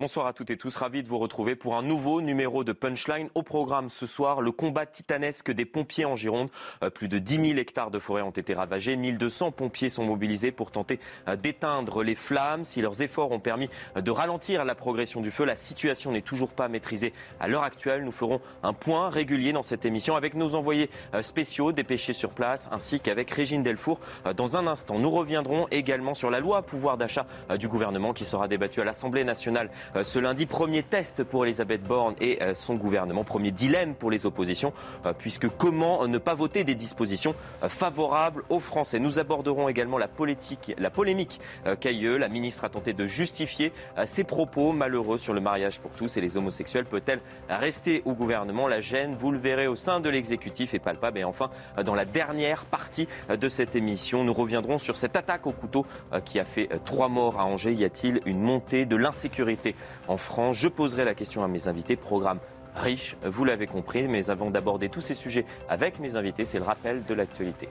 Bonsoir à toutes et tous, ravi de vous retrouver pour un nouveau numéro de Punchline. Au programme ce soir, le combat titanesque des pompiers en Gironde. Euh, plus de 10 000 hectares de forêt ont été ravagés. 1200 pompiers sont mobilisés pour tenter euh, d'éteindre les flammes. Si leurs efforts ont permis euh, de ralentir la progression du feu, la situation n'est toujours pas maîtrisée à l'heure actuelle. Nous ferons un point régulier dans cette émission avec nos envoyés spéciaux dépêchés sur place ainsi qu'avec Régine Delfour. Dans un instant, nous reviendrons également sur la loi pouvoir d'achat du gouvernement qui sera débattue à l'Assemblée nationale ce lundi. Premier test pour Elisabeth Borne et euh, son gouvernement. Premier dilemme pour les oppositions, euh, puisque comment ne pas voter des dispositions favorables aux Français? Nous aborderons également la, politique, la polémique Cailleux. La ministre a tenté de justifier ses propos malheureux sur le mariage pour tous et les homosexuels. Peut-elle rester au gouvernement? La gêne, vous le verrez au sein de l'exécutif, est palpable. Et enfin, dans la dernière partie de cette émission, nous reviendrons sur cette attaque au couteau qui a fait trois morts à Angers. Y a-t-il une montée de l'insécurité? En France. Je poserai la question à mes invités. Programme riche, vous l'avez compris, mais avant d'aborder tous ces sujets avec mes invités, c'est le rappel de l'actualité.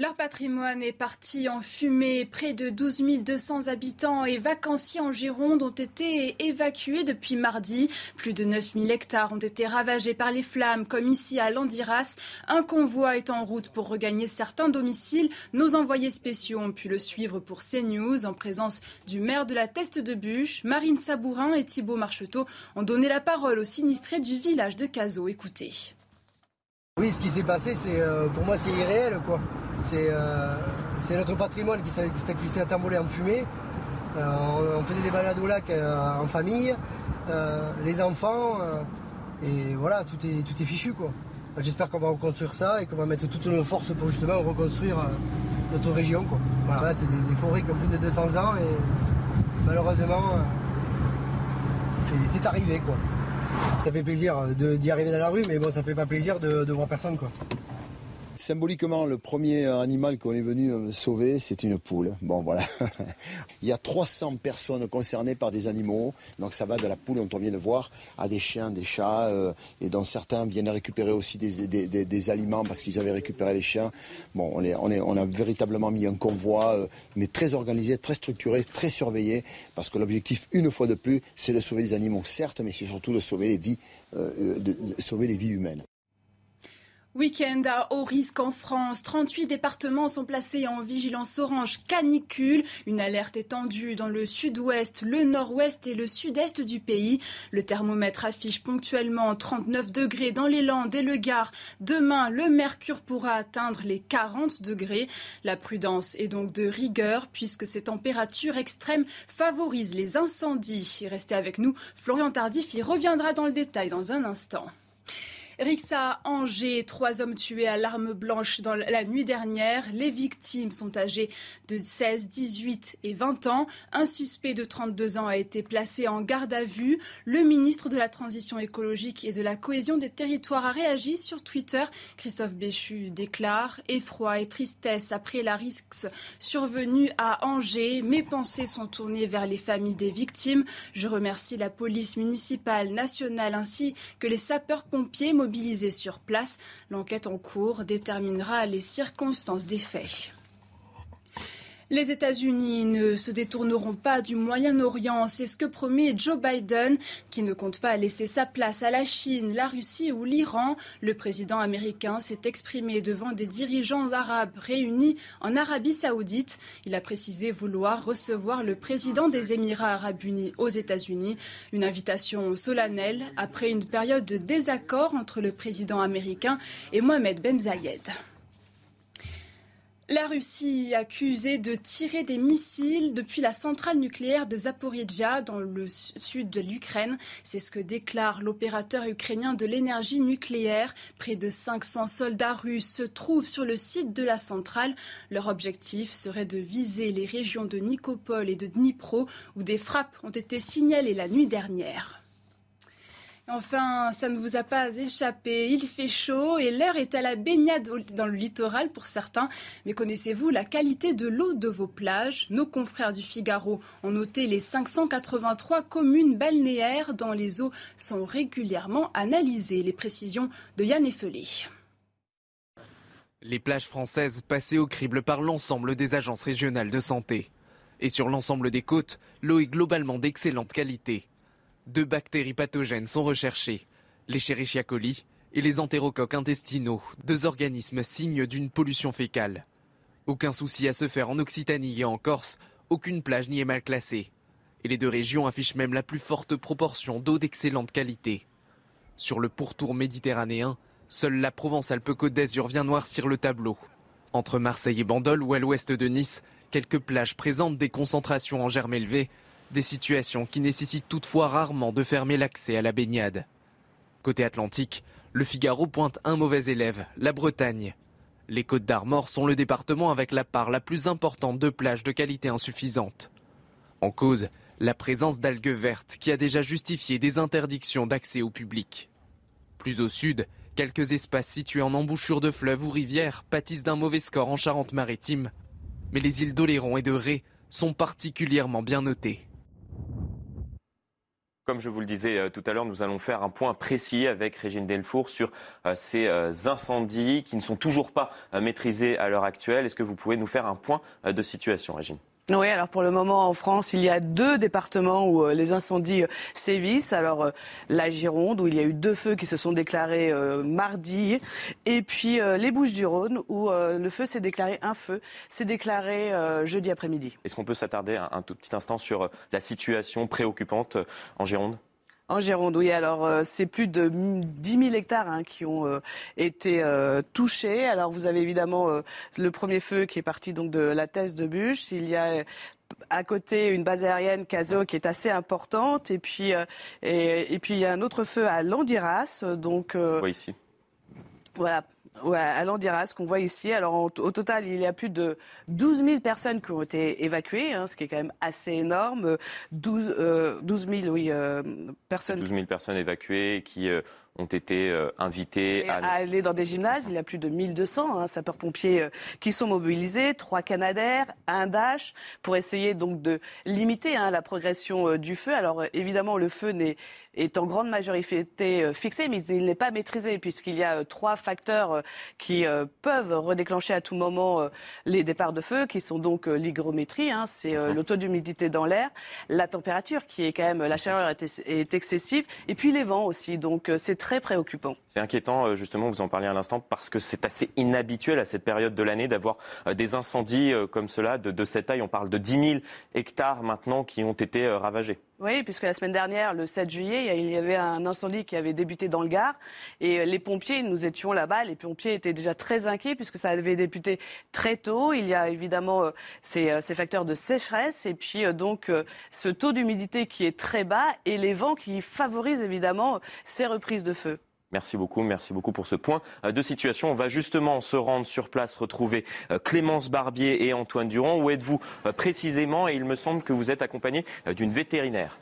Leur patrimoine est parti en fumée. Près de 12 200 habitants et vacanciers en Gironde ont été évacués depuis mardi. Plus de 9 000 hectares ont été ravagés par les flammes, comme ici à Landiras. Un convoi est en route pour regagner certains domiciles. Nos envoyés spéciaux ont pu le suivre pour CNews en présence du maire de la Teste de Bûche. Marine Sabourin et Thibault Marcheteau ont donné la parole aux sinistrés du village de Cazaux. Écoutez. Oui, ce qui s'est passé, c'est euh, pour moi, c'est irréel, quoi. Euh, c'est notre patrimoine qui s'est envolé en fumée. Euh, on, faisait des balades au lac en famille, les enfants, et voilà, tout est, tout est fichu, quoi. J'espère qu'on va reconstruire ça et qu'on va mettre toutes nos forces pour justement reconstruire notre région, quoi. Voilà, c'est des, forêts qui ont plus de 200 ans et malheureusement, c'est arrivé, quoi. Ça fait plaisir d'y arriver dans la rue, mais bon, ça fait pas plaisir de, de voir personne, quoi. Symboliquement, le premier animal qu'on est venu euh, sauver, c'est une poule. Bon, voilà. Il y a 300 personnes concernées par des animaux. Donc ça va de la poule, dont on vient de voir, à des chiens, des chats, euh, et dont certains viennent récupérer aussi des, aliments parce qu'ils avaient récupéré les chiens. Bon, on, a véritablement mis un convoi, euh, mais très organisé, très structuré, très surveillé, parce que l'objectif, une fois de plus, c'est de sauver les animaux, certes, mais c'est surtout de sauver les vies, de sauver les vies humaines. Week-end à haut risque en France. 38 départements sont placés en vigilance orange canicule. Une alerte étendue dans le sud-ouest, le nord-ouest et le sud-est du pays. Le thermomètre affiche ponctuellement 39 degrés dans les Landes et le Gard. Demain, le mercure pourra atteindre les 40 degrés. La prudence est donc de rigueur puisque ces températures extrêmes favorisent les incendies. Restez avec nous. Florian Tardif y reviendra dans le détail dans un instant. Rixa Angers, trois hommes tués à l'arme blanche dans la nuit dernière. Les victimes sont âgées de 16, 18 et 20 ans. Un suspect de 32 ans a été placé en garde à vue. Le ministre de la Transition écologique et de la cohésion des territoires a réagi sur Twitter. Christophe Béchu déclare effroi et tristesse après la risque survenue à Angers. Mes pensées sont tournées vers les familles des victimes. Je remercie la police municipale, nationale ainsi que les sapeurs-pompiers sur place. L'enquête en cours déterminera les circonstances des faits. Les États-Unis ne se détourneront pas du Moyen-Orient, c'est ce que promet Joe Biden, qui ne compte pas laisser sa place à la Chine, la Russie ou l'Iran. Le président américain s'est exprimé devant des dirigeants arabes réunis en Arabie saoudite. Il a précisé vouloir recevoir le président des Émirats arabes unis aux États-Unis, une invitation solennelle après une période de désaccord entre le président américain et Mohamed Ben Zayed. La Russie accusée de tirer des missiles depuis la centrale nucléaire de Zaporizhia dans le sud de l'Ukraine. C'est ce que déclare l'opérateur ukrainien de l'énergie nucléaire. Près de 500 soldats russes se trouvent sur le site de la centrale. Leur objectif serait de viser les régions de Nikopol et de Dnipro où des frappes ont été signalées la nuit dernière. Enfin, ça ne vous a pas échappé, il fait chaud et l'heure est à la baignade dans le littoral pour certains. Mais connaissez-vous la qualité de l'eau de vos plages? Nos confrères du Figaro ont noté les 583 communes balnéaires dont les eaux sont régulièrement analysées. Les précisions de Yann Effelé. Les plages françaises passées au crible par l'ensemble des agences régionales de santé. Et sur l'ensemble des côtes, l'eau est globalement d'excellente qualité. Deux bactéries pathogènes sont recherchées, les coli et les entérocoques intestinaux, deux organismes signes d'une pollution fécale. Aucun souci à se faire en Occitanie et en Corse, aucune plage n'y est mal classée. Et les deux régions affichent même la plus forte proportion d'eau d'excellente qualité. Sur le pourtour méditerranéen, seule la Provence-Alpes-Côte d'Azur vient noircir le tableau. Entre Marseille et Bandol ou à l'ouest de Nice, quelques plages présentent des concentrations en germes élevées, des situations qui nécessitent toutefois rarement de fermer l'accès à la baignade. Côté Atlantique, le Figaro pointe un mauvais élève, la Bretagne. Les Côtes d'Armor sont le département avec la part la plus importante de plages de qualité insuffisante. En cause, la présence d'algues vertes qui a déjà justifié des interdictions d'accès au public. Plus au sud, quelques espaces situés en embouchure de fleuves ou rivières pâtissent d'un mauvais score en Charente-Maritime. Mais les îles d'Oléron et de Ré sont particulièrement bien notées. Comme je vous le disais euh, tout à l'heure, nous allons faire un point précis avec Régine Delfour sur euh, ces euh, incendies qui ne sont toujours pas maîtrisés à l'heure actuelle. Est-ce que vous pouvez nous faire un point de situation, Régine? Oui, alors pour le moment en France, il y a deux départements où euh, les incendies euh, sévissent. Alors euh, la Gironde, où il y a eu deux feux qui se sont déclarés mardi, et puis les Bouches-du-Rhône, où le feu s'est déclaré, un feu s'est déclaré jeudi après-midi. Est-ce qu'on peut s'attarder un, tout petit instant sur la situation préoccupante en Gironde? En Gironde, oui. Alors, euh, c'est plus de 10 000 hectares hein, qui ont euh, été euh, touchés. Alors, vous avez évidemment le premier feu qui est parti donc de la thèse de Bûche. Il y a à côté une base aérienne Caso qui est assez importante. Et puis, et, puis il y a un autre feu à Landiras. Donc, oui, ici. Voilà, à Landiras qu'on voit ici. Alors au total, il y a plus de 12 000 personnes qui ont été évacuées, hein, ce qui est quand même assez énorme. 12, 12 000 oui, euh, personnes. 12 000 personnes évacuées qui euh, ont été euh, invités à... aller dans des gymnases. Il y a plus de 1200 hein, sapeurs-pompiers euh, qui sont mobilisés, trois Canadaires, un Dash, pour essayer donc de limiter hein, la progression euh, du feu. Alors évidemment, le feu n'est est en grande majorité fixé, mais il n'est pas maîtrisé puisqu'il y a trois facteurs qui peuvent redéclencher à tout moment les départs de feu, qui sont donc l'hygrométrie, hein, c'est le taux d'humidité dans l'air, la température qui est quand même, la chaleur est, excessive, et puis les vents aussi. Donc c'est très préoccupant. C'est inquiétant, euh, justement, vous en parliez à l'instant, parce que c'est assez inhabituel à cette période de l'année d'avoir euh, des incendies euh, comme cela, de, cette taille. On parle de 10 000 hectares maintenant qui ont été ravagés. Oui, puisque la semaine dernière, le 7 juillet, il y avait un incendie qui avait débuté dans le Gard. Et les pompiers, nous étions là-bas, les pompiers étaient déjà très inquiets puisque ça avait débuté très tôt. Il y a évidemment ces, ces facteurs de sécheresse et puis donc ce taux d'humidité qui est très bas et les vents qui favorisent évidemment ces reprises de feu. Merci beaucoup, merci beaucoup pour ce point euh, de situation. On va justement se rendre sur place, retrouver euh, Clémence Barbier et Antoine Durand. Où êtes-vous euh, précisément? Et il me semble que vous êtes accompagné d'une vétérinaire.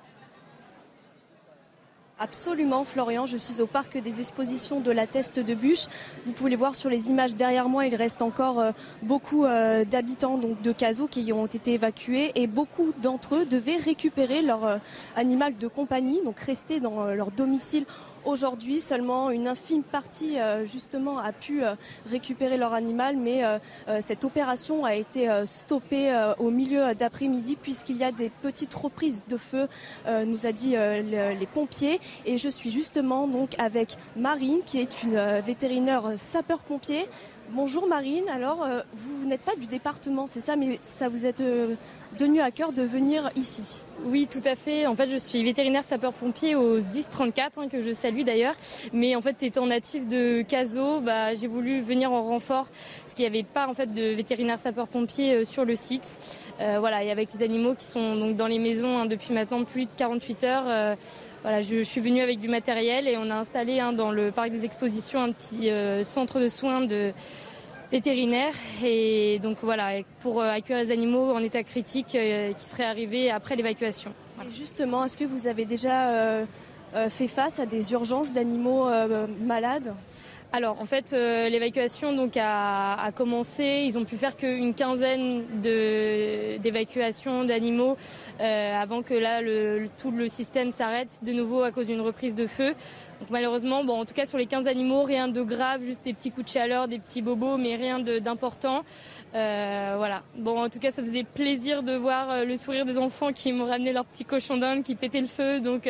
Absolument, Florian. Je suis au parc des expositions de la Teste de Bûche. Vous pouvez voir sur les images derrière moi, il reste encore beaucoup d'habitants donc de Caso qui ont été évacués et beaucoup d'entre eux devaient récupérer leur animal de compagnie, donc rester dans leur domicile aujourd'hui. Seulement une infime partie justement a pu récupérer leur animal, mais cette opération a été stoppée au milieu d'après-midi puisqu'il y a des petites reprises de feu, nous a dit les pompiers. Et je suis justement donc avec Marine, qui est une vétérinaire sapeur-pompier. Bonjour Marine, alors euh, vous n'êtes pas du département, c'est ça, mais ça vous est euh, tenu à cœur de venir ici Oui, tout à fait. En fait, je suis vétérinaire sapeur-pompier au 1034, hein, que je salue d'ailleurs. Mais en fait, étant natif de Caso, bah, j'ai voulu venir en renfort, parce qu'il n'y avait pas en fait de vétérinaire sapeur-pompier euh, sur le site. voilà, et avec les animaux qui sont donc dans les maisons hein, depuis maintenant plus de 48 heures. Voilà, je, suis venue avec du matériel et on a installé hein, dans le parc des expositions un petit euh, centre de soins de vétérinaires et donc voilà pour euh, accueillir les animaux en état critique euh, qui seraient arrivés après l'évacuation. Justement, est-ce que vous avez déjà fait face à des urgences d'animaux malades? Alors en fait euh, l'évacuation donc a, commencé. Ils ont pu faire qu'une quinzaine d'évacuations d'animaux euh, avant que là tout le système s'arrête de nouveau à cause d'une reprise de feu. Donc malheureusement, bon, en tout cas sur les 15 animaux, rien de grave, juste des petits coups de chaleur, des petits bobos, mais rien d'important. Euh, voilà. Bon, en tout cas, ça faisait plaisir de voir le sourire des enfants qui m'ont ramené leur petit cochon d'Inde qui pétait le feu. Donc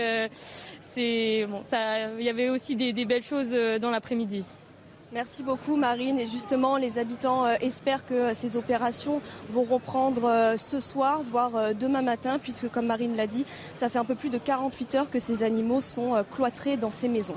il y avait aussi des, belles choses euh, dans l'après-midi. Merci beaucoup Marine. Et justement, les habitants euh, espèrent que ces opérations vont reprendre euh, ce soir, voire demain matin, puisque comme Marine l'a dit, ça fait un peu plus de 48 heures que ces animaux sont cloîtrés dans ces maisons.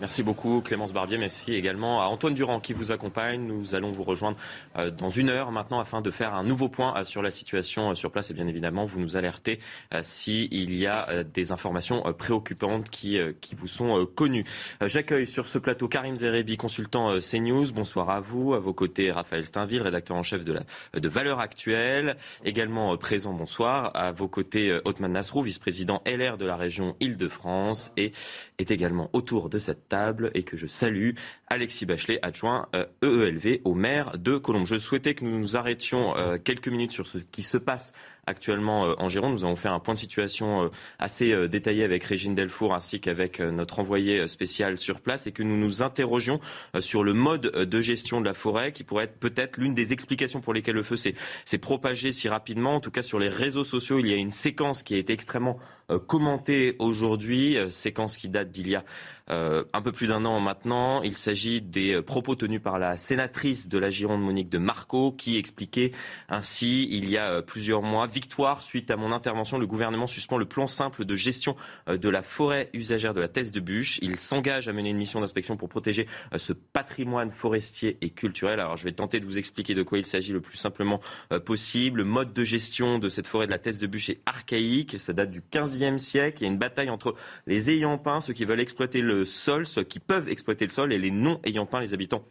Merci beaucoup Clémence Barbier. Merci également à Antoine Durand qui vous accompagne. Nous allons vous rejoindre euh, dans une heure maintenant afin de faire un nouveau point euh, sur la situation euh, sur place et bien évidemment vous nous alertez s'il y a des informations préoccupantes qui, qui vous sont connues. J'accueille sur ce plateau Karim Zerebi, consultant CNews. Bonsoir à vous. À vos côtés Raphaël Steinville, rédacteur en chef de, la, de Valeurs Actuelles. Également présent, bonsoir. À vos côtés Otman Nasrou, vice-président LR de la région Île-de-France et est également autour de cette table et que je salue Alexis Bachelet, adjoint EELV euh, e au maire de Colombes. Je souhaitais que nous nous arrêtions euh, quelques minutes sur ce qui se passe actuellement euh, en Gironde. Nous avons fait un point de situation assez détaillé avec Régine Delfour ainsi qu'avec notre envoyé spécial sur place et que nous nous interrogions sur le mode de gestion de la forêt qui pourrait être peut-être l'une des explications pour lesquelles le feu s'est propagé si rapidement. En tout cas, sur les réseaux sociaux, il y a une séquence qui a été extrêmement commentée aujourd'hui, séquence qui date d'il y a euh, un peu plus d'un an maintenant. Il s'agit des euh, propos tenus par la sénatrice de la Gironde, Monique de Marco, qui expliquait ainsi, il y a euh, plusieurs mois, victoire suite à mon intervention, le gouvernement suspend le plan simple de gestion de la forêt usagère de la Thèse de Bûche. Il s'engage à mener une mission d'inspection pour protéger ce patrimoine forestier et culturel. Alors je vais tenter de vous expliquer de quoi il s'agit le plus simplement possible. Le mode de gestion de cette forêt de la Thèse de Bûche est archaïque. Ça date du 15e siècle. Il y a une bataille entre les ayants peint, ceux qui veulent exploiter le sol, ceux qui peuvent exploiter le sol, et les non ayant pas les habitants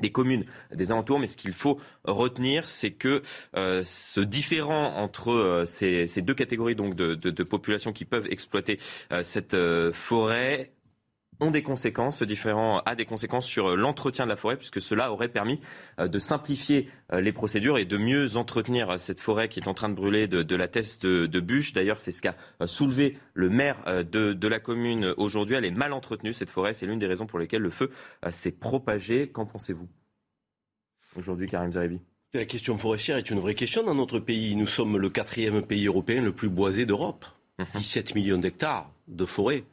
des communes des alentours, mais ce qu'il faut retenir, c'est que euh, ce différent entre euh, ces, deux catégories donc de, de, populations qui peuvent exploiter euh, cette forêt ont des conséquences, ce différent a des conséquences sur l'entretien de la forêt, puisque cela aurait permis euh, de simplifier euh, les procédures et de mieux entretenir euh, cette forêt qui est en train de brûler de, la teste de, bûche. D'ailleurs, c'est ce qu'a soulevé le maire de, la commune aujourd'hui. Elle est mal entretenue, cette forêt. C'est l'une des raisons pour lesquelles le feu s'est propagé. Qu'en pensez-vous? Aujourd'hui, Karim Zaribi La question forestière est une vraie question dans notre pays. Nous sommes le quatrième pays européen le plus boisé d'Europe. 17 mhm. millions d'hectares de forêt.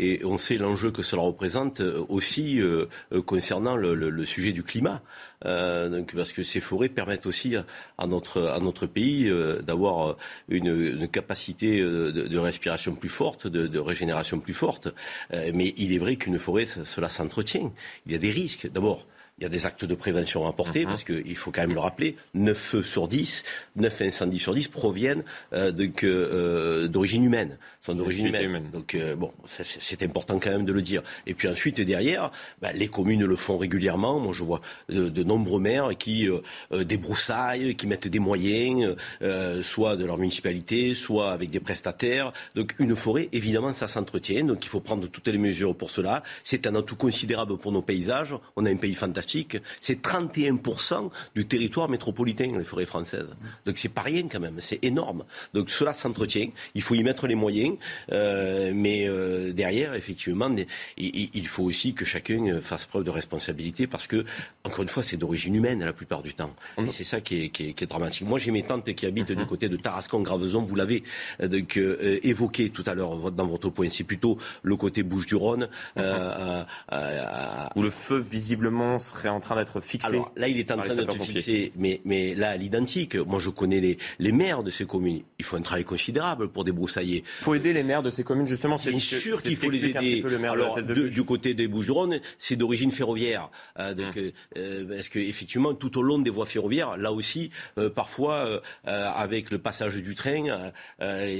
Et on sait l'enjeu que cela représente euh, aussi euh, euh, concernant le, sujet du climat. donc, parce que ces forêts permettent aussi à notre, à notre pays d'avoir une, capacité de, respiration plus forte, de, régénération plus forte. mais il est vrai qu'une forêt, cela s'entretient. Il y a des risques. D'abord, il y a des actes de prévention à apporter, mhm. parce qu'il faut quand même le rappeler, 9 feux sur 10, 9 incendies sur 10 proviennent euh, euh, d'origine humaine, sont d'origine humaine. Donc euh, bon, c'est important quand même de le dire. Et puis ensuite, derrière, bah, les communes le font régulièrement. Moi, je vois de, nombreux maires qui débroussaillent, qui mettent des moyens, soit de leur municipalité, soit avec des prestataires. Donc une forêt, évidemment, ça s'entretient. Donc il faut prendre toutes les mesures pour cela. C'est un atout considérable pour nos paysages. On a un pays fantastique fantastique. C'est 31% du territoire métropolitain, les forêts françaises. Donc c'est pas rien quand même, c'est énorme. Donc cela s'entretient, il faut y mettre les moyens, euh, mais euh, derrière, effectivement, il, faut aussi que chacun fasse preuve de responsabilité parce que, encore une fois, c'est d'origine humaine la plupart du temps. Et c'est ça qui est, dramatique. Moi, j'ai mes tantes qui habitent du mhm. côté de Tarascon-Graveson, vous l'avez donc, évoqué tout à l'heure dans votre point. C'est plutôt le côté Bouche-du-Rhône. Mhm. Où le feu, visiblement, serait en train d'être fixé. Alors, là, il est en train d'être fixé, mais, mais là, à l'identique. Moi, je connais les, les maires de ces communes. Il faut un travail considérable pour débroussailler. Il faut aider les maires de ces communes, justement. C'est sûr qu'il faut les aider. Alors, du côté des Bouches-du-Rhône, c'est d'origine ferroviaire. Euh, donc, hum. euh, parce qu'effectivement, tout au long des voies ferroviaires, là aussi, euh, parfois, avec le passage du train,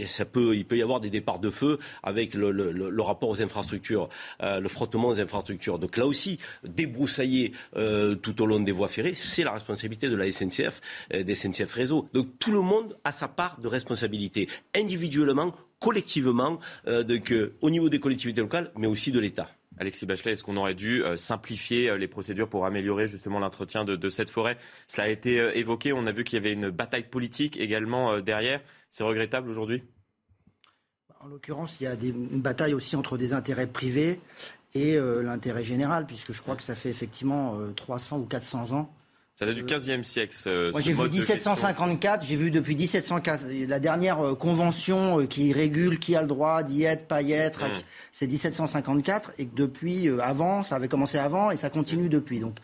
ça peut, il peut y avoir des départs de feu avec le, le, le rapport aux infrastructures, le frottement aux infrastructures. Donc là aussi, débroussailler tout au long des voies ferrées, c'est la responsabilité de la SNCF, des SNCF Réseau. Donc tout le monde a sa part de responsabilité, individuellement, collectivement, donc, au niveau des collectivités locales, mais aussi de l'État. Alexis Bachelet, est-ce qu'on aurait dû euh, simplifier euh, les procédures pour améliorer justement l'entretien de, cette forêt? Cela a été euh, évoqué, on a vu qu'il y avait une bataille politique également derrière. C'est regrettable aujourd'hui? En l'occurrence, il y a une bataille aussi entre des intérêts privés et l'intérêt général, puisque je crois que ça fait effectivement 300 ou 400 ans ça date du 15e siècle. Moi, j'ai vu 1754, j'ai vu depuis 1715. La dernière euh, convention euh, qui régule qui a le droit d'y être, pas y être, hmm. c'est 1754. Et que depuis, euh, avant, ça avait commencé avant et ça continue depuis. Donc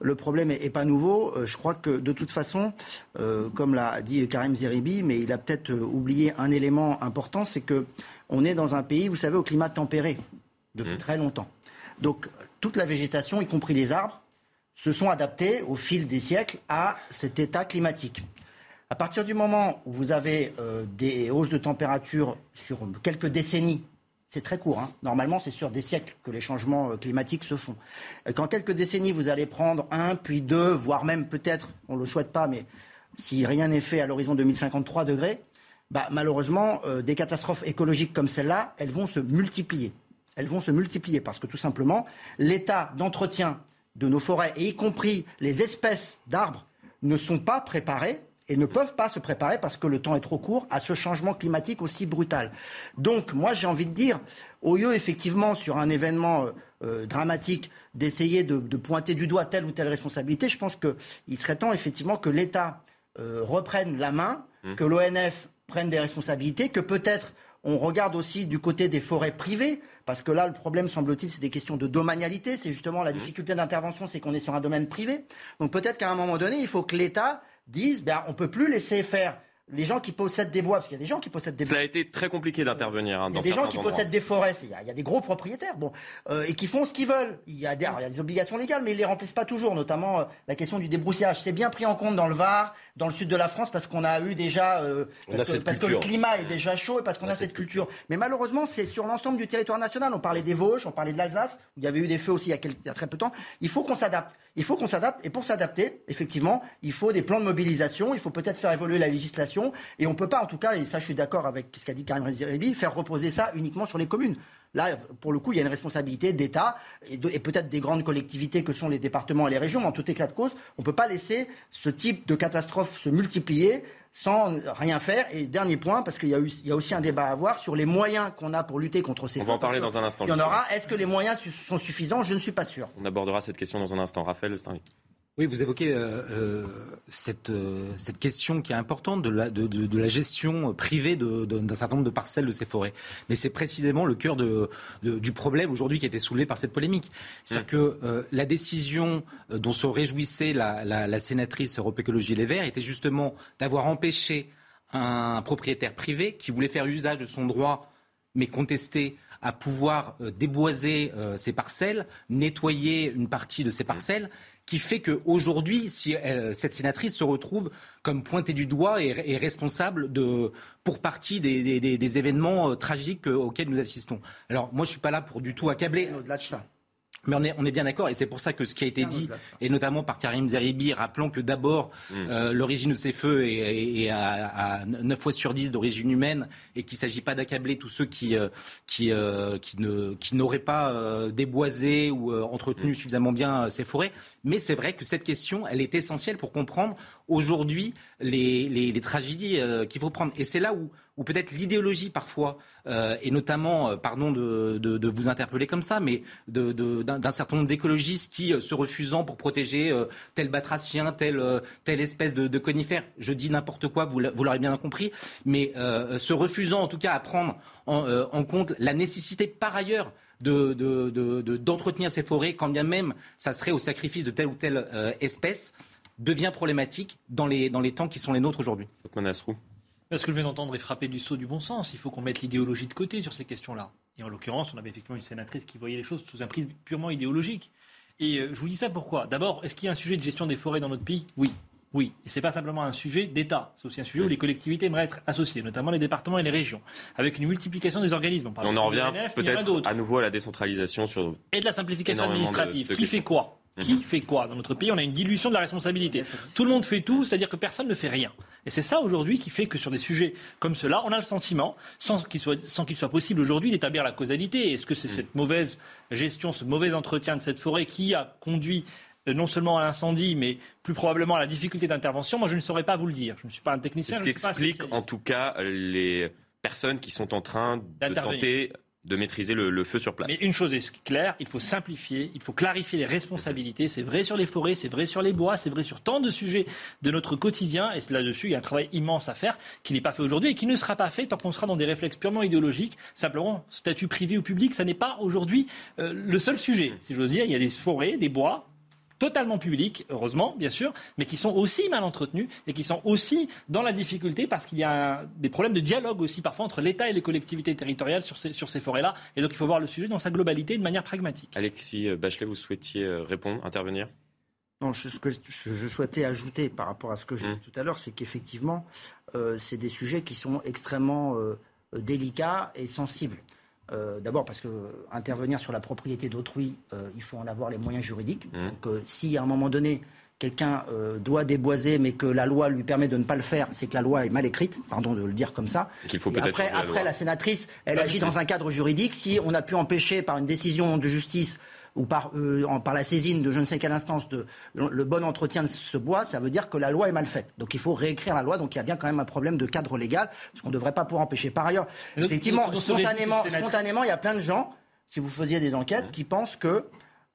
le problème est, pas nouveau. Je crois que de toute façon, comme l'a dit Karim Zeribi, mais il a peut-être oublié un élément important, c'est que on est dans un pays, vous savez, au climat tempéré depuis hmm. très longtemps. Donc toute la végétation, y compris les arbres, se sont adaptés au fil des siècles à cet état climatique. À partir du moment où vous avez euh, des hausses de température sur quelques décennies, c'est très court, hein. normalement c'est sur des siècles que les changements euh, climatiques se font. Qu'en quelques décennies vous allez prendre un, puis deux, voire même peut-être, on ne le souhaite pas, mais si rien n'est fait à l'horizon 2053 degrés, bah, malheureusement, euh, des catastrophes écologiques comme celle-là, elles vont se multiplier. Elles vont se multiplier parce que tout simplement, l'état d'entretien de nos forêts, et y compris les espèces d'arbres, ne sont pas préparées et ne peuvent pas se préparer parce que le temps est trop court à ce changement climatique aussi brutal. Donc moi j'ai envie de dire, au lieu effectivement sur un événement euh, euh, dramatique d'essayer de, pointer du doigt telle ou telle responsabilité, je pense qu'il serait temps effectivement que l'État euh, reprenne la main, mmh. que l'ONF prenne des responsabilités, que peut-être on regarde aussi du côté des forêts privées, parce que là, le problème, semble-t-il, c'est des questions de domanialité. C'est justement la difficulté d'intervention, c'est qu'on est sur un domaine privé. Donc peut-être qu'à un moment donné, il faut que l'État dise, ben, on peut plus laisser faire les gens qui possèdent des bois, parce qu'il y a des gens qui possèdent des bois. Ça a été très compliqué d'intervenir. Hein, il y a des gens qui possèdent des forêts, il y, a, des gros propriétaires, bon, euh, et qui font ce qu'ils veulent. Il y, a des, il y a des obligations légales, mais ils les remplissent pas toujours, notamment euh, la question du débroussaillage. C'est bien pris en compte dans le Var, dans le sud de la France, parce qu'on a eu déjà, euh, parce, que, le climat est déjà chaud et parce qu'on a, cette culture. Mais malheureusement, c'est sur l'ensemble du territoire national. On parlait des Vosges, on parlait de l'Alsace, où il y avait eu des feux aussi il y a, il y a très peu de temps. Il faut qu'on s'adapte. Il faut qu'on s'adapte, et pour s'adapter, effectivement, il faut des plans de mobilisation. Il faut peut-être faire évoluer la législation, et on peut en tout cas, et ça je suis d'accord avec ce qu'a dit Karim Rizzi, faire reposer ça uniquement sur les communes. Là, pour le coup, il y a une responsabilité d'État et, peut-être des grandes collectivités que sont les départements et les régions, mais en tout éclat de cause, on ne peut pas laisser ce type de catastrophe se multiplier sans rien faire. Et dernier point, parce qu'il y, a aussi un débat à avoir sur les moyens qu'on a pour lutter contre ces On va en parler dans un instant. Il y en aura. Est-ce que les moyens sont suffisants? Je ne suis pas sûr. On abordera cette question dans un instant. Raphaël oui, vous évoquez euh, euh, cette, euh, cette question qui est importante de la, de, de, de la gestion privée d'un certain nombre de parcelles de ces forêts. Mais c'est précisément le cœur de, du problème aujourd'hui qui a été soulevé par cette polémique. C'est-à-dire que la décision dont se réjouissait la, la, la sénatrice Europe Écologie Les Verts était justement d'avoir empêché un propriétaire privé qui voulait faire usage de son droit mais contesté à pouvoir déboiser ses parcelles, nettoyer une partie de ses parcelles qui fait qu'aujourd'hui, si euh, cette sénatrice se retrouve comme pointée du doigt et, responsable de, pour partie des, événements euh, tragiques auxquels nous assistons. Alors moi, je suis pas là pour du tout accabler. De ça. Mais on est, on est bien d'accord, et c'est pour ça que ce qui a été dit, et notamment par Karim Zeribi, rappelons que d'abord, mm. euh, l'origine de ces feux est, à, à, 9 fois sur 10 d'origine humaine, et qu'il ne s'agit pas d'accabler tous ceux qui, euh, qui, euh, qui, ne, qui n'auraient pas déboisé ou entretenu mm. suffisamment bien ces forêts. Mais c'est vrai que cette question, elle est essentielle pour comprendre aujourd'hui les, tragédies qu'il faut prendre. Et c'est là où ou peut-être l'idéologie parfois, euh, et notamment, euh, pardon de, de, de, vous interpeller comme ça, mais d'un certain nombre d'écologistes qui, euh, se refusant pour protéger euh, tel batracien, telle, espèce de, de, conifère, je dis n'importe quoi, vous, l'aurez bien compris, mais se refusant en tout cas à prendre en, compte la nécessité par ailleurs d'entretenir de, de, ces forêts, quand bien même ça serait au sacrifice de telle ou telle espèce, devient problématique dans les, dans les temps qui sont les nôtres aujourd'hui. Ce que je viens d'entendre est frappé du saut du bon sens. Il faut qu'on mette l'idéologie de côté sur ces questions-là. Et en l'occurrence, on avait effectivement une sénatrice qui voyait les choses sous un prisme purement idéologique. Et euh, je vous dis ça pourquoi D'abord, est-ce qu'il y a un sujet de gestion des forêts dans notre pays? Oui. Oui, et c'est pas simplement un sujet d'État, c'est aussi un sujet où les collectivités aimeraient être associées, notamment les départements et les régions, avec une multiplication des organismes. On, en revient peut-être à nouveau à la décentralisation sur et de la simplification administrative. qui fait quoi? Qui fait quoi Dans notre pays, on a une dilution de la responsabilité. Tout le monde fait tout, c'est-à-dire que personne ne fait rien. Et c'est ça aujourd'hui qui fait que sur des sujets comme cela, on a le sentiment, sans qu'il soit, sans qu'il soit possible aujourd'hui d'établir la causalité. Est-ce que c'est mm. cette mauvaise gestion, ce mauvais entretien de cette forêt qui a conduit euh, non seulement à l'incendie, mais plus probablement à la difficulté d'intervention? Moi, je ne saurais pas vous le dire. Je ne suis pas un technicien. C'est ce qui explique en tout cas les personnes qui sont en train de tenter de maîtriser le, feu sur place. Mais une chose est claire, il faut simplifier, il faut clarifier les responsabilités. C'est vrai sur les forêts, c'est vrai sur les bois, c'est vrai sur tant de sujets de notre quotidien. Et là-dessus, il y a un travail immense à faire qui n'est pas fait aujourd'hui et qui ne sera pas fait tant qu'on sera dans des réflexes purement idéologiques. Simplement, statut privé ou public, ça n'est pas aujourd'hui euh, le seul sujet. Si j'ose dire, il y a des forêts, des bois, totalement publics, heureusement, bien sûr, mais qui sont aussi mal entretenus et qui sont aussi dans la difficulté parce qu'il y a des problèmes de dialogue aussi parfois entre l'État et les collectivités territoriales sur ces, sur ces forêts-là. Et donc il faut voir le sujet dans sa globalité de manière pragmatique. Alexis Bachelet, vous souhaitiez euh, répondre, intervenir? Non, ce que je souhaitais ajouter par rapport à ce que j'ai dit mmh. tout à l'heure, c'est qu'effectivement, euh, c'est des sujets qui sont extrêmement euh, délicats et sensibles. Euh, d'abord parce que intervenir sur la propriété d'autrui, euh, il faut en avoir les moyens juridiques. Mmh. Donc euh, si à un moment donné quelqu'un doit déboiser mais que la loi lui permet de ne pas le faire, c'est que la loi est mal écrite, pardon de le dire comme ça. après, la, après la sénatrice, elle agit dans un cadre juridique. Si on a pu empêcher par une décision de justice ou par, euh, par la saisine de je ne sais quelle instance de le bon entretien de ce bois, ça veut dire que la loi est mal faite. Donc il faut réécrire la loi. Donc il y a bien quand même un problème de cadre légal, parce qu'on ne devrait pas pouvoir empêcher. Par ailleurs, effectivement, spontanément, spontanément, il y a plein de gens, si vous faisiez des enquêtes, qui pensent que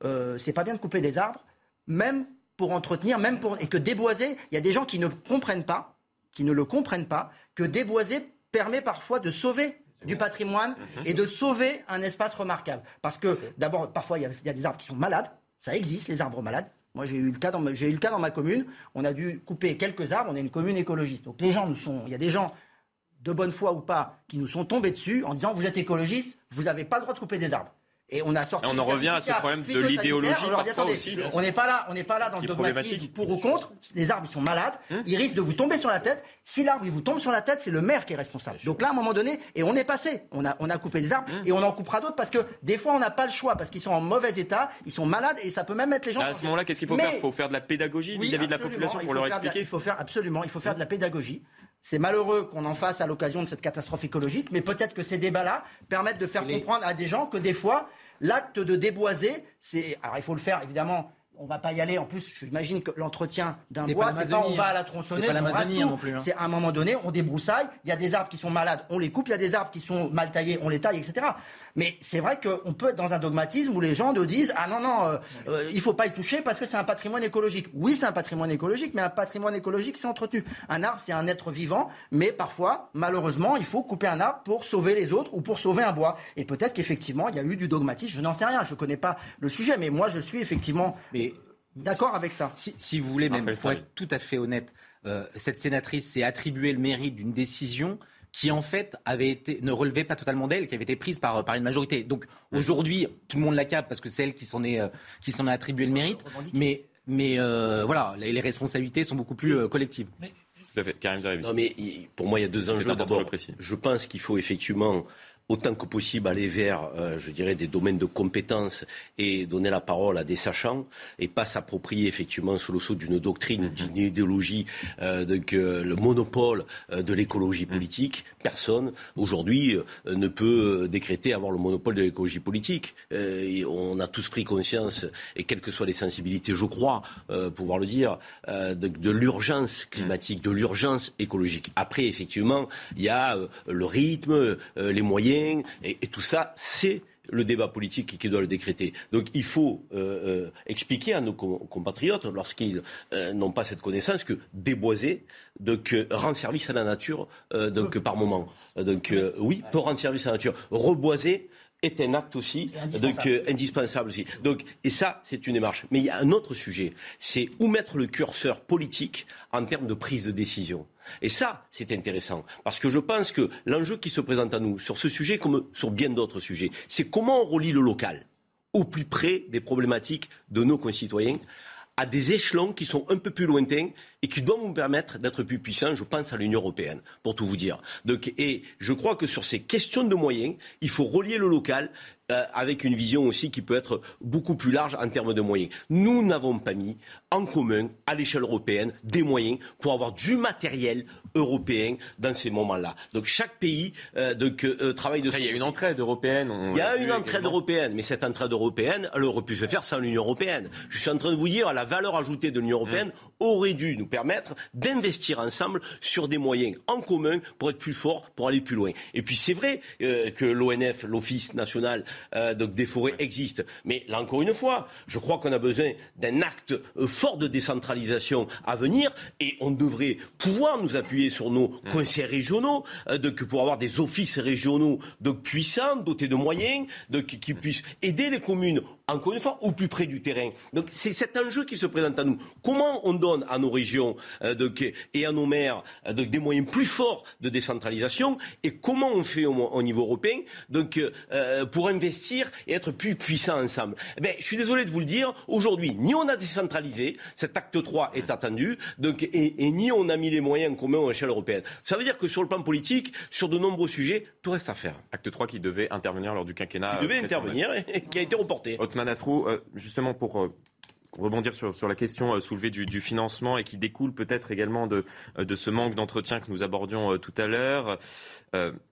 euh, c'est pas bien de couper des arbres, même pour entretenir, même pour et que déboiser, il y a des gens qui ne comprennent pas, qui ne le comprennent pas, que déboiser permet parfois de sauver du patrimoine mhm. et de sauver un espace remarquable. Parce que d'abord, parfois, il y, a, des arbres qui sont malades. Ça existe, les arbres malades. Moi, j'ai eu, le cas dans ma, eu le cas dans ma commune. On a dû couper quelques arbres. On est une commune écologiste. Donc les gens nous sont... Il y a des gens, de bonne foi ou pas, qui nous sont tombés dessus en disant, vous êtes écologiste, vous n'avez pas le droit de couper des arbres. Et on a sorti. on en revient à ce problème de l'idéologie. On n'est pas là, on n'est pas là dans le dogmatisme pour ou contre. Les arbres ils sont malades, hum. ils risquent de vous tomber sur la tête. Si l'arbre il vous tombe sur la tête, c'est le maire qui est responsable. Donc là, à un moment donné, et on est passé, on a, on a coupé des arbres hum. et on en coupera d'autres parce que des fois on n'a pas le choix parce qu'ils sont en mauvais état, ils sont malades et ça peut même mettre les gens. À ce moment-là, qu'est-ce qu'il faut faire? Il faut faire de la pédagogie vis-à-vis de la population pour leur expliquer? il faut faire absolument, il faut faire de la pédagogie. C'est malheureux qu'on en fasse à l'occasion de cette catastrophe écologique, mais peut-être que ces débats-là permettent de faire comprendre à des gens que des fois, L'acte de déboiser, c'est. Alors il faut le faire évidemment on va pas y aller. En plus, j'imagine que l'entretien d'un bois, c'est pas on va à la tronçonneuse, c'est hein, hein. C'est à un moment donné, on débroussaille. Il y a des arbres qui sont malades, on les coupe. Il y a des arbres qui sont mal taillés, on les taille, etc. Mais c'est vrai qu'on peut être dans un dogmatisme où les gens nous disent ah non non, euh, euh, il faut pas y toucher parce que c'est un patrimoine écologique. Oui, c'est un patrimoine écologique, mais un patrimoine écologique, c'est entretenu. Un arbre, c'est un être vivant, mais parfois, malheureusement, il faut couper un arbre pour sauver les autres ou pour sauver un bois. Et peut-être qu'effectivement, il y a eu du dogmatisme. Je n'en sais rien, je connais pas le sujet, mais moi, je suis effectivement. Mais D'accord avec ça. Si, vous voulez, même pour être tout à fait honnête, euh, cette sénatrice s'est attribué le mérite d'une décision qui en fait avait été, ne relevait pas totalement d'elle, qui avait été prise par, par une majorité. Donc aujourd'hui, tout le monde la capte parce que c'est elle qui s'en est, euh, qui s'en a attribué le mérite. Mais, mais euh, voilà, les, responsabilités sont beaucoup plus collectives. Tout à fait, Karim Non mais pour moi, il y a deux enjeux. D'abord, je pense qu'il faut effectivement autant que possible aller vers, euh, je dirais, des domaines de compétences et donner la parole à des sachants et pas s'approprier effectivement sous le sceau d'une doctrine, mhm. d'une idéologie, euh, donc, le monopole de l'écologie mhm. politique. Personne aujourd'hui ne peut décréter avoir le monopole de l'écologie politique. on a tous pris conscience, et quelles que soient les sensibilités, je crois pouvoir le dire, de, de l'urgence climatique, de l'urgence écologique. Après, effectivement, il y a le rythme, les moyens et, tout ça, c'est le débat politique qui doit le décréter. Donc il faut euh, euh, expliquer à nos compatriotes, lorsqu'ils euh, n'ont pas cette connaissance, que déboiser donc, rend service à la nature donc, par moment. Donc oui, peut rendre service à la nature. Reboiser est un acte aussi indispensable. donc indispensable aussi. Donc et ça c'est une démarche. Mais il y a un autre sujet, c'est où mettre le curseur politique en termes de prise de décision. Et ça, c'est intéressant, parce que je pense que l'enjeu qui se présente à nous, sur ce sujet comme sur bien d'autres sujets, c'est comment on relie le local au plus près des problématiques de nos concitoyens à des échelons qui sont un peu plus lointains et qui doivent nous permettre d'être plus puissants. Je pense à l'Union européenne, pour tout vous dire. Et je crois que sur ces questions de moyens, il faut relier le local euh, avec une vision aussi qui peut être beaucoup plus large en termes de moyens. Nous n'avons pas mis en commun, à l'échelle européenne, des moyens pour avoir du matériel européen dans ces moments-là. Donc chaque pays euh, donc, euh, travaille de Il y a une entraide européenne. Il y a une entraide européenne, mais cette entraide européenne, elle aurait pu se faire sans l'Union européenne. Je suis en train de vous dire, la valeur ajoutée de l'Union européenne mmh. aurait dû nous permettre d'investir ensemble sur des moyens en commun pour être plus forts, pour aller plus loin. Et puis c'est vrai que l'ONF, l'Office national euh, donc des forêts existent. Mais là encore une fois, je crois qu'on a besoin d'un acte euh, fort de décentralisation à venir et on devrait pouvoir nous appuyer sur nos mmh. conseils régionaux euh, donc, pour avoir des offices régionaux donc, puissants, dotés de moyens, donc, qui puissent aider les communes encore une fois, au plus près du terrain. Donc c'est cet enjeu qui se présente à nous. Comment on donne à nos régions et à nos maires des moyens plus forts de décentralisation et comment on fait au, niveau européen donc, pour investir et être plus puissants ensemble. Eh je suis désolé de vous le dire, aujourd'hui, ni on a décentralisé, cet acte 3 est attendu, donc, et, ni on a mis les moyens communs à l'échelle européenne. Ça veut dire que sur le plan politique, sur de nombreux sujets, tout reste à faire. Acte 3 qui devait intervenir lors du quinquennat. Qui devait intervenir et, qui a été reporté. Otman Asrou, euh, justement pour euh, rebondir sur, sur la question euh, soulevée du, du, financement et qui découle peut-être également de, de ce manque d'entretien que nous abordions tout à l'heure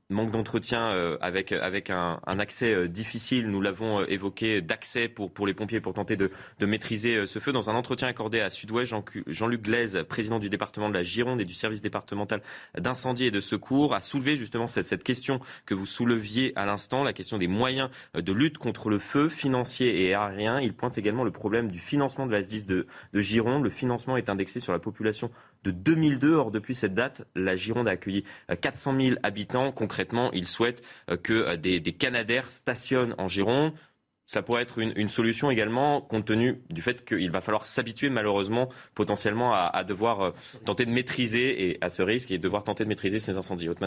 manque d'entretien euh, avec avec un, accès euh, difficile, nous l'avons euh, évoqué, d'accès pour pour les pompiers pour tenter de, de maîtriser ce feu. Dans un entretien accordé à Sud-Ouest, Jean-Luc Glaise, président du département de la Gironde et du service départemental d'incendie et de secours, a soulevé justement cette, cette question que vous souleviez à l'instant, la question des moyens de lutte contre le feu financier et aérien. Il pointe également le problème du financement de la SDIS de, de Gironde. Le financement est indexé sur la population de 2002. Or, depuis cette date, la Gironde a accueilli 400 000 habitants. Concrètement, il souhaite euh, que euh, des, des Canadaires stationnent en Gironde. Ça pourrait être une, solution également, compte tenu du fait qu'il va falloir s'habituer malheureusement potentiellement à, devoir euh, tenter de maîtriser et à ce risque et devoir tenter de maîtriser ces incendies. Haute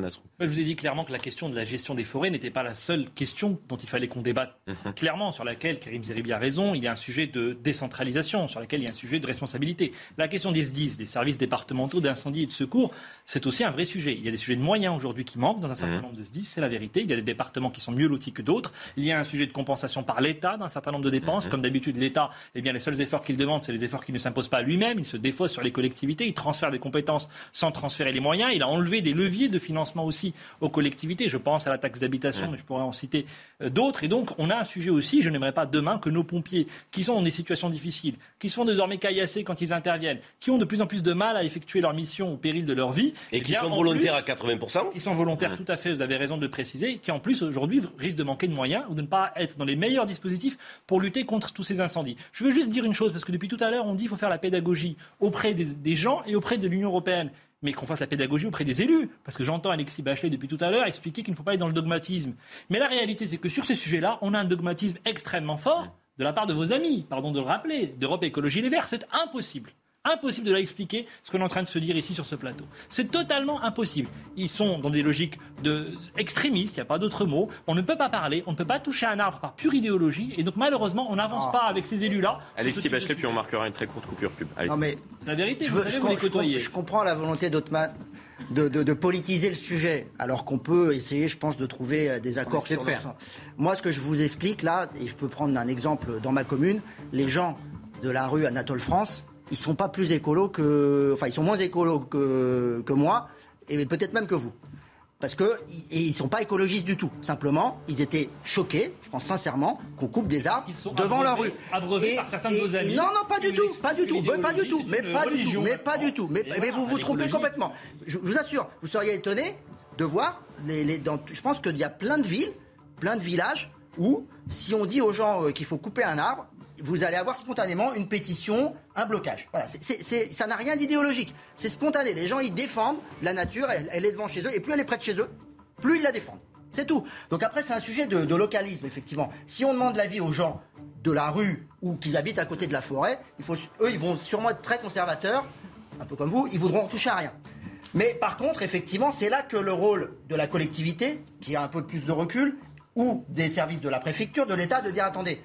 Je vous ai dit clairement que la question de la gestion des forêts n'était pas la seule question dont il fallait qu'on débatte. Mhm. Clairement, sur laquelle Karim Zeribi a raison, il y a un sujet de décentralisation, sur laquelle il y a un sujet de responsabilité. La question des SDIS, des services départementaux d'incendie et de secours, c'est aussi un vrai sujet. Il y a des sujets de moyens aujourd'hui qui manquent dans un certain mhm. nombre de SDIS, c'est la vérité. Il y a des départements qui sont mieux lotis que d'autres. Il y a un sujet de compensation par l'État d'un certain nombre de dépenses. Mhm. Comme d'habitude, l'État, eh bien, les seuls efforts qu'il demande, c'est les efforts qui ne s'imposent pas lui-même. Il se défausse sur les collectivités, il transfère des compétences sans transférer les moyens. Il a enlevé des leviers de financement aussi aux collectivités. Je pense à la taxe d'habitation, mais je pourrais en citer euh, d'autres. Et donc, on a un sujet aussi. Je n'aimerais pas demain que nos pompiers, qui sont dans des situations difficiles, qui sont désormais caillassés quand ils interviennent, qui ont de plus en plus de mal à effectuer leur mission au péril de leur vie, et, eh qui sont volontaires à 80%, qui sont volontaires, tout à fait. Vous avez raison de le préciser, qui en plus aujourd'hui risquent de manquer de moyens ou de ne pas être dans les meilleurs dispositifs pour lutter contre tous ces incendies. Je veux juste dire une chose, parce que depuis tout à l'heure, on dit qu'il faut faire la pédagogie auprès des, gens et auprès de l'Union européenne mais qu'on fasse la pédagogie auprès des élus. Parce que j'entends Alexis Bachelet depuis tout à l'heure expliquer qu'il ne faut pas être dans le dogmatisme. Mais la réalité, c'est que sur ces sujets-là, on a un dogmatisme extrêmement fort de la part de vos amis, pardon de le rappeler, d'Europe Écologie Les Verts. C'est impossible. Impossible de leur expliquer ce qu'on est en train de se dire ici sur ce plateau. C'est totalement impossible. Ils sont dans des logiques de extrémistes, il n'y a pas d'autre mot. On ne peut pas parler, on ne peut pas toucher un arbre par pure idéologie. Et donc malheureusement, on n'avance ah. pas avec ces élus-là. Alexis Bachelet, puis on marquera une très courte coupure pub. Non mais c'est la vérité. Je, je, je comprends la volonté d'Otman de, politiser le sujet, alors qu'on peut essayer, je pense, de trouver des accords sur Moi, ce que je vous explique là, et je peux prendre un exemple dans ma commune, les gens de la rue Anatole France, ils sont pas plus écolos que, enfin, ils sont moins écolos que, que moi, et peut-être même que vous parce que et ils sont pas écologistes du tout. Simplement, ils étaient choqués, je pense sincèrement, qu'on coupe des arbres devant leur rue. Abreuvés par certains de vos amis. non, non, pas du tout, pas du tout, pas du tout, mais pas du tout, mais pas du tout. Mais, vous vous trompez complètement. Je, vous assure, vous seriez étonné de voir les, les dans, je pense qu'il y a plein de villes, plein de villages où si on dit aux gens euh, qu'il faut couper un arbre, vous allez avoir spontanément une pétition, un blocage. Voilà, ça n'a rien d'idéologique. C'est spontané. Les gens, ils défendent la nature, elle, est devant chez eux, et plus elle est près de chez eux, plus ils la défendent. C'est tout. Donc après, c'est un sujet de, localisme, effectivement. Si on demande l'avis aux gens de la rue ou qui habitent à côté de la forêt, eux, ils vont sûrement être très conservateurs, un peu comme vous, ils voudront toucher à rien. Mais par contre, effectivement, c'est là que le rôle de la collectivité, qui a un peu plus de recul, ou des services de la préfecture, de l'État, de dire attendez,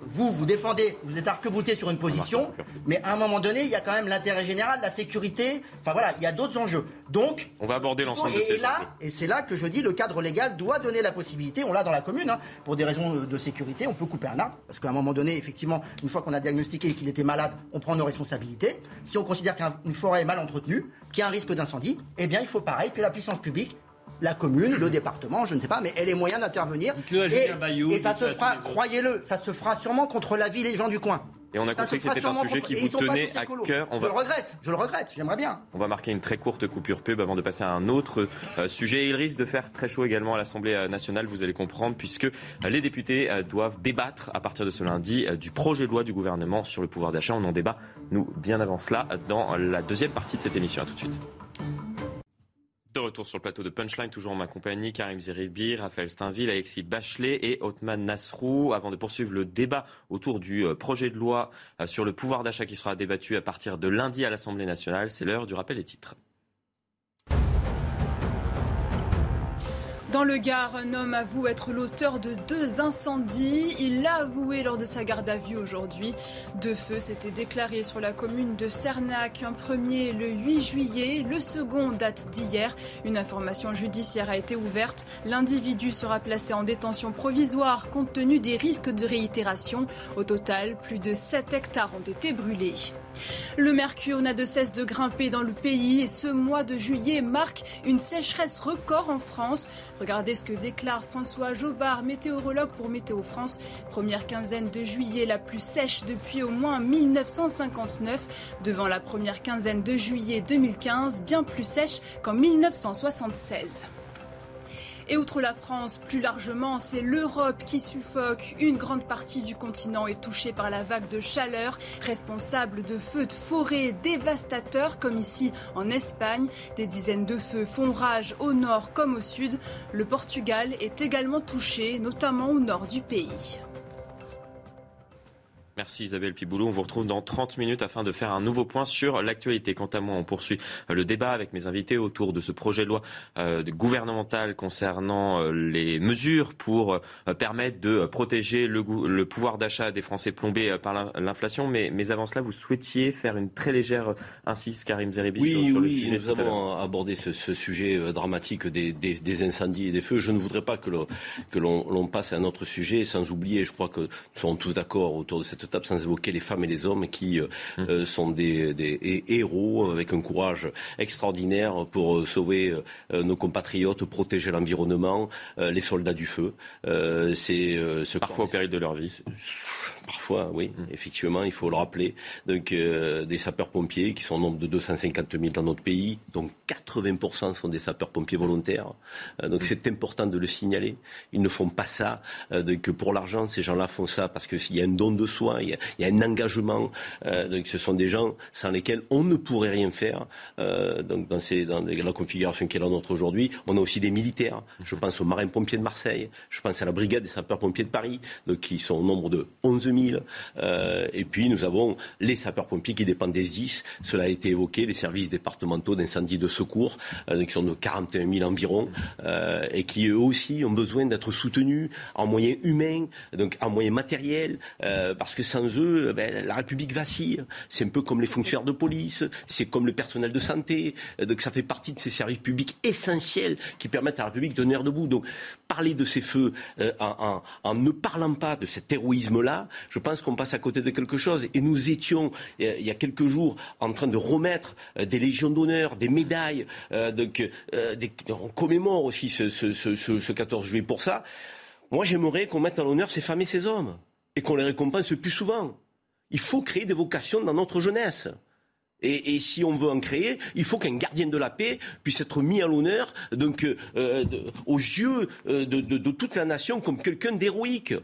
vous, vous défendez, vous êtes arc-bouté sur une position, mais à un moment donné, il y a quand même l'intérêt général, la sécurité. Enfin voilà, il y a d'autres enjeux. Donc, on va aborder l'ensemble de ces et là, Et c'est là que je dis, le cadre légal doit donner la possibilité. On l'a dans la commune, hein, pour des raisons de sécurité, on peut couper un arbre parce qu'à un moment donné, effectivement, une fois qu'on a diagnostiqué qu'il était malade, on prend nos responsabilités. Si on considère qu'une forêt est mal entretenue, qu'il y a un risque d'incendie, eh bien, il faut pareil que la puissance publique la commune, le département, je ne sais pas, mais elle est moyen d'intervenir. Et, ça se fera, croyez-le, ça se fera sûrement contre la ville et les gens du coin. Et on a compris que c'était un sujet qui vous tenait à cœur. Je le regrette, je le regrette, j'aimerais bien. On va marquer une très courte coupure pub avant de passer à un autre euh, sujet. Il risque de faire très chaud également à l'Assemblée euh, nationale, vous allez comprendre, puisque euh, les députés doivent débattre à partir de ce lundi du projet de loi du gouvernement sur le pouvoir d'achat. On en débat, nous, bien avant cela, dans la deuxième partie de cette émission. À tout de suite. De retour sur le plateau de Punchline, toujours en ma compagnie, Karim Zeribi, Raphaël Steinville, Alexis Bachelet et Othman Nasrou. Avant de poursuivre le débat autour du euh, projet de loi euh, sur le pouvoir d'achat qui sera débattu à partir de lundi à l'Assemblée nationale, c'est l'heure du rappel des titres. Dans le Gard, un homme avoue être l'auteur de deux incendies. Il l'a avoué lors de sa garde à vue aujourd'hui. Deux feux s'étaient déclarés sur la commune de Cernac. Un premier le 8 juillet, le second date d'hier. Une information judiciaire a été ouverte. L'individu sera placé en détention provisoire compte tenu des risques de réitération. Au total, plus de 7 hectares ont été brûlés. Le mercure n'a de cesse de grimper dans le pays et ce mois de juillet marque une sécheresse record en France. Regardez ce que déclare François Jobard, météorologue pour Météo France. Première quinzaine de juillet la plus sèche depuis au moins 1959, devant la première quinzaine de juillet 2015, bien plus sèche qu'en 1976. Et outre la France, plus largement, c'est l'Europe qui suffoque. Une grande partie du continent est touchée par la vague de chaleur, responsable de feux de forêt dévastateurs comme ici en Espagne. Des dizaines de feux font rage au nord comme au sud. Le Portugal est également touché, notamment au nord du pays. Merci Isabelle Piboulou. On vous retrouve dans 30 minutes afin de faire un nouveau point sur l'actualité. Quant à moi, on poursuit le débat avec mes invités autour de ce projet de loi euh, gouvernemental concernant euh, les mesures pour euh, permettre de protéger le, pouvoir d'achat des Français plombés par l'inflation. Mais, avant cela, vous souhaitiez faire une très légère incise, Karim Zeribi, oui, sur, le sujet. Nous avons abordé ce, ce, sujet dramatique des, des, des, incendies et des feux. Je ne voudrais pas que l'on passe à un autre sujet sans oublier, je crois que nous sommes tous d'accord autour de cette table sans évoquer les femmes et les hommes qui euh, mmh. euh, sont des, des, héros avec un courage extraordinaire pour euh, sauver nos compatriotes, protéger l'environnement, les soldats du feu. c'est ce parfois au péril de leur vie. Parfois, oui, mmh. effectivement, il faut le rappeler. Donc, des sapeurs-pompiers qui sont au nombre de 250 000 dans notre pays, dont 80% sont des sapeurs-pompiers volontaires. donc, mmh. c'est important de le signaler. Ils ne font pas ça que pour l'argent. Ces gens-là font ça parce qu'il y a un don de soi, il y a, il y a un engagement. Euh, donc ce sont des gens sans lesquels on ne pourrait rien faire. Euh, donc dans, ces, dans la configuration qui est la nôtre aujourd'hui, on a aussi des militaires. Je pense aux marins-pompiers de Marseille, je pense à la brigade des sapeurs-pompiers de Paris, donc, qui sont au nombre de 11 000. Euh, et puis nous avons les sapeurs-pompiers qui dépendent des 10. Cela a été évoqué, les services départementaux d'incendie de secours, qui sont de 41 000 environ, et qui eux aussi ont besoin d'être soutenus en moyens humains, donc en moyens matériels, parce que sans eux, ben, la République vacille. C'est un peu comme les fonctionnaires de police, c'est comme le personnel de santé. Donc ça fait partie de ces services publics essentiels qui permettent à la République de tenir debout. Parler de ces feux en, en, ne parlant pas de cet héroïsme-là, je pense qu'on passe à côté de quelque chose. Et nous étions, il y a quelques jours, en train de remettre des légions d'honneur, des médailles. donc, on commémore aussi ce, ce, ce, ce 14 juillet pour ça. Moi, j'aimerais qu'on mette à l'honneur ces femmes et ces hommes et qu'on les récompense plus souvent. Il faut créer des vocations dans notre jeunesse. Et, si on veut en créer, il faut qu'un gardien de la paix puisse être mis à l'honneur, donc euh, euh, aux yeux euh, de, toute la nation comme quelqu'un d'héroïque,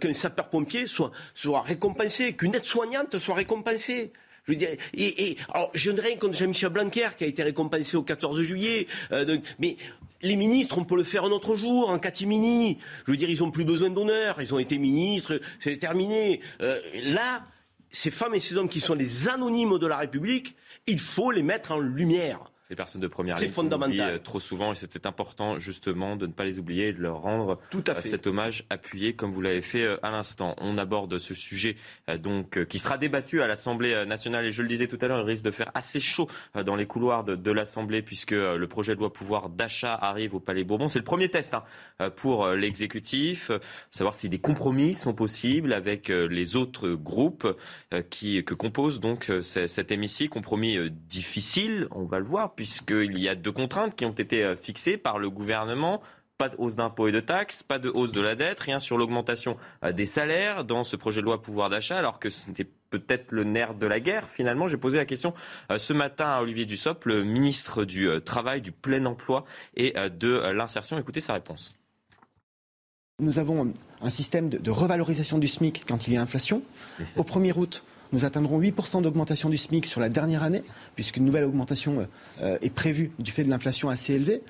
qu'un sapeur-pompier soit, soit récompensé, qu'une aide-soignante soit récompensée. Je veux dire, et, et alors, je ne rien contre Jean-Michel Blanquer qui a été récompensé au 14 juillet, mais les ministres, on peut le faire un autre jour, en catimini. Je veux dire, ils n'ont plus besoin d'honneur. Ils ont été ministres, c'est terminé. Euh, là, ces femmes et ces hommes qui sont les anonymes de la République, il faut les mettre en lumière les personnes de première ligne. C'est fondamental. Euh, trop souvent, et c'était important justement de ne pas les oublier et de leur rendre Tout à euh, fait. cet hommage appuyé, comme vous l'avez fait euh, à l'instant. On aborde ce sujet donc qui sera débattu à l'Assemblée nationale, et je le disais tout à l'heure, il risque de faire assez chaud dans les couloirs de, l'Assemblée puisque le projet de loi pouvoir d'achat arrive au Palais Bourbon. C'est le premier test hein, pour l'exécutif, savoir si des compromis sont possibles avec les autres groupes qui que compose donc cet hémicycle. Compromis difficile, on va le voir puisqu'il y a deux contraintes qui ont été euh, fixées par le gouvernement pas de hausse d'impôts et de taxes, pas de hausse de la dette, rien sur l'augmentation euh, des salaires dans ce projet de loi pouvoir d'achat, alors que c'était peut-être le nerf de la guerre. Finalement, j'ai posé la question euh, ce matin à Olivier Dussopt, le ministre du Travail, du plein emploi et de l'insertion. Écoutez sa réponse. Nous avons un système de, revalorisation du SMIC quand il y a inflation. Mmh. Au 1er août, nous atteindrons 8% d'augmentation du SMIC sur la dernière année, puisqu'une nouvelle augmentation euh, est prévue du fait de l'inflation assez élevée.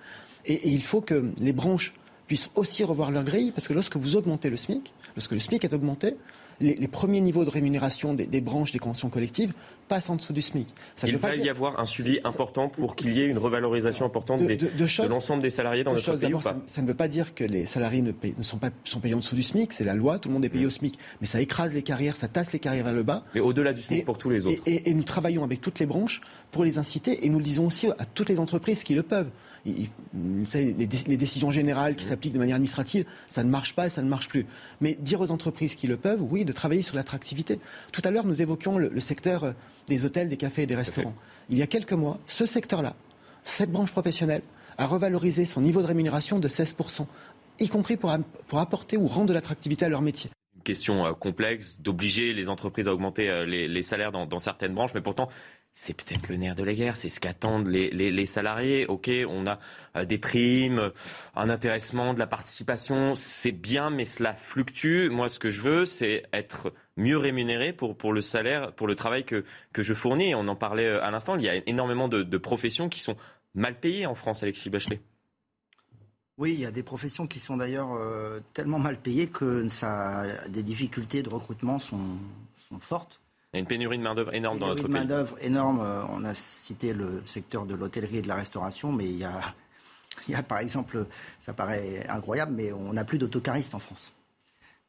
Et, il faut que les branches puissent aussi revoir leur grille, parce que lorsque vous augmentez le SMIC, lorsque le SMIC est augmenté, les, premiers niveaux de rémunération des, branches des conventions collectives passent en dessous du SMIC. Il va y avoir un suivi important pour qu'il y ait une revalorisation importante de, l'ensemble des salariés dans notre pays ou pas ça, ne veut pas dire que les salariés ne, sont pas sont payés en dessous du SMIC, c'est la loi, tout le monde est payé au SMIC, mais ça écrase les carrières, ça tasse les carrières vers le bas. Mais au-delà du SMIC pour tous les autres. et nous travaillons avec toutes les branches pour les inciter et nous le disons aussi à toutes les entreprises qui le peuvent les, décisions générales qui s'appliquent de manière administrative, ça ne marche pas et ça ne marche plus. Mais dire aux entreprises qui le peuvent, oui, de travailler sur l'attractivité. Tout à l'heure, nous évoquions le, secteur euh, des hôtels, des cafés et des restaurants. Il y a quelques mois, ce secteur-là, cette branche professionnelle, a revalorisé son niveau de rémunération de 16%, y compris pour, apporter ou rendre de l'attractivité à leur métier Une question euh, complexe d'obliger les entreprises à augmenter euh, les, salaires dans, certaines branches, mais pourtant c'est peut-être le nerf de la guerre, c'est ce qu'attendent les, salariés. Ok, on a euh, des primes, un intéressement, de la participation, c'est bien, mais cela fluctue. Moi, ce que je veux, c'est être mieux rémunéré pour, pour le salaire, pour le travail que, que je fournis. On en parlait euh, à l'instant, il y a énormément de, professions qui sont mal payées en France, Alexis Bachelet. Oui, il y a des professions qui sont d'ailleurs euh, tellement mal payées que des difficultés de recrutement sont, sont fortes. Il y a une pénurie de main-d'œuvre énorme dans notre pays. Une main-d'œuvre énorme. Euh, on a cité le secteur de l'hôtellerie et de la restauration, mais il y a, il y a par exemple, ça paraît incroyable, mais on n'a plus d'autocaristes en France.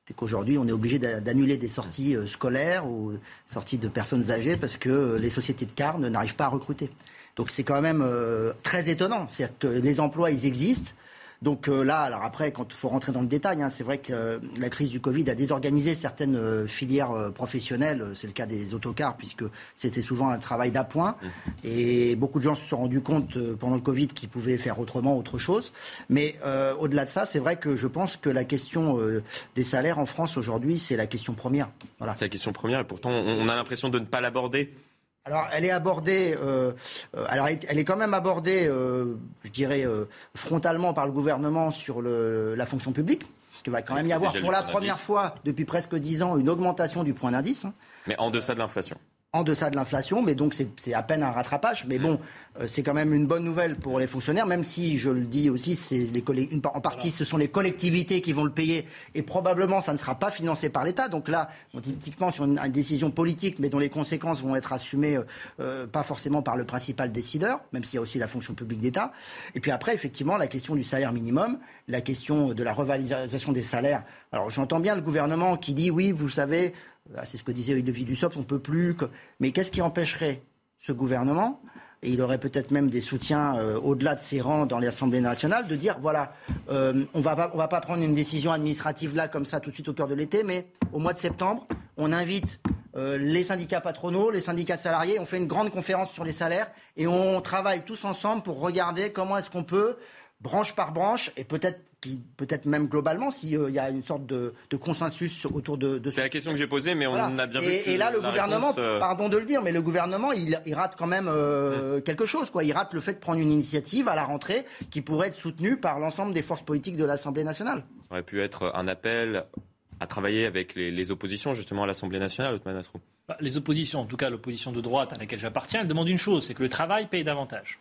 C'est qu'aujourd'hui, on est obligé d'annuler des sorties euh, scolaires ou sorties de personnes âgées parce que les sociétés de car n'arrivent pas à recruter. Donc c'est quand même euh, très étonnant. C'est-à-dire que les emplois, ils existent, donc euh, là, alors après, quand il faut rentrer dans le détail, hein, c'est vrai que euh, la crise du Covid a désorganisé certaines euh, filières professionnelles. C'est le cas des autocars, puisque c'était souvent un travail d'appoint. Mmh. Et beaucoup de gens se sont rendus compte pendant le Covid qu'ils pouvaient faire autrement, autre chose. Mais au-delà de ça, c'est vrai que je pense que la question des salaires en France aujourd'hui, c'est la question première. Voilà. C'est la question première, et pourtant, on a l'impression de ne pas l'aborder alors, elle est abordée. Euh, euh, alors, elle est quand même abordée, euh, je dirais, frontalement par le gouvernement sur le, la fonction publique. Parce qu'il va quand même y avoir, pour la première fois depuis presque dix ans, une augmentation du point d'indice. Hein. Mais en deçà de l'inflation en deçà de l'inflation, mais donc c'est à peine un rattrapage. Mais bon, euh, c'est quand même une bonne nouvelle pour les fonctionnaires, même si je le dis aussi, c'est en partie ce sont les collectivités qui vont le payer et probablement ça ne sera pas financé par l'État. Donc là, on dit typiquement sur une, décision politique, mais dont les conséquences vont être assumées euh, euh, pas forcément par le principal décideur, même s'il y a aussi la fonction publique d'État. Et puis après, effectivement, la question du salaire minimum, la question de la revalorisation des salaires. Alors j'entends bien le gouvernement qui dit oui, vous savez, c'est ce que disait Vie Dussopt, on peut plus. Mais qu'est-ce qui empêcherait ce gouvernement et il aurait peut-être même des soutiens euh, au-delà de ses rangs dans l'Assemblée nationale, de dire voilà, euh, on va va pas prendre une décision administrative là comme ça tout de suite au cœur de l'été, mais au mois de septembre, on invite euh, les syndicats patronaux, les syndicats salariés, on fait une grande conférence sur les salaires et on travaille tous ensemble pour regarder comment est-ce qu'on peut branche par branche et peut-être peut-être même globalement, s'il y a une sorte de, consensus autour de, de C'est la question que j'ai posée, mais on a bien vu. Et, là, le gouvernement, euh, pardon de le dire, mais le gouvernement, il, rate quand même euh, hum. quelque chose. Quoi. Il rate le fait de prendre une initiative à la rentrée qui pourrait être soutenue par l'ensemble des forces politiques de l'Assemblée nationale. Ça aurait pu être un appel à travailler avec les, oppositions, justement, à l'Assemblée nationale, Otman bah, Les oppositions, en tout cas l'opposition de droite à laquelle j'appartiens, elle demande une chose, c'est que le travail paye davantage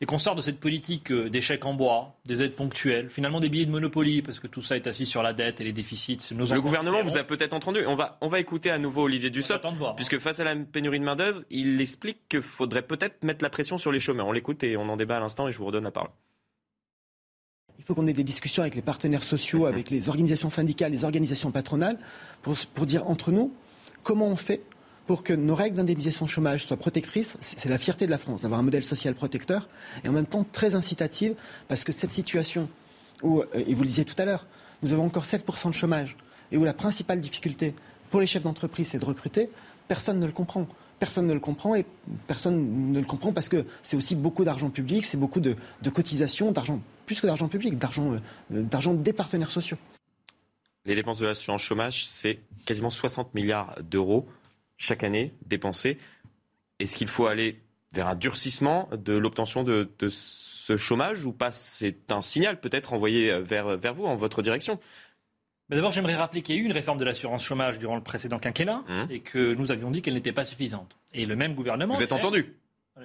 et qu'on sort de cette politique euh, d'échecs en bois, des aides ponctuelles, finalement des billets de Monopoly, parce que tout ça est assis sur la dette et les déficits. Nos le gouvernement vous a peut-être entendu. On va, on va écouter à nouveau Olivier Dussopt, puisque face à la pénurie de main-d'œuvre, il explique qu'il faudrait peut-être mettre la pression sur les chômeurs. On l'écoute et on en débat à l'instant et je vous redonne la parole. Il faut qu'on ait des discussions avec les partenaires sociaux, avec les organisations syndicales, les organisations patronales, pour, pour dire entre nous comment on fait pour que nos règles d'indemnisation chômage soient protectrices. C'est la fierté de la France d'avoir un modèle social protecteur et en même temps très incitative parce que cette situation où, euh, et vous le disiez tout à l'heure, nous avons encore 7% de chômage et où la principale difficulté pour les chefs d'entreprise c'est de recruter, personne ne le comprend. Personne ne le comprend et personne ne le comprend parce que c'est aussi beaucoup d'argent public, c'est beaucoup de, cotisations, d'argent, plus que d'argent public, d'argent, euh, d'argent des partenaires sociaux. Les dépenses de l'assurance chômage, c'est quasiment 60 milliards d'euros chaque année dépensée. Est-ce qu'il faut aller vers un durcissement de l'obtention de, ce chômage ou pas? C'est un signal peut-être envoyé vers, vers vous, en votre direction. D'abord, j'aimerais rappeler qu'il y a eu une réforme de l'assurance chômage durant le précédent quinquennat mmh. et que nous avions dit qu'elle n'était pas suffisante. Et le même gouvernement. Vous êtes entendu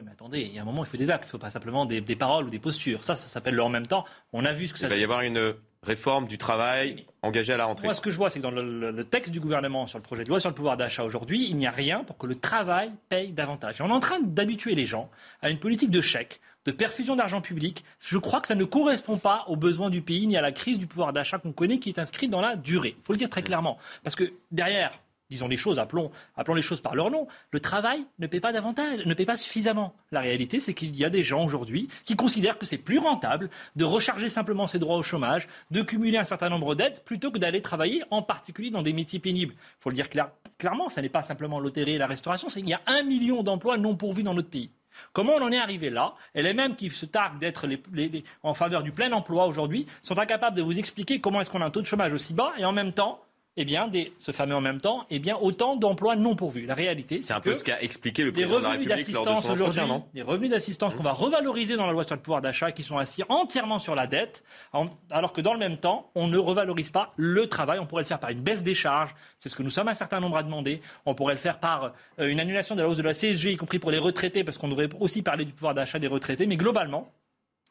mais attendez, il y a un moment, il faut des actes, il ne faut pas simplement des, paroles ou des postures. Ça, ça s'appelle le en même temps. On a vu ce que ça. Il va y avoir une réforme du travail engagée à la rentrée. Moi, ce que je vois, c'est que dans le, texte du gouvernement sur le projet de loi sur le pouvoir d'achat aujourd'hui, il n'y a rien pour que le travail paye davantage. Et on est en train d'habituer les gens à une politique de chèque, de perfusion d'argent public. Je crois que ça ne correspond pas aux besoins du pays ni à la crise du pouvoir d'achat qu'on connaît qui est inscrite dans la durée. Il faut le dire très clairement. Parce que derrière, disons les choses, appelons, les choses par leur nom, le travail ne paie pas davantage, ne paie pas suffisamment. La réalité, c'est qu'il y a des gens aujourd'hui qui considèrent que c'est plus rentable de recharger simplement ses droits au chômage, de cumuler un certain nombre d'aides, plutôt que d'aller travailler, en particulier dans des métiers pénibles. Il faut le dire clairement, ce n'est pas simplement l'hôtellerie et la restauration, c'est qu'il y a un million d'emplois non pourvus dans notre pays. Comment on en est arrivé là? Et les mêmes qui se targuent d'être en faveur du plein emploi aujourd'hui sont incapables de vous expliquer comment est-ce qu'on a un taux de chômage aussi bas et en même temps eh bien, des, ce fameux en même temps, eh bien, autant d'emplois non pourvus. La réalité, c'est un peu ce qu'a expliqué le président de la République lors de son les revenus d'assistance qu'on va revaloriser dans la loi sur le pouvoir d'achat, qui sont assis entièrement sur la dette, alors que dans le même temps, on ne revalorise pas le travail. On pourrait le faire par une baisse des charges, c'est ce que nous sommes un certain nombre à demander. On pourrait le faire par euh, une annulation de la hausse de la CSG, y compris pour les retraités, parce qu'on devrait aussi parler du pouvoir d'achat des retraités. Mais globalement,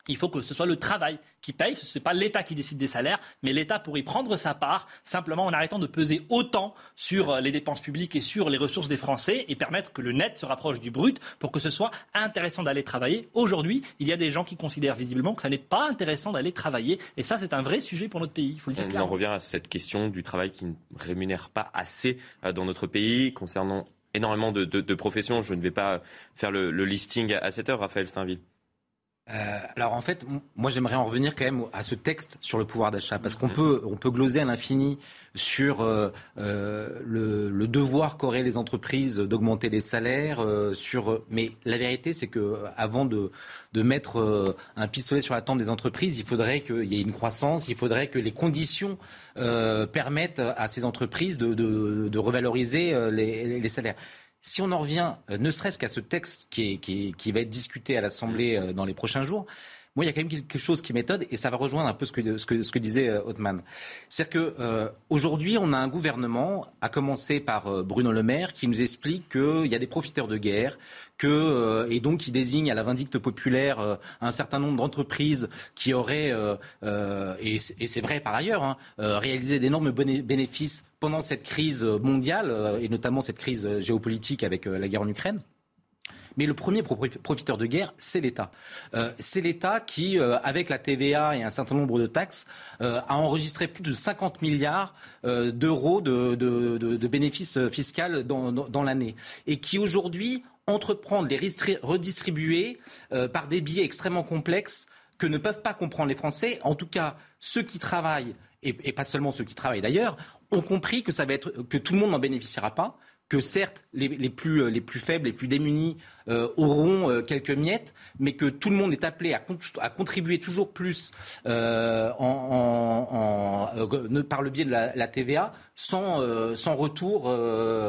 il faut que ce soit le travail qui paye. Ce n'est pas l'État qui décide des salaires, mais l'État pourrait prendre sa part simplement en arrêtant de peser autant sur euh, les dépenses publiques et sur les ressources des Français et permettre que le net se rapproche du brut pour que ce soit intéressant d'aller travailler. Aujourd'hui, il y a des gens qui considèrent visiblement que ça n'est pas intéressant d'aller travailler et ça, c'est un vrai sujet pour notre pays. Il faut le dire On en revient à cette question du travail qui ne rémunère pas assez euh, dans notre pays concernant énormément de, professions. Je ne vais pas faire le, le listing à cette heure, Raphaël Steinville. Euh, alors en fait, moi j'aimerais en revenir quand même à ce texte sur le pouvoir d'achat, parce qu'on peut, on peut gloser à l'infini sur euh, euh, le, le, devoir qu'auraient les entreprises d'augmenter les salaires, euh, sur, mais la vérité c'est que avant de, de mettre un pistolet sur la tente des entreprises, il faudrait qu'il y ait une croissance, il faudrait que les conditions permettent à ces entreprises de, de, de revaloriser les, les salaires si on en revient, euh, ne serait-ce qu'à ce texte qui, qui, va être discuté à l'Assemblée euh, dans les prochains jours, moi, il y a quand même quelque chose qui m'étonne et ça va rejoindre un peu ce que, ce que, ce que disait euh, Othman. C'est-à-dire qu'aujourd'hui, on a un gouvernement, à commencer par Bruno Le Maire, qui nous explique qu'il y a des profiteurs de guerre, que, euh, et donc qui désigne à la vindicte populaire euh, un certain nombre d'entreprises qui auraient, euh, et c'est vrai par ailleurs, hein, réalisé d'énormes bénéfices pendant cette crise mondiale, et notamment cette crise géopolitique avec la guerre en Ukraine. Mais le premier profiteur de guerre, c'est l'État. Euh, c'est l'État qui, euh, avec la TVA et un certain nombre de taxes, euh, a enregistré plus de 50 milliards d'euros de, bénéfices fiscaux dans, l'année. Et qui aujourd'hui entreprend de les redistribuer par des biais extrêmement complexes que ne peuvent pas comprendre les Français. En tout cas, ceux qui travaillent, et pas seulement ceux qui travaillent d'ailleurs, ont compris que, ça va être, que tout le monde n'en bénéficiera pas que certes les, plus, euh, les plus faibles, les plus démunis euh, auront euh, quelques miettes, mais que tout le monde est appelé à, à contribuer toujours plus en, par le biais de la, TVA sans, sans retour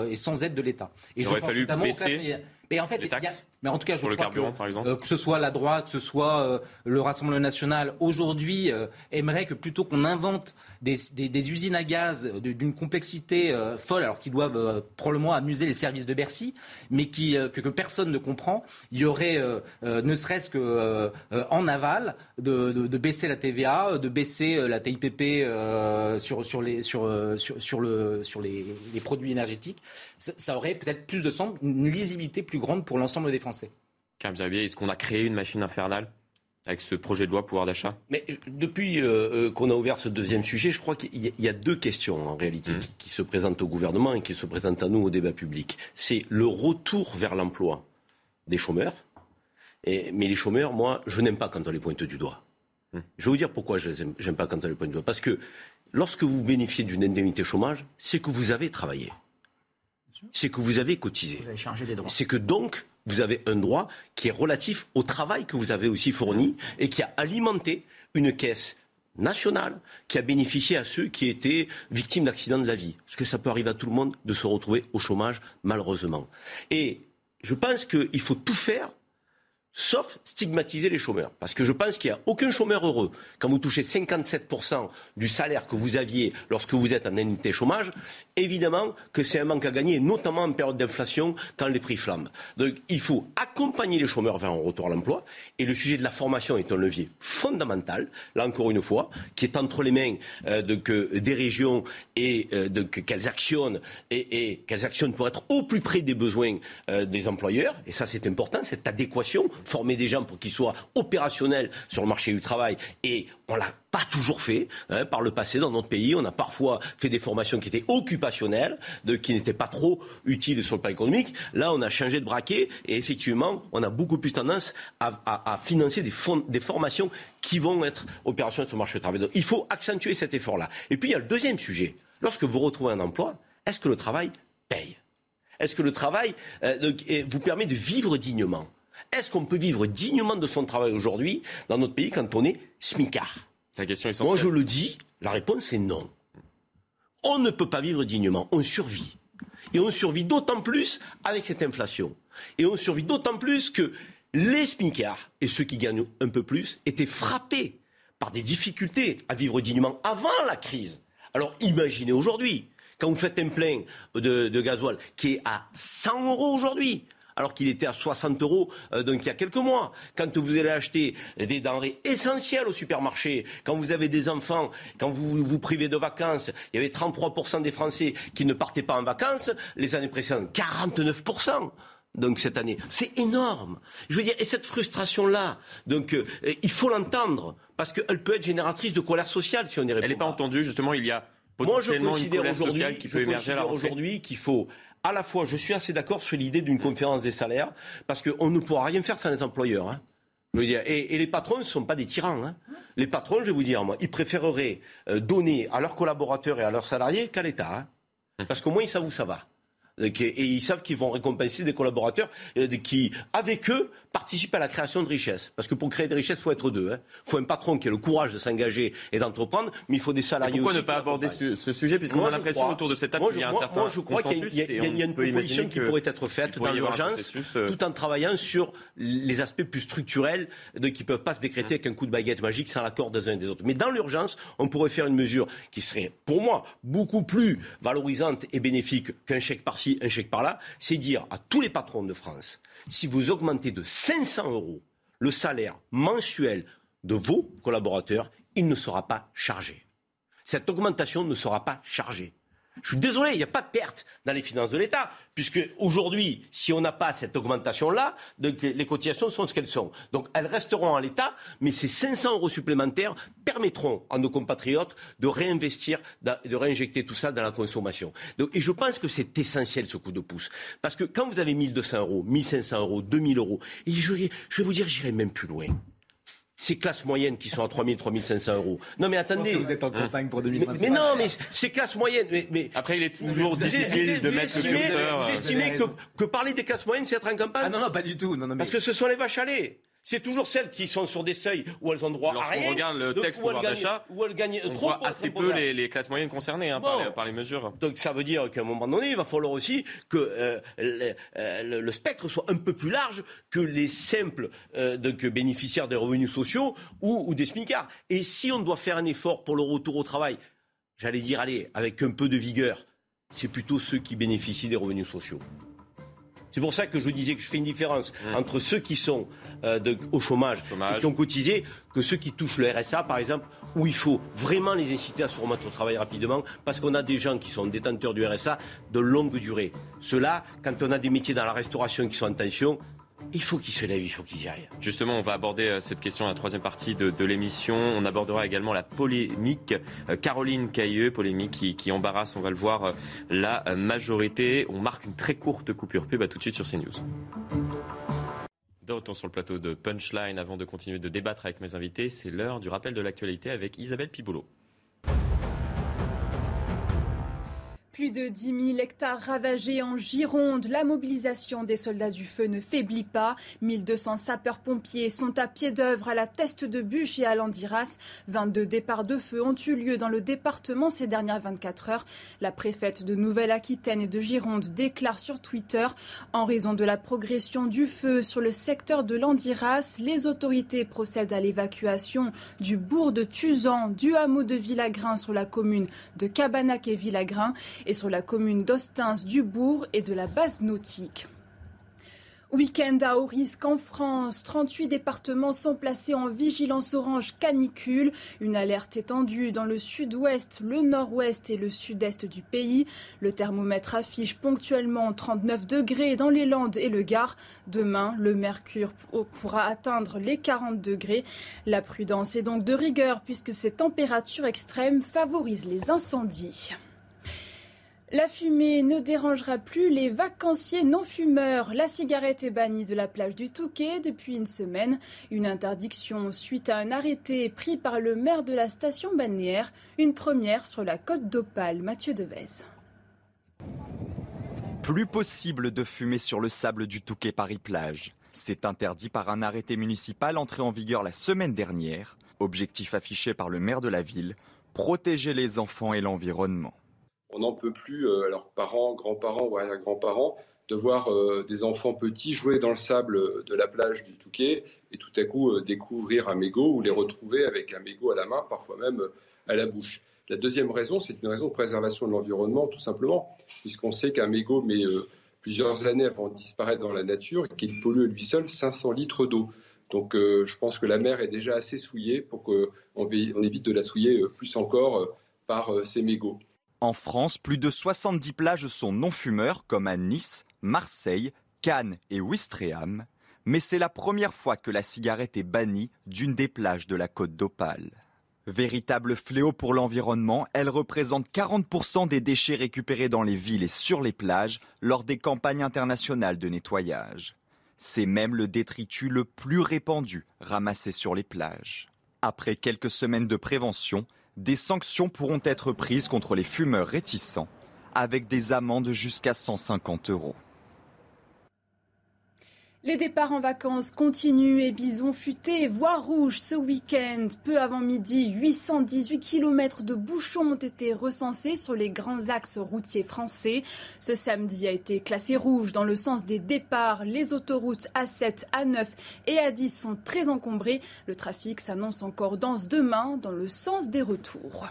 et sans aide de l'État. Et Il aurait fallu baisser mais en fait, les taxes mais en tout cas, je le crois que, par exemple. Euh, que ce soit la droite, que ce soit euh, le Rassemblement national, aujourd'hui euh, aimerait que plutôt qu'on invente des, des, usines à gaz d'une complexité folle, alors qu'ils doivent probablement amuser les services de Bercy, mais qui, que, que, personne ne comprend, il y aurait, ne serait-ce que en aval, de, de, de, baisser la TVA, de baisser la TIPP sur, sur, les, sur, sur, sur, le, sur les, les produits énergétiques. Ça, ça aurait peut-être plus de sens, une lisibilité plus grande pour l'ensemble des Français. est-ce qu'on a créé une machine infernale avec ce projet de loi pouvoir d'achat? Mais depuis euh, euh, qu'on a ouvert ce deuxième sujet, je crois qu'il y, a deux questions en réalité mmh. qui, se présentent au gouvernement et qui se présentent à nous au débat public. C'est le retour vers l'emploi des chômeurs. Et, mais les chômeurs, moi, je n'aime pas quand on les pointe du doigt. Mmh. Je vais vous dire pourquoi je n'aime pas quand on les pointe du doigt. Parce que lorsque vous bénéficiez d'une indemnité chômage, c'est que vous avez travaillé. C'est que vous avez cotisé. Vous avez chargé des droits. C'est que donc, vous avez un droit qui est relatif au travail que vous avez aussi fourni et qui a alimenté une caisse nationale qui a bénéficié à ceux qui étaient victimes d'accidents de la vie. Parce que ça peut arriver à tout le monde de se retrouver au chômage, malheureusement. Et je pense qu'il faut tout faire sauf stigmatiser les chômeurs. Parce que je pense qu'il n'y a aucun chômeur heureux. Quand vous touchez 57% du salaire que vous aviez lorsque vous êtes en indemnité chômage, évidemment que c'est un manque à gagner, notamment en période d'inflation, quand les prix flambent. Donc il faut accompagner les chômeurs vers un retour à l'emploi. Et le sujet de la formation est un levier fondamental, là encore une fois, qui est entre les mains euh, des régions et euh, qu'elles actionnent et, et qu'elles actionnent pour être au plus près des besoins euh, des employeurs. Et ça, c'est important, cette adéquation former des gens pour qu'ils soient opérationnels sur le marché du travail. Et on l'a pas toujours fait. Hein, par le passé, dans notre pays, on a parfois fait des formations qui étaient occupationnelles, qui n'étaient pas trop utiles sur le plan économique. Là, on a changé de braquet et effectivement, on a beaucoup plus tendance à, financer des, des formations qui vont être opérationnelles sur le marché du travail. Donc, il faut accentuer cet effort-là. Et puis, il y a le deuxième sujet. Lorsque vous retrouvez un emploi, est-ce que le travail paye? Est-ce que le travail euh, vous permet de vivre dignement? Est-ce qu'on peut vivre dignement de son travail aujourd'hui dans notre pays quand on est smicard la question essentielle. Moi, je le dis, la réponse est non. On ne peut pas vivre dignement, on survit. Et on survit d'autant plus avec cette inflation. Et on survit d'autant plus que les smicards et ceux qui gagnent un peu plus étaient frappés par des difficultés à vivre dignement avant la crise. Alors imaginez aujourd'hui, quand vous faites un plein de, de gasoil qui est à 100 euros aujourd'hui, alors qu'il était à 60 euros euh, donc il y a quelques mois. Quand vous allez acheter des denrées essentielles au supermarché, quand vous avez des enfants, quand vous vous privez de vacances, il y avait 33% des Français qui ne partaient pas en vacances, les années précédentes, 49% donc cette année. C'est énorme. Je veux dire, et cette frustration-là, donc euh, il faut l'entendre parce qu'elle peut être génératrice de colère sociale si on y répond. Elle n'est pas, entendue. Justement, il y a potentiellement Moi, je une colère sociale qui peut émerger aujourd'hui qu'il faut à la fois, je suis assez d'accord sur l'idée d'une conférence des salaires, parce qu'on ne pourra rien faire sans les employeurs. Hein. et, les patrons ne sont pas des tyrans. Hein. Les patrons, je vais vous dire, moi, ils préféreraient euh, donner à leurs collaborateurs et à leurs salariés qu'à l'État. Hein. Mmh. Parce qu'au moins, ils savent où ça va. Et ils savent qu'ils vont récompenser des collaborateurs euh, qui, avec eux, participent à la création de richesses. Parce que pour créer des richesses, il faut être deux. Il hein. faut un patron qui ait le courage de s'engager et d'entreprendre, mais il faut des salariés pourquoi aussi. Pourquoi ne pas aborder ce, sujet Puisqu'on a l'impression autour de cette table qu'il y a un certain Moi, je crois qu'il y, a une proposition qui pourrait être faite dans l'urgence, euh, tout en travaillant sur les aspects plus structurels de, qui ne peuvent pas se décréter avec un coup de baguette magique sans l'accord des uns et des autres. Mais dans l'urgence, on pourrait faire une mesure qui serait, pour moi, beaucoup plus valorisante et bénéfique qu'un chèque un chèque par-là. C'est dire à tous les patrons de France, si vous augmentez de 500 euros le salaire mensuel de vos collaborateurs, il ne sera pas chargé. Cette augmentation ne sera pas chargée. Je suis désolé, il n'y a pas de perte dans les finances de l'État, puisque aujourd'hui, si on n'a pas cette augmentation-là, les cotisations sont ce qu'elles sont. Donc elles resteront à l'État, mais ces 500 euros supplémentaires permettront à nos compatriotes de réinvestir, de réinjecter tout ça dans la consommation. et je pense que c'est essentiel ce coup de pouce, parce que quand vous avez 1200 euros, 1500 euros, 2000 euros, je vais vous dire, j'irai même plus loin ces classes moyennes qui sont à 3 000, 3 500 euros. Non, mais attendez. que vous êtes en campagne pour 2025. Mais, non, mais ces classes moyennes. Mais, Après, il est toujours difficile de mettre le curseur. Vous estimez que, que, parler des classes moyennes, c'est être en campagne Ah non, non, pas du tout. Non, non, Parce que ce sont les vaches à lait c'est toujours celles qui sont sur des seuils où elles ont droit à rien. on regarde le texte pouvoir d'achat, où elles gagnent on trop voit assez peu les, classes moyennes concernées hein, par, les, mesures. Donc ça veut dire qu'à un moment donné, il va falloir aussi que euh, euh, le, spectre soit un peu plus large que les simples euh, bénéficiaires des revenus sociaux ou, ou des smicards. Et si on doit faire un effort pour le retour au travail, j'allais dire, allez, avec un peu de vigueur, c'est plutôt ceux qui bénéficient des revenus sociaux. C'est pour ça que je disais que je fais une différence mmh. entre ceux qui sont euh, au chômage, et qui ont cotisé que ceux qui touchent le RSA, par exemple, où il faut vraiment les inciter à se remettre au travail rapidement, parce qu'on a des gens qui sont détenteurs du RSA de longue durée. Cela, quand on a des métiers dans la restauration qui sont en tension, il faut qu'il se lève, il faut qu'il y aille. Justement, on va aborder euh, cette question à la troisième partie de, l'émission. On abordera également la polémique. Euh, Caroline Cailleux, polémique qui, embarrasse, on va le voir, euh, la majorité. On marque une très courte coupure pub. Tout de suite sur CNews. De retour sur le plateau de Punchline. Avant de continuer de débattre avec mes invités, c'est l'heure du rappel de l'actualité avec Isabelle Piboulot. Plus de 10 000 hectares ravagés en Gironde. La mobilisation des soldats du feu ne faiblit pas. 1200 sapeurs-pompiers sont à pied d'œuvre à la Teste de Bûche et à Landiras. 22 départs de feu ont eu lieu dans le département ces dernières 24 heures. La préfète de Nouvelle-Aquitaine et de Gironde déclare sur Twitter En raison de la progression du feu sur le secteur de Landiras, les autorités procèdent à l'évacuation du bourg de Tuzan, du hameau de Villagrin sur la commune de Cabanac et Villagrin et sur la commune d'Ostens du Bourg et de la base nautique. Week-end à haut risque en France. 38 départements sont placés en vigilance orange canicule. Une alerte étendue dans le sud-ouest, le nord-ouest et le sud-est du pays. Le thermomètre affiche ponctuellement 39 degrés dans les Landes et le Gard. Demain, le mercure pourra atteindre les 40 degrés. La prudence est donc de rigueur puisque ces températures extrêmes favorisent les incendies. La fumée ne dérangera plus les vacanciers non-fumeurs. La cigarette est bannie de la plage du Touquet depuis une semaine. Une interdiction suite à un arrêté pris par le maire de la station balnéaire. Une première sur la côte d'Opale. Mathieu Devez. Plus possible de fumer sur le sable du Touquet Paris-Plage. C'est interdit par un arrêté municipal entré en vigueur la semaine dernière. Objectif affiché par le maire de la ville, protéger les enfants et l'environnement on n'en peut plus, euh, alors parents, grands-parents ou arrière-grands-parents, de voir euh, des enfants petits jouer dans le sable de la plage du Touquet et tout à coup euh, découvrir un mégot ou les retrouver avec un mégot à la main, parfois même à la bouche. La deuxième raison, c'est une raison de préservation de l'environnement, tout simplement, puisqu'on sait qu'un mégot met plusieurs années avant de disparaître dans la nature et qu'il pollue lui seul 500 litres d'eau. Donc je pense que la mer est déjà assez souillée pour qu'on évite de la souiller plus encore par ces mégots. En France, plus de 70 plages sont non-fumeurs, comme à Nice, Marseille, Cannes et Ouistreham. Mais c'est la première fois que la cigarette est bannie d'une des plages de la côte d'Opale. Véritable fléau pour l'environnement, elle représente 40% des déchets récupérés dans les villes et sur les plages lors des campagnes internationales de nettoyage. C'est même le détritus le plus répandu ramassé sur les plages. Après quelques semaines de prévention, des sanctions pourront être prises contre les fumeurs réticents, avec des amendes jusqu'à 150 euros. Les départs en vacances continuent et Bison futé, voie rouge ce week-end. Peu avant midi, 818 km de bouchons ont été recensés sur les grands axes routiers français. Ce samedi a été classé rouge dans le sens des départs. Les autoroutes A7, A9 et A10 sont très encombrées. Le trafic s'annonce encore dense demain dans le sens des retours.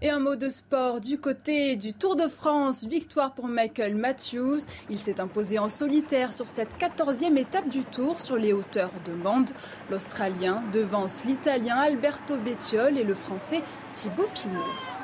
Et un mot de sport du côté du Tour de France. Victoire pour Michael Matthews. Il s'est imposé en solitaire sur cette quatorzième étape du Tour sur les hauteurs de Mende. L'Australien devance l'Italien Alberto Bettiol et le Français Thibaut Pinot.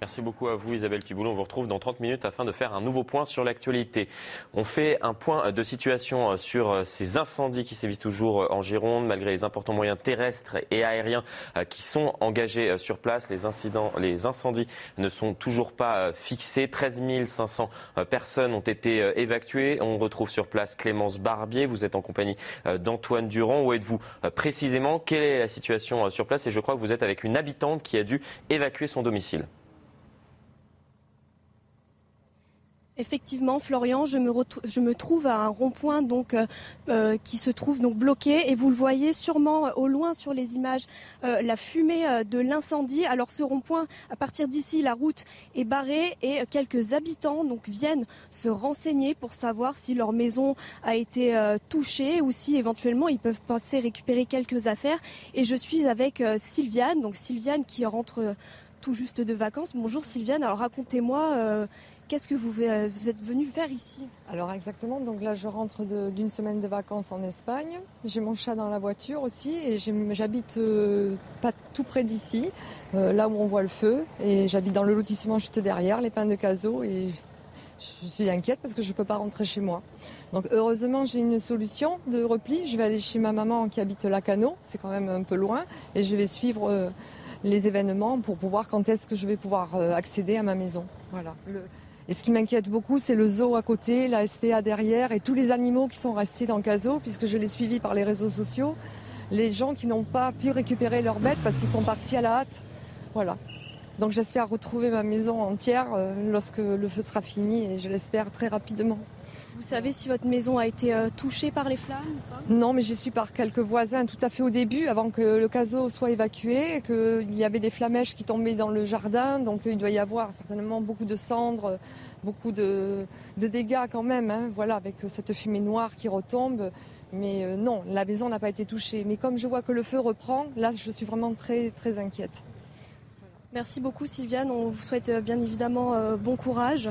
Merci beaucoup à vous Isabelle Piboulon. On vous retrouve dans 30 minutes afin de faire un nouveau point sur l'actualité. On fait un point de situation sur ces incendies qui sévissent toujours en Gironde malgré les importants moyens terrestres et aériens qui sont engagés sur place. Les, incidents, les incendies ne sont toujours pas fixés. 13 500 personnes ont été évacuées. On retrouve sur place Clémence Barbier. Vous êtes en compagnie d'Antoine Durand. Où êtes-vous précisément? Quelle est la situation sur place? Et je crois que vous êtes avec une habitante qui a dû évacuer son domicile. Effectivement, Florian, je me, trouve à un rond-point euh, euh, qui se trouve donc bloqué et vous le voyez sûrement euh, au loin sur les images la fumée de l'incendie. Alors ce rond-point, à partir d'ici, la route est barrée et quelques habitants viennent se renseigner pour savoir si leur maison a été touchée ou si éventuellement ils peuvent passer récupérer quelques affaires. Et je suis avec Sylviane, donc Sylviane qui rentre tout juste de vacances. Bonjour Sylviane, alors racontez-moi Qu'est-ce que vous, êtes venu faire ici? Alors exactement, donc là je rentre d'une semaine de vacances en Espagne. J'ai mon chat dans la voiture aussi et j'habite euh, pas tout près d'ici, euh, là où on voit le feu. Et j'habite dans le lotissement juste derrière, les pins de caso. Et je suis inquiète parce que je ne peux pas rentrer chez moi. Donc heureusement j'ai une solution de repli. Je vais aller chez ma maman qui habite Lacano, c'est quand même un peu loin, et je vais suivre euh, les événements pour pouvoir quand est-ce que je vais pouvoir accéder à ma maison. Voilà. Et ce qui m'inquiète beaucoup, c'est le zoo à côté, la SPA derrière et tous les animaux qui sont restés dans le caso, puisque je l'ai suivi par les réseaux sociaux. Les gens qui n'ont pas pu récupérer leurs bêtes parce qu'ils sont partis à la hâte. Voilà. Donc j'espère retrouver ma maison entière euh, lorsque le feu sera fini et je l'espère très rapidement. Vous savez si votre maison a été euh, touchée par les flammes Non, mais j'ai su par quelques voisins tout à fait au début, avant que le caso soit évacué, qu'il y avait des flamèches qui tombaient dans le jardin. Donc il doit y avoir certainement beaucoup de cendres, beaucoup de, dégâts quand même. Hein, voilà, avec cette fumée noire qui retombe. Mais euh, non, la maison n'a pas été touchée. Mais comme je vois que le feu reprend, là, je suis vraiment très inquiète. Merci beaucoup Sylviane, on vous souhaite euh, bien évidemment euh, bon courage.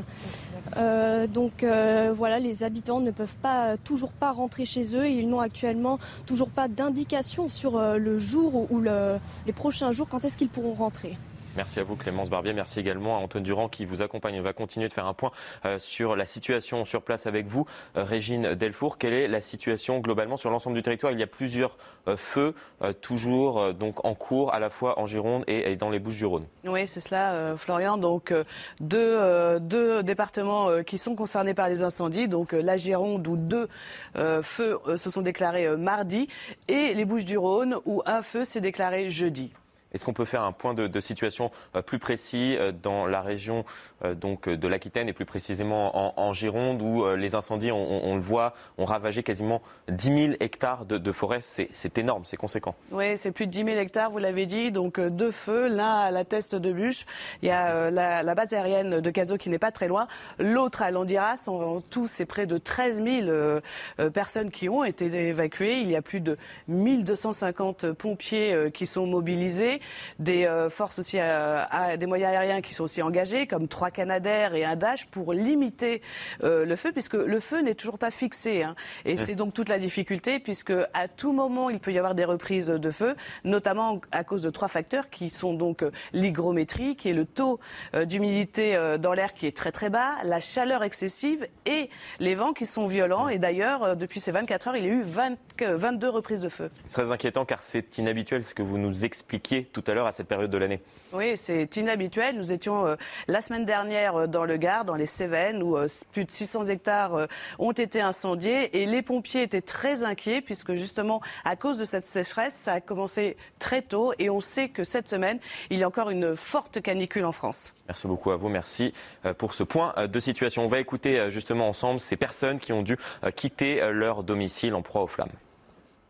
Euh, donc voilà, les habitants ne peuvent pas toujours pas rentrer chez eux et ils n'ont actuellement toujours pas d'indication sur le jour ou les prochains jours quand est-ce qu'ils pourront rentrer? Merci à vous Clémence Barbier, merci également à Antoine Durand qui vous accompagne. On va continuer de faire un point euh, sur la situation sur place avec vous. Euh, Régine Delfour, quelle est la situation globalement sur l'ensemble du territoire? Il y a plusieurs euh, feux toujours donc en cours à la fois en Gironde et, dans les Bouches-du-Rhône. Oui, c'est cela Florian. Donc deux, départements qui sont concernés par les incendies, donc la Gironde où deux feux se sont déclarés mardi et les Bouches-du-Rhône où un feu s'est déclaré jeudi. Est-ce qu'on peut faire un point de, situation euh, plus précis euh, dans la région euh, donc, de l'Aquitaine et plus précisément en, Gironde où les incendies, on, le voit, ont ravagé quasiment 10 000 hectares de, forêt C'est énorme, c'est conséquent. Oui, c'est plus de 10 000 hectares, vous l'avez dit. Donc deux feux, l'un à la Teste de Bûche. Il y a la, base aérienne de Cazaux qui n'est pas très loin. L'autre à Landiras. En tout, c'est près de 13 000 personnes qui ont été évacuées. Il y a plus de 1250 pompiers qui sont mobilisés des euh, forces aussi, euh, des moyens aériens qui sont aussi engagés, comme trois Canadair et un Dash, pour limiter euh, le feu, puisque le feu n'est toujours pas fixé. Hein. Et c'est donc toute la difficulté, puisque à tout moment, il peut y avoir des reprises de feu, notamment à cause de trois facteurs qui sont donc l'hygrométrie, qui est le taux d'humidité dans l'air qui est très très bas, la chaleur excessive et les vents qui sont violents. Et d'ailleurs, depuis ces 24 heures, il y a eu 22 reprises de feu. Très inquiétant car c'est inhabituel ce que vous nous expliquiez tout à l'heure à cette période de l'année. Oui, c'est inhabituel. Nous étions euh, la semaine dernière euh, dans le Gard, dans les Cévennes, où euh, plus de 600 hectares ont été incendiés et les pompiers étaient très inquiets puisque justement à cause de cette sécheresse, ça a commencé très tôt et on sait que cette semaine, il y a encore une forte canicule en France. Merci beaucoup à vous, merci pour ce point de situation. On va écouter justement ensemble ces personnes qui ont dû quitter leur domicile en proie aux flammes.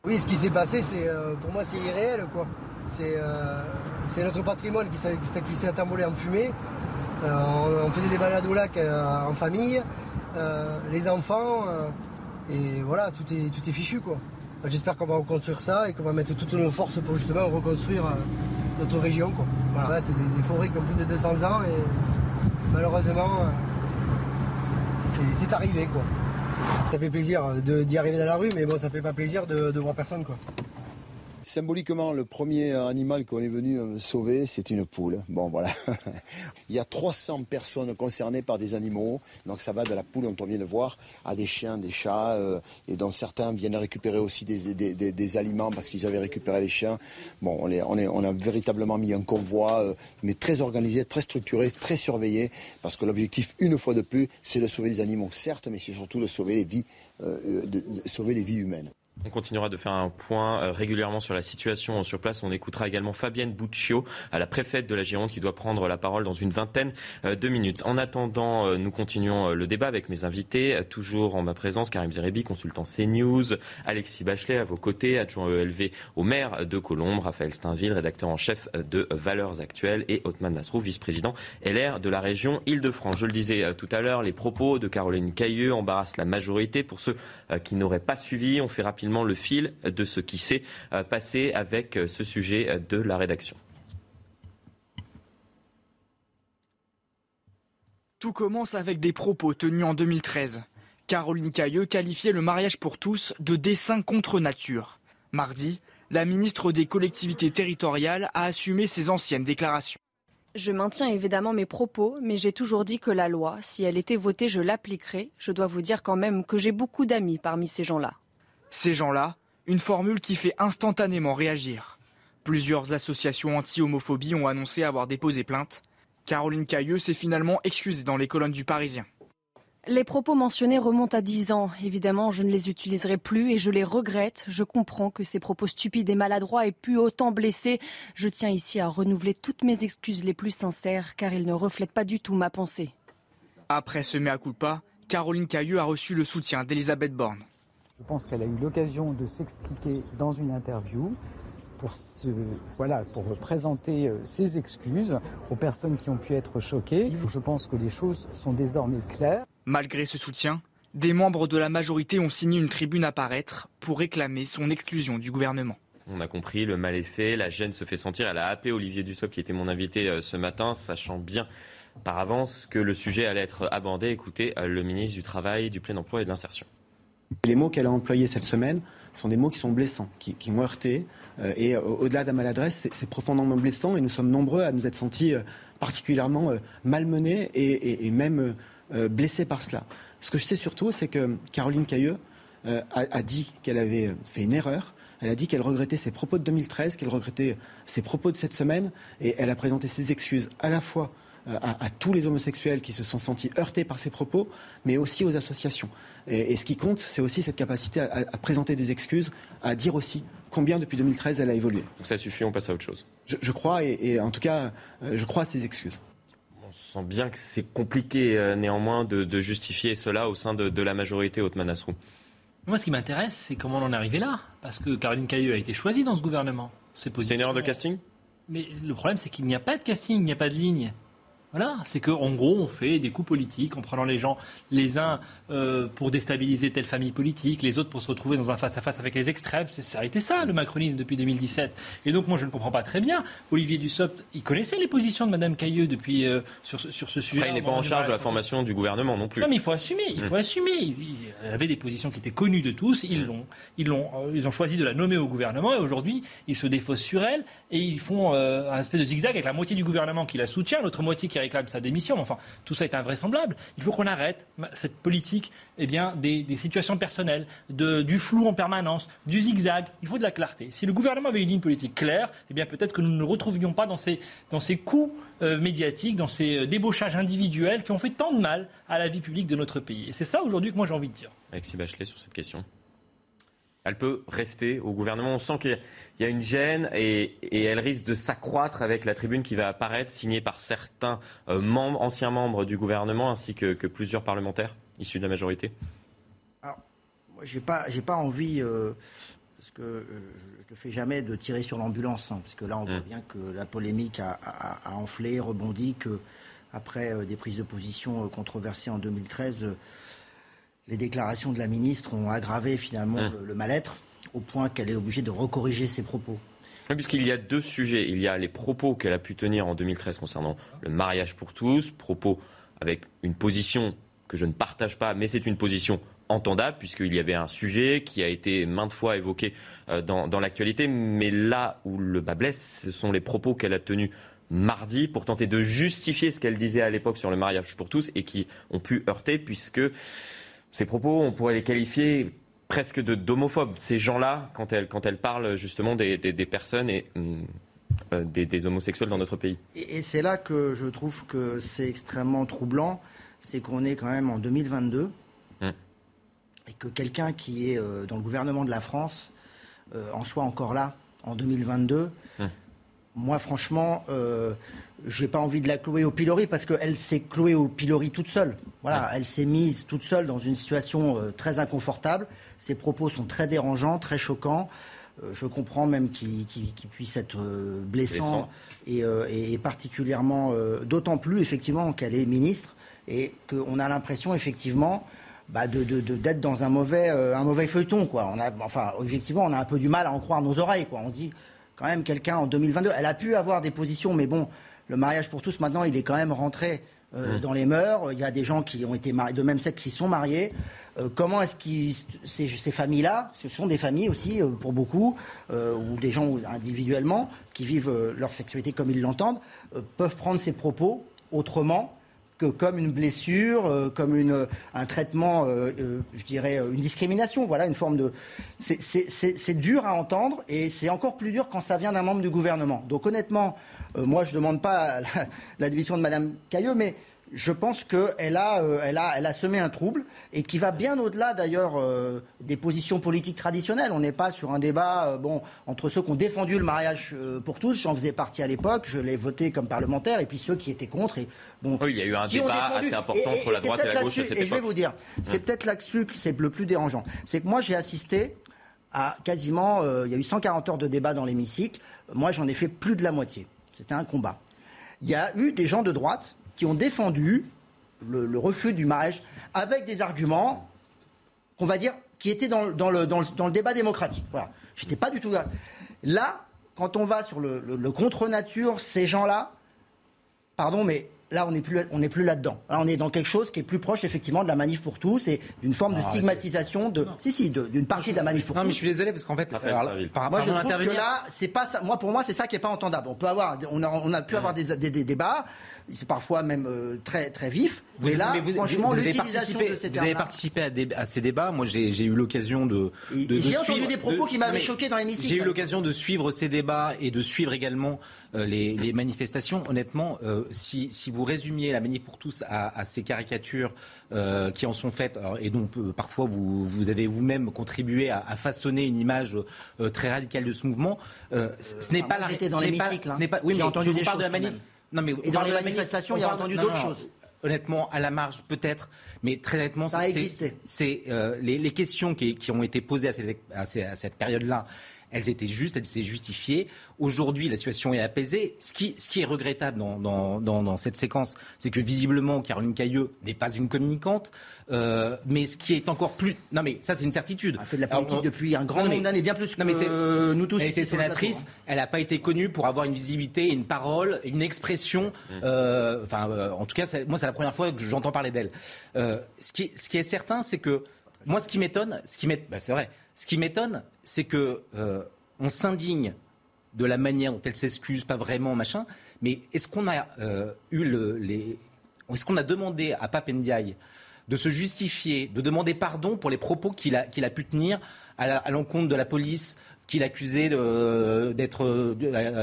Oui, ce qui s'est passé, c'est pour moi c'est irréel quoi. Euh, c'est notre patrimoine qui s'est envolé en fumée. Euh, on, faisait des balades au lac euh, en famille, les enfants, et voilà, tout est, tout est fichu quoi. J'espère qu'on va reconstruire ça et qu'on va mettre toutes nos forces pour justement reconstruire notre région. Quoi. Voilà, c'est des, forêts qui ont plus de 200 ans et malheureusement, c'est arrivé. Quoi. Ça fait plaisir d'y arriver dans la rue, mais bon, ça fait pas plaisir de, de voir personne. Quoi. Symboliquement, le premier animal qu'on est venu euh, sauver, c'est une poule. Bon, voilà. Il y a 300 personnes concernées par des animaux. Donc ça va de la poule, dont on vient de voir, à des chiens, des chats, euh, et dont certains viennent récupérer aussi des, aliments parce qu'ils avaient récupéré les chiens. Bon, on, a véritablement mis un convoi, euh, mais très organisé, très structuré, très surveillé, parce que l'objectif, une fois de plus, c'est de sauver les animaux, certes, mais c'est surtout de sauver les vies, de sauver les vies humaines. On continuera de faire un point euh, régulièrement sur la situation sur place. On écoutera également Fabienne Buccio, la préfète de la Gironde, qui doit prendre la parole dans une vingtaine euh, de minutes. En attendant, euh, nous continuons le débat avec mes invités. Toujours en ma présence, Karim Zerebi, consultant CNews, Alexis Bachelet à vos côtés, adjoint ELV au maire de Colombes, Raphaël Steinville, rédacteur en chef de Valeurs Actuelles, et Otman Nasrou, vice-président LR de la région Île-de-France. Je le disais tout à l'heure, les propos de Caroline Cailleux embarrassent la majorité. Pour ceux qui n'auraient pas suivi, on fait rapidement le fil de ce qui s'est euh, passé avec euh, ce sujet euh, de la rédaction. Tout commence avec des propos tenus en 2013. Caroline Cailleux qualifiait le mariage pour tous de dessin contre nature. Mardi, la ministre des collectivités territoriales a assumé ses anciennes déclarations. Je maintiens évidemment mes propos, mais j'ai toujours dit que la loi, si elle était votée, je l'appliquerai. Je dois vous dire quand même que j'ai beaucoup d'amis parmi ces gens-là. Ces gens-là, une formule qui fait instantanément réagir. Plusieurs associations anti-homophobie ont annoncé avoir déposé plainte. Caroline Cailleux s'est finalement excusée dans les colonnes du Parisien. Les propos mentionnés remontent à 10 ans. Évidemment, je ne les utiliserai plus et je les regrette. Je comprends que ces propos stupides et maladroits aient pu autant blesser. Je tiens ici à renouveler toutes mes excuses les plus sincères car ils ne reflètent pas du tout ma pensée. Après ce mea culpa, Caroline Cailleux a reçu le soutien d'Elisabeth Borne. Je pense qu'elle a eu l'occasion de s'expliquer dans une interview pour, voilà, pour présenter euh, ses excuses aux personnes qui ont pu être choquées. Je pense que les choses sont désormais claires. Malgré ce soutien, des membres de la majorité ont signé une tribune à paraître pour réclamer son exclusion du gouvernement. On a compris, le mal est fait, la gêne se fait sentir. Elle a appelé Olivier Dussopt, qui était mon invité euh, ce matin, sachant bien par avance que le sujet allait être abordé. Écoutez, euh, le ministre du Travail, du Plein Emploi et de l'Insertion. Les mots qu'elle a employés cette semaine sont des mots qui sont blessants, qui, m'ont heurté. Euh, et au-delà de la maladresse, c'est profondément blessant et nous sommes nombreux à nous être sentis euh, particulièrement euh, malmenés et, même blessés par cela. Ce que je sais surtout, c'est que Caroline Cailleux a, dit qu'elle avait fait une erreur. Elle a dit qu'elle regrettait ses propos de 2013, qu'elle regrettait ses propos de cette semaine, et elle a présenté ses excuses à la fois euh, à, tous les homosexuels qui se sont sentis heurtés par ces propos, mais aussi aux associations. Et, ce qui compte, c'est aussi cette capacité à, présenter des excuses, à dire aussi combien depuis 2013 elle a évolué. Donc ça suffit, on passe à autre chose. Je, crois, et, en tout cas, euh, je crois à ces excuses. On sent bien que c'est compliqué euh, néanmoins de, justifier cela au sein de, la majorité haute Asrou. Moi, ce qui m'intéresse, c'est comment on en est arrivé là. Parce que Caroline Cailleux a été choisie dans ce gouvernement. C'est une erreur de casting? Mais le problème, c'est qu'il n'y a pas de casting, il n'y a pas de ligne. Voilà, c'est qu'en gros, on fait des coups politiques en prenant les gens, les uns euh, pour déstabiliser telle famille politique, les autres pour se retrouver dans un face-à-face avec les extrêmes. Ça a été ça, le macronisme, depuis 2017. Et donc, moi, je ne comprends pas très bien. Olivier Dussopt, il connaissait les positions de Mme Cailleux depuis, euh, sur, sur ce sujet. il n'est pas en charge de la formation du gouvernement non plus. Non, mais il faut assumer, il faut mm. assumer. Il avait des positions qui étaient connues de tous. Ils, mm. l'ont, ils, l'ont, euh, ils ont choisi de la nommer au gouvernement et aujourd'hui, ils se défaussent sur elle et ils font un espèce de zigzag avec la moitié du gouvernement qui la soutient, l'autre moitié qui réclame sa démission. Enfin, tout ça est invraisemblable. Il faut qu'on arrête cette politique eh bien, des, situations personnelles, du flou en permanence, du zigzag. Il faut de la clarté. Si le gouvernement avait une ligne politique claire, eh bien, peut-être que nous ne nous retrouvions pas dans ces, dans ces coups euh, médiatiques, dans ces euh, débauchages individuels qui ont fait tant de mal à la vie publique de notre pays. Et c'est ça aujourd'hui que moi j'ai envie de dire. Alexis Bachelet sur cette question elle peut rester au gouvernement. On sent qu'il y a une gêne et, elle risque de s'accroître avec la tribune qui va apparaître, signée par certains euh, membres, anciens membres du gouvernement ainsi que, plusieurs parlementaires issus de la majorité. Alors, moi, j'ai pas, j'ai pas envie, euh, parce que euh, je ne fais jamais de tirer sur l'ambulance, hein, parce que là, on voit mmh. bien que la polémique a, enflé, rebondi, que après des prises de position controversées en 2013 les déclarations de la ministre ont aggravé finalement hum. le, mal-être au point qu'elle est obligée de recorriger ses propos. Puisqu'il y a deux sujets. Il y a les propos qu'elle a pu tenir en 2013 concernant le mariage pour tous, propos avec une position que je ne partage pas, mais c'est une position entendable puisqu'il y avait un sujet qui a été maintes fois évoqué dans, dans l'actualité. Mais là où le bas blesse, ce sont les propos qu'elle a tenus mardi pour tenter de justifier ce qu'elle disait à l'époque sur le mariage pour tous et qui ont pu heurter puisque ces propos, on pourrait les qualifier presque d'homophobes. Ces gens-là, quand elle, quand elle parle justement des, des, personnes et hum, euh, des, des, homosexuels dans notre pays. Et, c'est là que je trouve que c'est extrêmement troublant, c'est qu'on est quand même en 2022 hum. et que quelqu'un qui est euh, dans le gouvernement de la France euh, en soit encore là en 2022 moi, franchement, euh, je n'ai pas envie de la clouer au pilori parce qu'elle s'est clouée au pilori toute seule. Voilà, elle s'est mise toute seule dans une situation euh, très inconfortable. Ses propos sont très dérangeants, très choquants. Euh, je comprends même qu'ils puissent être blessants et, particulièrement, d'autant plus effectivement qu'elle est ministre et qu'on a l'impression effectivement bah, d'être dans un mauvais, un mauvais feuilleton. Quoi. On a, enfin, objectivement, on a un peu du mal à en croire nos oreilles. Quoi. On se dit quand même quelqu'un en 2022. Elle a pu avoir des positions, mais bon, le mariage pour tous, maintenant, il est quand même rentré euh, mmh. dans les mœurs. Il y a des gens qui ont été mariés, de même sexe qui sont mariés. Euh, comment est-ce que ces, ces familles-là, ce sont des familles aussi, euh, pour beaucoup, ou des gens individuellement, qui vivent leur sexualité comme ils l'entendent, peuvent prendre ces propos autrement que comme une blessure, euh, comme une, un traitement, euh, euh, je dirais, une discrimination. Voilà, une forme de. C'est dur à entendre et c'est encore plus dur quand ça vient d'un membre du gouvernement. Donc honnêtement, moi je ne demande pas la, démission de Mme Cailleux, mais je pense qu'elle a, euh, elle a, elle a semé un trouble et qui va bien au-delà d'ailleurs euh, des positions politiques traditionnelles. On n'est pas sur un débat euh, bon, entre ceux qui ont défendu le mariage pour tous, j'en faisais partie à l'époque, je l'ai voté comme parlementaire, et puis ceux qui étaient contre. Et, bon, oui, il y a eu un débat assez important entre la droite et la gauche à cette Et je vais vous dire, c'est peut-être là-dessus que c'est le plus dérangeant. C'est que moi j'ai assisté à quasiment, il y a eu 140 heures de débat dans l'hémicycle, moi j'en ai fait plus de la moitié. C'était un combat. Il y a eu des gens de droite qui ont défendu le, refus du mariage avec des arguments qu'on va dire qui étaient dans, le, dans, le, débat démocratique. Voilà. J'étais pas du tout là. Quand on va sur le, le contre-nature, ces gens-là, pardon, mais là, on n'est plus, on n'est plus là-dedans. Là, on est dans quelque chose qui est plus proche, effectivement, de la manif pour tous et d'une forme de stigmatisation de, si, si, d'une partie de la manif pour tous. Non, mais je suis désolé parce qu'en fait, par, moi, je trouve que là, c'est pas ça. Moi, pour moi, c'est ça qui est pas entendable. On peut avoir, on a, on a pu avoir des, des, débats. C'est parfois même euh, très très vif. Vous, mais là, franchement, vous avez participé, vous avez participé à, à, ces débats. Moi, j'ai eu l'occasion de, de, de J'ai entendu des propos qui m'avaient choqué dans l'hémicycle. J'ai eu l'occasion de suivre ces débats et de suivre également euh, les, les, manifestations. Honnêtement, euh, si, si vous résumiez la manif pour tous à, ces caricatures euh, qui en sont faites, et donc euh, parfois vous, vous avez vous-même contribué à, façonner une image euh, très radicale de ce mouvement, ce n'est pas la dans l'hémicycle. Ce pas. Oui, mais entendu je de la manif. Non, mais et dans les manifestations, il y a entendu d'autres choses honnêtement, à la marge, peut-être, mais très honnêtement, c'est les, les, questions qui, qui, ont été posées à cette, à cette période-là elles étaient justes, elles s'est justifiées. Aujourd'hui, la situation est apaisée. Ce qui, ce qui est regrettable dans, dans, dans, cette séquence, c'est que visiblement, Caroline Cailleux n'est pas une communicante. Euh, mais ce qui est encore plus... Non mais ça, c'est une certitude. Elle fait de la politique depuis un grand nombre d'années, bien plus que mais nous tous. Elle était sénatrice, elle n'a pas été connue pour avoir une visibilité, une parole, une expression. Mmh. Euh, enfin, euh, en tout cas, moi, c'est la première fois que j'entends parler d'elle. ce, qui, ce qui est certain, c'est que moi, ce qui m'étonne, ce qui m'étonne, bah, c'est vrai, ce qui m'étonne, c'est que euh, on s'indigne de la manière dont elle s'excuse, pas vraiment, machin. Mais est-ce qu'on a euh, eu les, est-ce qu'on a demandé à Pape Ndiaye de se justifier, de demander pardon pour les propos qu'il a pu tenir à l'encontre de la police, qu'il accusait d'être euh,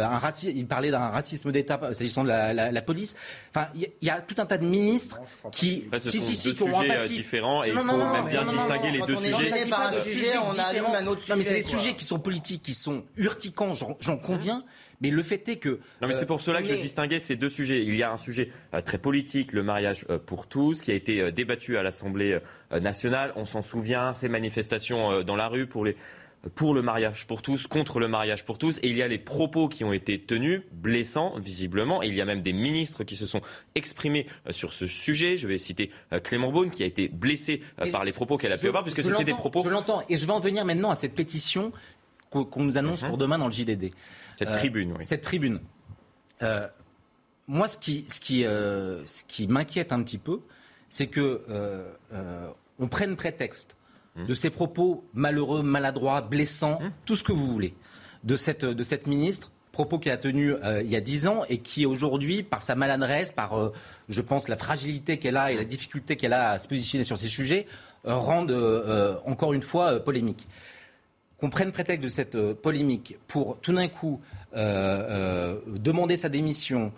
un raciste. Il parlait d'un racisme d'État s'agissant de la, police. Enfin, il y, a tout un tas de ministres qui, si, si, si, qui ont un passif différent et il faut même bien distinguer les deux sujets. Par un sujet, on allume un autre Non, mais c'est des sujets qui sont politiques, qui sont urticants. J'en conviens. Mais le fait est que. Non, mais c'est pour cela que je distinguais ces deux sujets. Il y a un sujet euh, très politique, le mariage euh, pour tous, qui a été débattu à l'Assemblée nationale. On s'en souvient, ces manifestations dans la rue pour les pour le mariage pour tous, contre le mariage pour tous. Et il y a les propos qui ont été tenus, blessants visiblement. Et il y a même des ministres qui se sont exprimés euh, sur ce sujet. Je vais citer euh, Clément Beaune qui a été blessé euh, par les propos qu'elle a pu avoir, puisque c'était des propos. Je l'entends. Et je vais en venir maintenant à cette pétition qu'on nous annonce mhm. pour demain dans le JDD. Cette tribune, oui. Cette tribune. moi, ce qui, ce qui, ce qui m'inquiète un petit peu, c'est que on prenne prétexte de ces propos malheureux, maladroits, blessants, tout ce que vous voulez, de cette, de cette ministre, propos qu'elle a tenus euh, il y a dix ans et qui aujourd'hui, par sa maladresse, par, euh, je pense, la fragilité qu'elle a et la difficulté qu'elle a à se positionner sur ces sujets, euh, rendent encore une fois polémique. Qu'on prenne prétexte de cette polémique pour tout d'un coup demander sa démission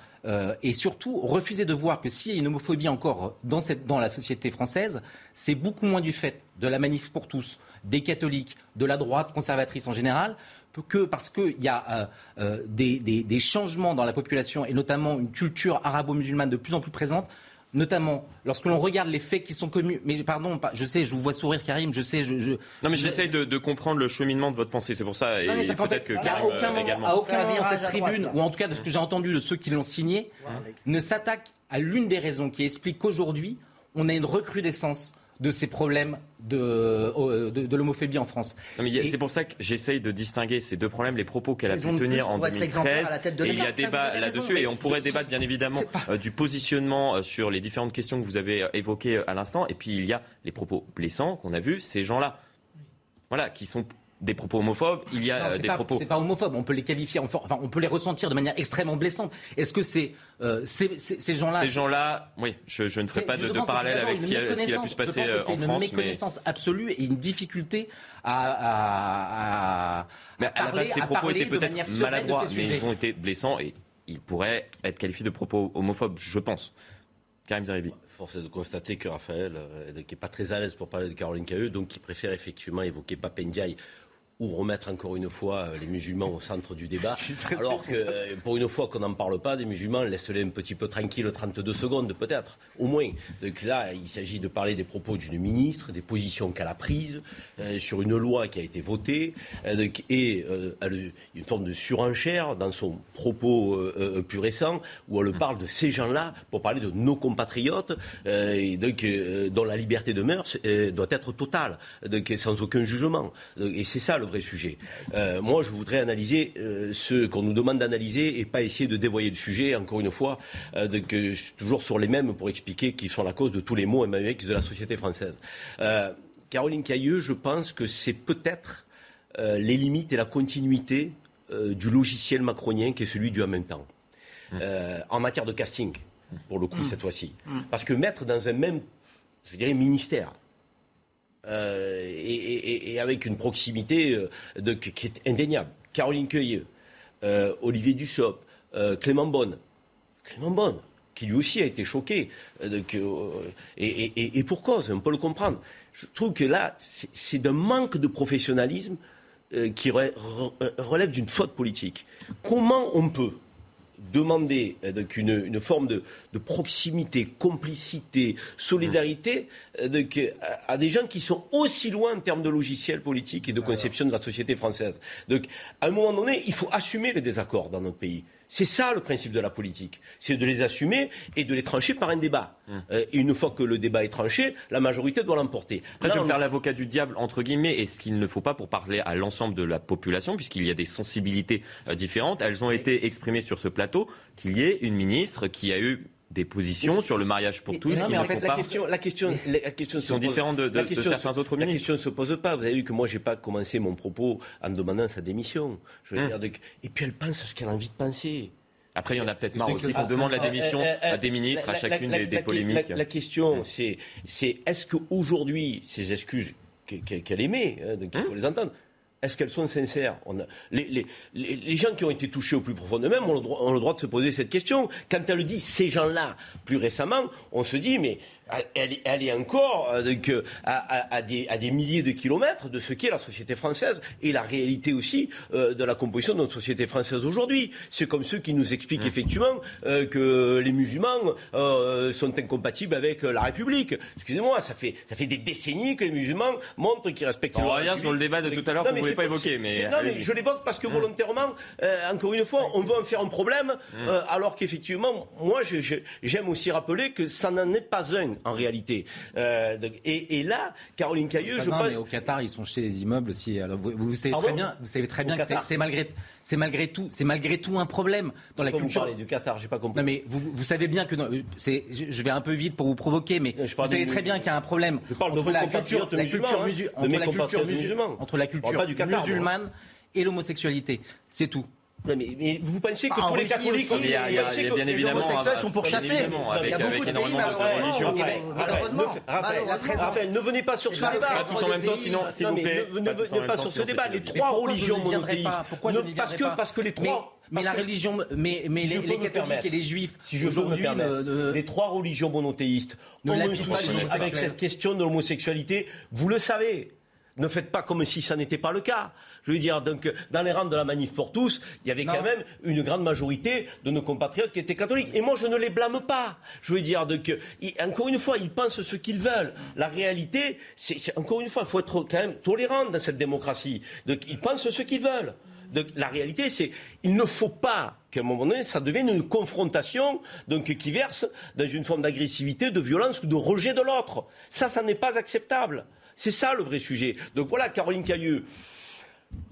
et surtout refuser de voir que s'il y a une homophobie encore dans la société française, c'est beaucoup moins du fait de la manif pour tous, des catholiques, de la droite conservatrice en général, que parce qu'il y a euh, euh, des, changements dans la population et notamment une culture arabo-musulmane de plus en plus présente notamment lorsque l'on regarde les faits qui sont commis. Mais pardon, je sais, je vous vois sourire, Karim, je sais. Je, non, mais j'essaye de, comprendre le cheminement de votre pensée, c'est pour ça. Et, peut-être que Karim à aucun moment, également. À aucun moment, cette tribune, ou en tout cas de ce que j'ai entendu de ceux qui l'ont signé, ne s'attaque à l'une des raisons qui explique qu'aujourd'hui, on a une recrudescence de ces problèmes de, de, l'homophobie en France. C'est pour ça que j'essaye de distinguer ces deux problèmes, les propos qu'elle a pu tenir en 2013. Et il y a débat là-dessus et on pourrait débattre bien évidemment euh, du positionnement euh, sur les différentes questions que vous avez euh, évoquées à l'instant. Et puis il y a les propos blessants qu'on a vus, ces gens-là. Voilà, qui sont des propos homophobes, il y a euh, des propos. C'est pas homophobe, on peut les qualifier, enfin, on peut les ressentir de manière extrêmement blessante. Est-ce que c'est euh, ces, gens-là Ces gens-là, oui, je, je, ne ferai pas de, de parallèle avec ce qui, a, ce qui, a, pu se passer euh, en France. C'est une méconnaissance absolue et une difficulté à. à, à mais à, la base, ces propos étaient peut-être maladroits, mais ils ont été blessants et ils pourraient être qualifiés de propos homophobes, je pense. Karim Zeribi. Force est de constater que Raphaël, qui n'est pas très à l'aise pour parler de Caroline Cailleux, donc qui préfère effectivement évoquer Papendiaï ou remettre encore une fois euh, les musulmans au centre du débat. Alors que euh, pour une fois qu'on n'en parle pas des musulmans, laisse-les un petit peu tranquilles 32 secondes peut-être, au moins. Donc là, il s'agit de parler des propos d'une ministre, des positions qu'elle a prises euh, sur une loi qui a été votée et une forme de surenchère dans son propos plus récent où elle parle de ces gens-là pour parler de nos compatriotes et donc, dont la liberté de mœurs doit être totale, donc, sans aucun jugement. Et c'est ça le vrai sujet. Euh, moi, je voudrais analyser euh, ce qu'on nous demande d'analyser et pas essayer de dévoyer le sujet, encore une fois, euh, de, que, toujours sur les mêmes pour expliquer qui sont la cause de tous les maux MAUX de la société française. Caroline Cailleux, je pense que c'est peut-être les limites et la continuité du logiciel macronien qui est celui du en même temps. Mmh. en matière de casting, pour le coup, mmh. cette fois-ci. Mmh. Parce que mettre dans un même, je dirais, ministère, euh, et, avec une proximité euh, qui est indéniable. Caroline Cueilleux, euh, Olivier Dussopt, Clément Bonne. Clément Bonne, qui lui aussi a été choqué. et, pour cause, on peut le comprendre. Je trouve que là, c'est d'un manque de professionnalisme qui relève d'une faute politique. Comment on peut demander euh, une, une, forme de, proximité, complicité, solidarité euh, à, des gens qui sont aussi loin en termes de logiciel politique et de conception de la société française. Donc, à un moment donné, il faut assumer les désaccords dans notre pays. C'est ça le principe de la politique, c'est de les assumer et de les trancher par un débat. Hum. Euh, et une fois que le débat est tranché, la majorité doit l'emporter. Après, je vais faire l'avocat du diable, entre guillemets, et ce qu'il ne faut pas pour parler à l'ensemble de la population, puisqu'il y a des sensibilités euh, différentes. Elles ont été exprimées sur ce plateau, qu'il y ait une ministre qui a eu des positions sur le mariage pour tous. Non, mais en fait, la question, la question, la question sont différentes de, de, certains autres ministres. La question ne se pose pas. Vous avez vu que moi, j'ai pas commencé mon propos en demandant sa démission. Je veux hum. dire, et puis elle pense ce qu'elle a envie de penser. Après, il y en a peut-être marre aussi qu'on demande la démission à des ministres à chacune des, polémiques. La, question, c'est est-ce qu'aujourd'hui, ces excuses qu'elle émet, hein, donc il faut hum. les entendre, est-ce qu'elles sont sincères? Les, gens qui ont été touchés au plus profond d'eux-mêmes ont, ont, le droit de se poser cette question. Quand elle dit ces gens-là, plus récemment, on se dit, mais elle, est encore euh, euh, à, des, milliers de kilomètres de ce qu'est la société française et la réalité aussi euh, de la composition de notre société française aujourd'hui. C'est comme ceux qui nous expliquent mmh. effectivement que les musulmans sont incompatibles avec la République. Excusez-moi, ça fait, ça fait des décennies que les musulmans montrent qu'ils respectent On revient sur le débat de tout à l'heure que vous voulez pas évoquer, mais. Non, mais je l'évoque parce que Mmh. volontairement, encore une fois, on veut en faire un problème, euh, alors qu'effectivement, moi, j'aime aussi rappeler que ça n'en est pas un en réalité. Euh, et, et là, Caroline Cailleux, je pense. mais au Qatar, ils sont chez les immeubles aussi. Alors, vous, vous savez Pardon très bien, vous savez très Au bien que c'est- malgré, c'est malgré tout, c'est malgré tout un problème dans la vous culture. parlez du Qatar, j'ai pas compris. Non mais vous, vous savez bien que c'est, je vais un peu vite pour vous provoquer, mais vous savez des- très bien qu'il y a un problème Je parle de entre la culture, la entre la musulmane et l'homosexualité. C'est tout. Non, mais, mais vous pensez que Bah, tous les catholiques, aussi, Il y a- il y a- il y a que bien les évidemment, homosexuels ah, sont pourchassés. avec, Il y a avec beaucoup de pays, malheureusement, Raphaël, malheureusement. Raphaël, ne venez pas sur ce débat. tous en même temps, sinon, s'il vous plaît. ne- venez pas sur ce débat. Les trois religions monothéistes. Pourquoi Ne- je ne Parce que parce que les trois. Mais, la religion, mais, mais Si les, les me catholiques et les juifs si je me aujourd'hui les trois religions monothéistes Ne ont un l'appuient pas souci les avec cette question de l'homosexualité. Vous le savez. Ne faites pas comme si ça n'était pas le cas. Je veux dire, donc, dans les rangs de la manif pour tous, il y avait quand même une grande majorité de nos compatriotes qui étaient catholiques. Et moi, je ne les blâme pas. Je veux dire, donc, encore une fois, ils pensent ce qu'ils veulent. La réalité, c'est, c'est- encore une fois, il faut être quand même tolérant dans cette démocratie. Donc, ils pensent ce qu'ils veulent. Donc, la réalité, c'est il ne faut pas qu'à un moment donné, ça devienne une confrontation donc, qui verse dans une forme d'agressivité, de violence ou de rejet de l'autre. Ça, ça n'est pas acceptable. C'est ça le vrai sujet. Donc voilà, Caroline Cailleux,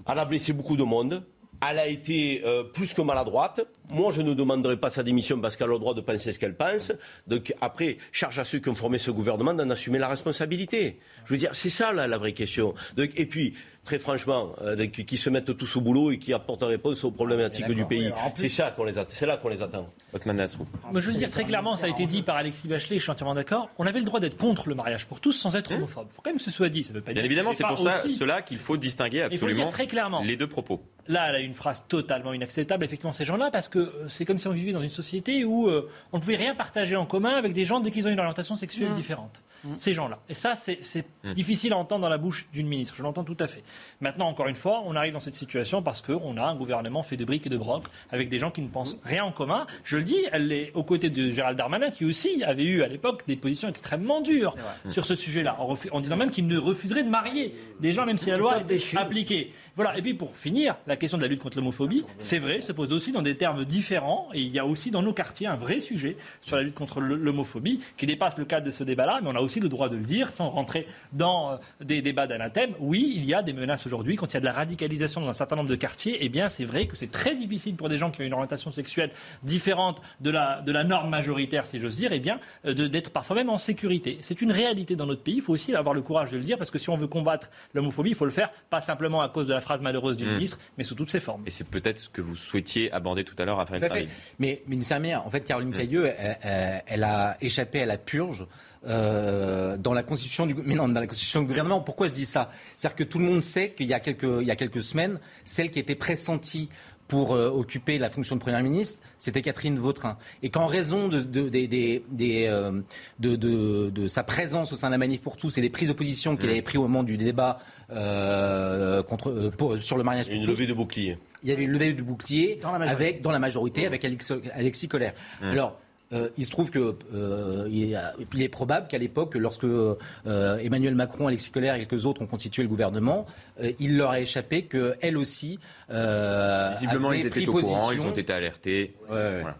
elle a blessé beaucoup de monde. Elle a été euh, plus que maladroite. Moi, je ne demanderai pas sa démission parce qu'elle a le droit de penser ce qu'elle pense. Donc après, charge à ceux qui ont formé ce gouvernement d'en assumer la responsabilité. Je veux dire, c'est ça la, vraie question. Et puis, très franchement, euh, qui se mettent tous au boulot et qui apportent réponse aux problématiques du pays. C'est ça qu'on les attend. C'est là qu'on les attend. Je veux dire très clairement, ça a été dit par Alexis Bachelet, je suis entièrement d'accord. On avait le droit d'être contre le mariage pour tous sans être homophobe. Il faut quand même que ce soit dit. Ça veut pas Bien dire évidemment, c'est pour ça, aussi- cela qu'il faut distinguer faut absolument très clairement. les deux propos. Là, elle a une phrase totalement inacceptable, effectivement, ces gens-là, parce que euh, c'est comme si on vivait dans une société où euh, on ne pouvait rien partager en commun avec des gens dès qu'ils ont une orientation sexuelle différente. Ces gens-là. Et ça, c'est Mmh. difficile à entendre dans la bouche d'une ministre. Je l'entends tout à fait. Maintenant, encore une fois, on arrive dans cette situation parce qu'on a un gouvernement fait de briques et de brocs avec des gens qui ne pensent rien en commun. Je le dis, elle est aux côtés de Gérald Darmanin, qui aussi avait eu à l'époque des positions extrêmement dures sur ce sujet-là, en, en disant même qu'il ne refuserait de marier des gens, même si la loi est appliquée. Voilà. Et puis pour finir, la question de la lutte contre l'homophobie, c'est vrai, se pose aussi dans des termes différents. Et il y a aussi dans nos quartiers un vrai sujet sur la lutte contre l'homophobie qui dépasse le cadre de ce débat-là, mais on a aussi le droit de le dire sans rentrer dans euh, des débats d'anathème. Oui, il y a des menaces aujourd'hui. Quand il y a de la radicalisation dans un certain nombre de quartiers, eh bien c'est vrai que c'est très difficile pour des gens qui ont une orientation sexuelle différente de la, de la norme majoritaire, si j'ose dire, eh bien euh, d'être parfois même en sécurité. C'est une réalité dans notre pays. Il faut aussi avoir le courage de le dire parce que si on veut combattre l'homophobie, il faut le faire pas simplement à cause de la phrase malheureuse du Mm. ministre, mais sous toutes ses formes. Et c'est peut-être ce que vous souhaitiez aborder tout à l'heure, Raphaël. Farid. Mais, mais une Samir, en fait, Caroline Mm. Cailleux, elle, elle- elle a échappé à la purge euh, dans la constitution du, mais non, dans la constitution du gouvernement. Pourquoi je dis ça? C'est-à-dire que tout le monde sait qu'il y a quelques, il y a quelques semaines, celle qui était pressentie pour euh, occuper la fonction de Première ministre, c'était Catherine Vautrin. Et qu'en raison de, de, euh, de, de- de sa présence au sein de la manif pour tous et des prises de position qu'elle Mm. avait prises au moment du débat euh, contre, euh, pour- sur le mariage pour Une tous, levée de bouclier. il y avait une levée du bouclier Dans la majorité. avec, dans la majorité avec Alix- Alexis Collère. Mmh. Alors, euh, il se trouve que euh, il, est, il est probable qu'à l'époque, lorsque euh, Emmanuel Macron, Alexis Collère et quelques autres ont constitué le gouvernement, euh, il leur a échappé qu'elle aussi. Euh, Visiblement, avait ils pris étaient au courant, ils ont été alertés. Voilà.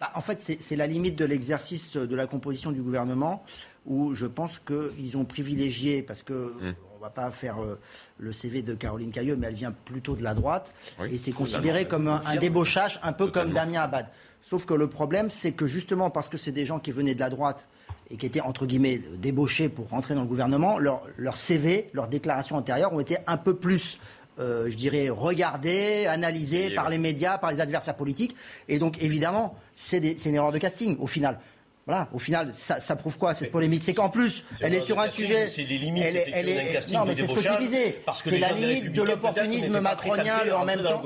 Bah, en fait, c'est la limite de l'exercice de la composition du gouvernement où je pense qu'ils ont privilégié, parce que Mmh. on va pas faire euh, le CV de Caroline Cailleux, mais elle vient plutôt de la droite, Oui, et c'est considéré comme un, débauchage, un peu Totalement. comme Damien Abad. Sauf que le problème, c'est que justement parce que c'est des gens qui venaient de la droite et qui étaient entre guillemets débauchés pour rentrer dans le gouvernement, leur, leur CV, leurs déclarations antérieures ont été un peu plus euh, je dirais, regardées, analysées Et par les médias, par les adversaires politiques. Et donc, évidemment, c'est une erreur de casting, au final. Voilà, au final, ça, ça prouve quoi cette polémique? C'est qu'en plus, elle est sur un casting, sujet. c'est les limites, elle est, elle est, non, mais c'est ce que tu disais. C'est la limite de l'opportunisme macronien, en même temps.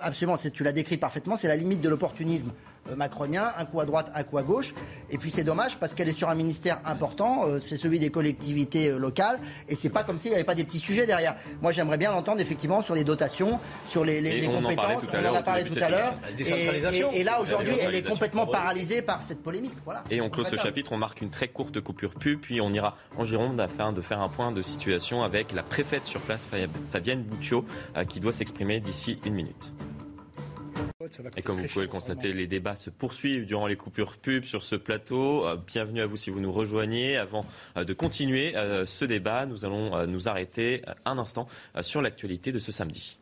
Absolument, tu l'as décrit parfaitement, c'est la limite de l'opportunisme macronien, un coup à droite, un coup à gauche. Et puis c'est dommage parce qu'elle est sur un ministère important, euh, c'est celui des collectivités euh, locales, et c'est pas comme s'il n'y avait pas des petits sujets derrière. Moi j'aimerais bien l'entendre effectivement sur les dotations, sur les, compétences, on en a parlé tout à l'heure. Et, là aujourd'hui elle est complètement paralysée par cette polémique. Voilà. Et on clôt ce chapitre, on marque une très courte coupure pub, puis on ira en Gironde afin de faire un point de situation avec la préfète sur place, Fabienne Bouccio, qui doit s'exprimer d'ici une minute. Et comme vous pouvez le constater, les débats se poursuivent durant les coupures pub sur ce plateau. Euh, bienvenue à vous si vous nous rejoignez. Avant euh, de continuer euh, ce débat, nous allons nous arrêter un instant sur l'actualité de ce samedi.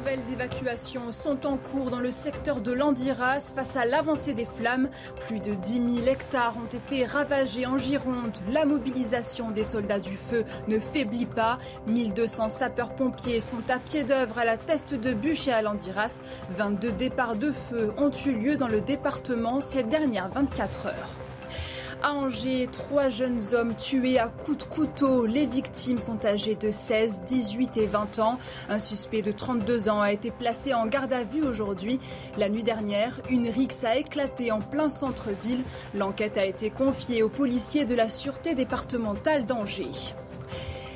Nouvelles évacuations sont en cours dans le secteur de l'Andiras face à l'avancée des flammes. Plus de 10 000 hectares ont été ravagés en Gironde. La mobilisation des soldats du feu ne faiblit pas. 1200 sapeurs-pompiers sont à pied d'œuvre à la teste de bûche et à l'Andiras. 22 départs de feu ont eu lieu dans le département ces dernières 24 heures. À Angers, trois jeunes hommes tués à coups de couteau. Les victimes sont âgées de 16, 18 et 20 ans. Un suspect de 32 ans a été placé en garde à vue aujourd'hui. La nuit dernière, une rixe a éclaté en plein centre-ville. L'enquête a été confiée aux policiers de la Sûreté départementale d'Angers.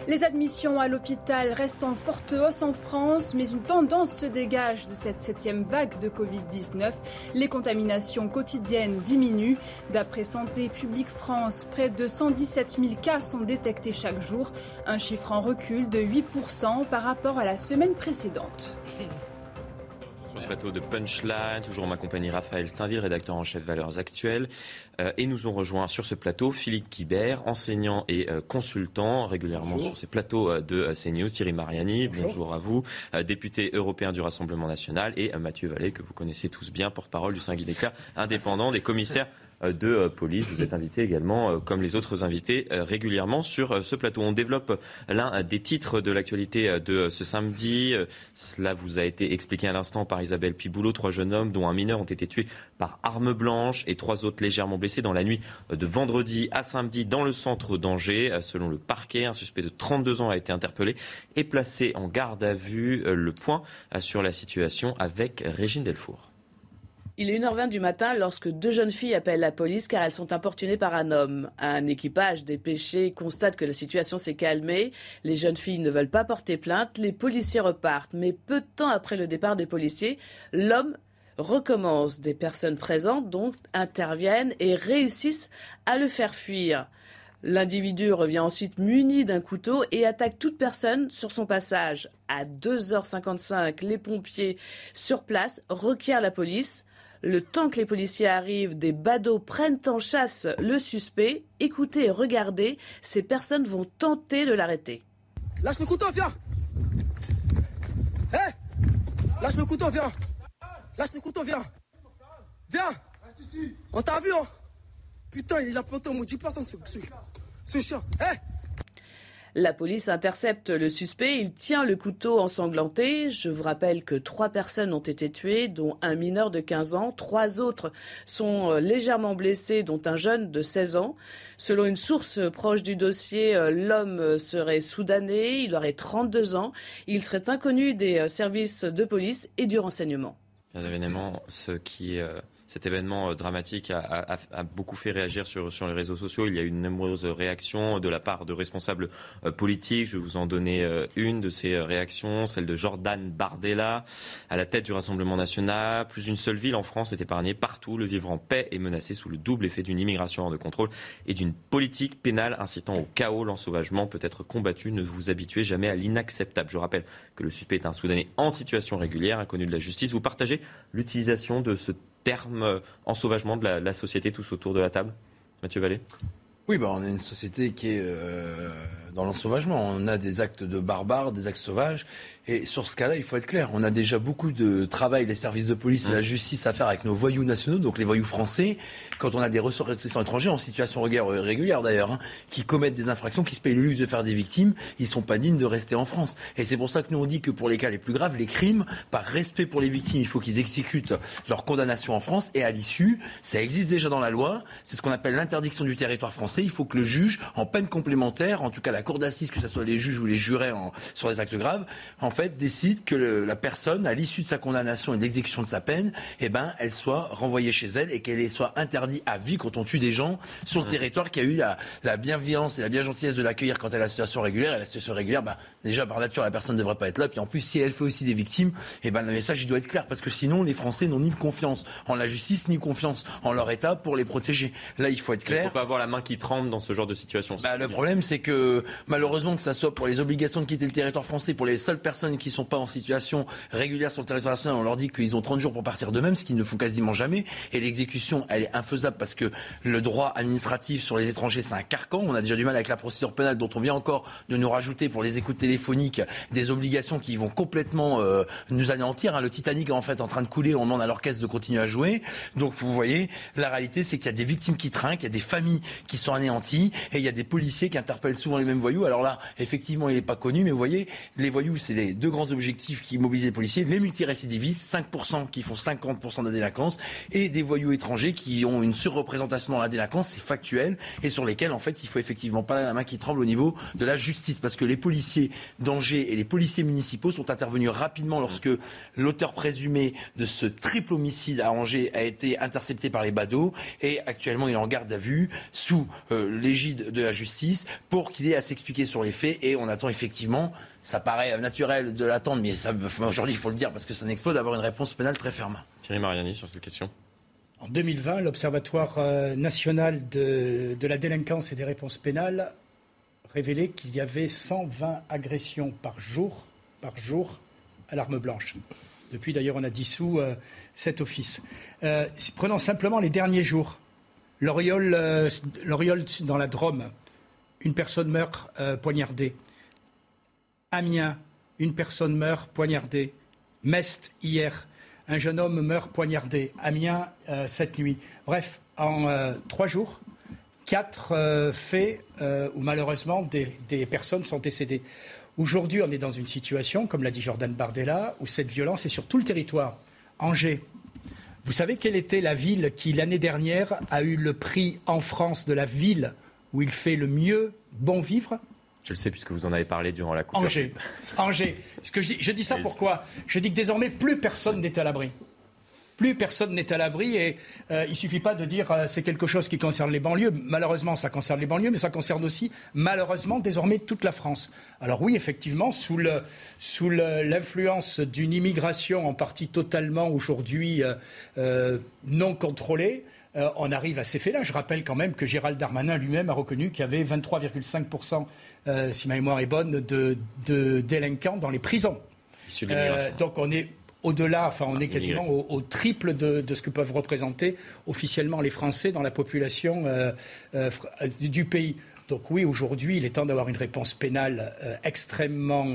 Les admissions à l'hôpital restent en forte hausse en France, mais une tendance se dégage de cette septième vague de Covid-19. Les contaminations quotidiennes diminuent. D'après Santé publique France, près de 117 000 cas sont détectés chaque jour, un chiffre en recul de 8% par rapport à la semaine précédente. Sur le plateau de Punchline, toujours en ma compagnie Raphaël Steinville, rédacteur en chef Valeurs Actuelles. Euh, et nous ont rejoint sur ce plateau Philippe Guibert, enseignant et euh, consultant régulièrement sur ces plateaux euh, de CNews. Thierry Mariani, bonjour, à vous. député européen du Rassemblement national. Et Mathieu Vallée, que vous connaissez tous bien, porte-parole du syndicat indépendant des commissaires euh, de euh, police. Vous êtes invité également, euh, comme les autres invités, régulièrement sur ce plateau. On développe l'un des titres de l'actualité de ce samedi. Cela vous a été expliqué à l'instant par Isabelle Piboulot. Trois jeunes hommes, dont un mineur, ont été tués par arme blanche et trois autres légèrement blessés dans la nuit de vendredi à samedi dans le centre d'Angers. Selon le parquet, un suspect de 32 ans a été interpellé et placé en garde à vue. Le point sur la situation avec Régine Delfour. Il est 1h20 du matin lorsque deux jeunes filles appellent la police car elles sont importunées par un homme. Un équipage dépêché constate que la situation s'est calmée. Les jeunes filles ne veulent pas porter plainte. Les policiers repartent. Mais peu de temps après le départ des policiers, l'homme recommence. Des personnes présentes donc interviennent et réussissent à le faire fuir. L'individu revient ensuite muni d'un couteau et attaque toute personne sur son passage. À 2h55, les pompiers sur place requièrent la police. Le temps que les policiers arrivent, des badauds prennent en chasse le suspect. Écoutez et regardez, ces personnes vont tenter de l'arrêter. Lâche le couteau, viens. Hé Lâche le couteau, viens. Lâche le couteau, viens. Viens. On t'a vu, hein. Putain, il a planté au maudit place, ce, ce, ce chien. Hé la police intercepte le suspect. Il tient le couteau ensanglanté. Je vous rappelle que trois personnes ont été tuées, dont un mineur de 15 ans. Trois autres sont euh, légèrement blessés, dont un jeune de 16 ans. Selon une source proche du dossier, euh, l'homme serait soudanais. Il aurait 32 ans. Il serait inconnu des euh, services de police et du renseignement. Bien évidemment, ce qui cet événement euh, dramatique a, beaucoup fait réagir sur, les réseaux sociaux. Il y a eu de nombreuses réactions de la part de responsables euh, politiques. Je vais vous en donner euh, une de ces réactions, celle de Jordan Bardella, à la tête du Rassemblement national. Plus une seule ville en France est épargnée partout. Le vivre en paix est menacé sous le double effet d'une immigration hors de contrôle et d'une politique pénale incitant au chaos. L'ensauvagement peut être combattu. Ne vous habituez jamais à l'inacceptable. Je rappelle que le suspect est un Soudanais en situation régulière, inconnu de la justice. Vous partagez l'utilisation de ce terme euh, ensauvagement de la, société tous autour de la table. Mathieu Vallée? Oui, bah, on a une société qui est euh, dans l'ensauvagement. On a des actes de barbares, des actes sauvages. Et sur ce cas-là, il faut être clair. On a déjà beaucoup de travail, les services de police et la mmh. justice à faire avec nos voyous nationaux, donc les voyous français, quand on a des ressortissants étrangers, en situation de guerre régulière d'ailleurs, hein, qui commettent des infractions, qui se payent le luxe de faire des victimes, ils sont pas dignes de rester en France. Et c'est pour ça que nous on dit que pour les cas les plus graves, les crimes, par respect pour les victimes, il faut qu'ils exécutent leur condamnation en France. Et à l'issue, ça existe déjà dans la loi, c'est ce qu'on appelle l'interdiction du territoire français. Il faut que le juge, en peine complémentaire, en tout cas la cour d'assises, que ce soit les juges ou les jurés en, sur des actes graves, en fait, décide que la personne, à l'issue de sa condamnation et d'exécution de sa peine, eh ben, elle soit renvoyée chez elle et qu'elle soit interdite à vie quand on tue des gens sur le mmh. territoire qui a eu la, la bienveillance et la bien gentillesse de l'accueillir quand elle a la situation régulière. Et la situation régulière, bah, déjà par nature, la personne ne devrait pas être là. Puis en plus, si elle fait aussi des victimes, eh ben, le message il doit être clair parce que sinon, les Français n'ont ni confiance en la justice ni confiance en leur État pour les protéger. Là, il faut être clair. Il ne faut pas avoir la main qui tremble dans ce genre de situation. Bah, le problème, c'est que malheureusement, que ça soit pour les obligations de quitter le territoire français, pour les seules personnes qui ne sont pas en situation régulière sur le territoire national, on leur dit qu'ils ont 30 jours pour partir d'eux-mêmes, ce qu'ils ne font quasiment jamais. Et l'exécution, elle est infaisable parce que le droit administratif sur les étrangers, c'est un carcan. On a déjà du mal avec la procédure pénale dont on vient encore de nous rajouter pour les écoutes téléphoniques des obligations qui vont complètement euh, nous anéantir. Hein. Le Titanic est en fait en train de couler. On demande à l'orchestre de continuer à jouer. Donc vous voyez, la réalité, c'est qu'il y a des victimes qui trinquent, il y a des familles qui sont anéanties et il y a des policiers qui interpellent souvent les mêmes Alors là, effectivement, il n'est pas connu, mais vous voyez, les voyous, c'est les deux grands objectifs qui mobilisent les policiers. Les multirécidivistes, 5% qui font 50% de la délinquance et des voyous étrangers qui ont une surreprésentation dans la délinquance, c'est factuel et sur lesquels, en fait, il faut effectivement pas la main qui tremble au niveau de la justice parce que les policiers d'Angers et les policiers municipaux sont intervenus rapidement lorsque l'auteur présumé de ce triple homicide à Angers a été intercepté par les badauds et actuellement il est en garde à vue sous euh, l'égide de la justice pour qu'il ait s'expliquer sur les faits et on attend effectivement ça paraît naturel de l'attendre, mais aujourd'hui, il faut le dire parce que ça n'explose d'avoir une réponse pénale très ferme. Thierry Mariani sur cette question. En 2020, l'Observatoire euh, national de, de, la délinquance et des réponses pénales révélait qu'il y avait 120 agressions par jour, par jour à l'arme blanche. Depuis, d'ailleurs, on a dissous euh, cet office. Euh, prenons simplement les derniers jours. L'Oriole, euh, dans la Drôme, une personne meurt poignardée. Amiens, une personne meurt poignardée. Mest, hier, un jeune homme meurt poignardé. Amiens, cette nuit. Bref, en trois jours, quatre faits où malheureusement des personnes sont décédées. Aujourd'hui, on est dans une situation, comme l'a dit Jordan Bardella, où cette violence est sur tout le territoire. Angers. Vous savez quelle était la ville qui, l'année dernière, a eu le prix en France de la ville où il fait le mieux bon vivre je le sais puisque vous en avez parlé durant la coupe. Angers. Angers. que je, dis, je dis ça pourquoi Je dis que désormais, plus personne n'est à l'abri plus personne n'est à l'abri et euh, il ne suffit pas de dire euh, c'est quelque chose qui concerne les banlieues. Malheureusement, ça concerne les banlieues, mais ça concerne aussi malheureusement désormais toute la France. Alors oui, effectivement, sous, l'influence d'une immigration en partie totalement aujourd'hui euh, non contrôlée, on arrive à ces faits-là. Je rappelle quand même que Gérald Darmanin lui-même a reconnu qu'il y avait 23,5%, si ma mémoire est bonne, de, délinquants dans les prisons. donc on est au-delà, enfin on est quasiment au, triple de, ce que peuvent représenter officiellement les Français dans la population euh, euh, du pays. Donc oui, aujourd'hui, il est temps d'avoir une réponse pénale euh, extrêmement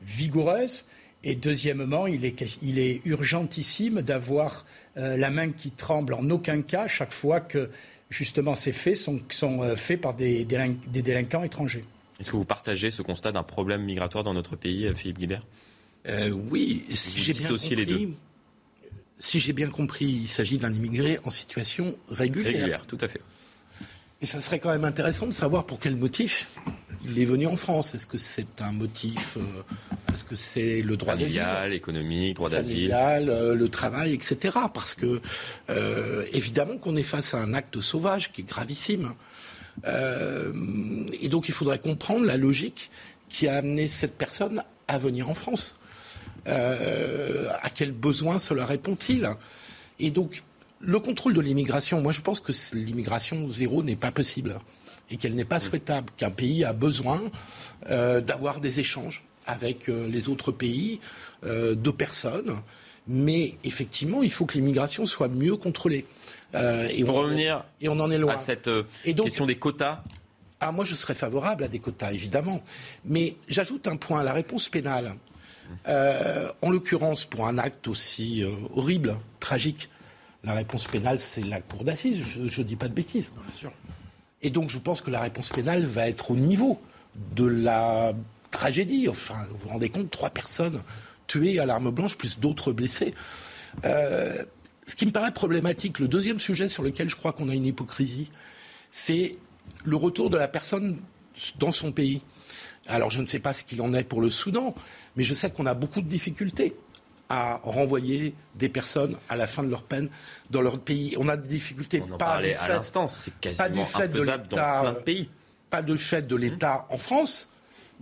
vigoureuse. Et deuxièmement, il est, il est urgentissime d'avoir la main qui tremble en aucun cas chaque fois que justement ces faits sont, sont faits par des, des délinquants étrangers. Est-ce que vous partagez ce constat d'un problème migratoire dans notre pays, Philippe Guibert? Euh, oui, si j'ai bien compris. Les deux. Si j'ai bien compris, il s'agit d'un immigré en situation régulière. Régulière, tout à fait. Et ça serait quand même intéressant de savoir pour quel motif il est venu en France. Est-ce que c'est un motif euh, Est-ce que c'est le droit familial, économique, droit d'asile, euh, le travail, etc. Parce que évidemment qu'on est face à un acte sauvage qui est gravissime. et donc il faudrait comprendre la logique qui a amené cette personne à venir en France. Euh, à quel besoin cela répond-il? Et donc, le contrôle de l'immigration, moi je pense que l'immigration zéro n'est pas possible et qu'elle n'est pas souhaitable, qu'un pays a besoin euh, d'avoir des échanges avec euh, les autres pays de personnes. Mais effectivement, il faut que l'immigration soit mieux contrôlée. et Pour revenir et on en est loin. à cette question des quotas ah, moi, je serais favorable à des quotas, évidemment. Mais j'ajoute un point, la réponse pénale. Euh, en l'occurrence, pour un acte aussi euh, horrible, tragique, la réponse pénale, c'est la cour d'assises. Je ne dis pas de bêtises. Bien sûr. Et donc, je pense que la réponse pénale va être au niveau de la tragédie. Enfin, vous vous rendez compte, trois personnes tuées à l'arme blanche, plus d'autres blessés. Euh, ce qui me paraît problématique, le deuxième sujet sur lequel je crois qu'on a une hypocrisie, c'est le retour de la personne dans son pays. Alors je ne sais pas ce qu'il en est pour le Soudan, mais je sais qu'on a beaucoup de difficultés à renvoyer des personnes à la fin de leur peine dans leur pays. On a des difficultés On en pas du à fait, l'instant, c'est pas quasiment du fait de infaisable dans l'État, plein de pays. Pas du fait de l'État en France,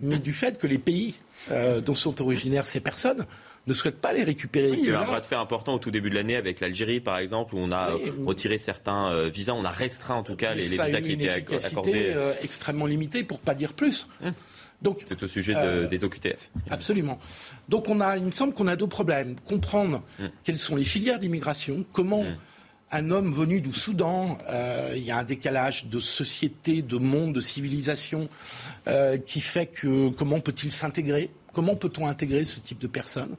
mais du fait que les pays euh, dont sont originaires ces personnes ne souhaitent pas les récupérer. Oui, il y a eu un bras de fer important au tout début de l'année avec l'Algérie, par exemple, où on a Oui, euh, retiré certains euh, visas, on a restreint en tout cas les, visas qui étaient accordés. euh, extrêmement limitée, pour pas dire plus. Donc, C'est au sujet de- euh, des OQTF. Absolument. Donc on a, il me semble qu'on a deux problèmes. Comprendre Mm. quelles sont les filières d'immigration, comment un homme venu du Soudan, euh, il y a un décalage de société, de monde, de civilisation euh, qui fait que comment peut-il s'intégrer Comment peut-on intégrer ce type de personnes?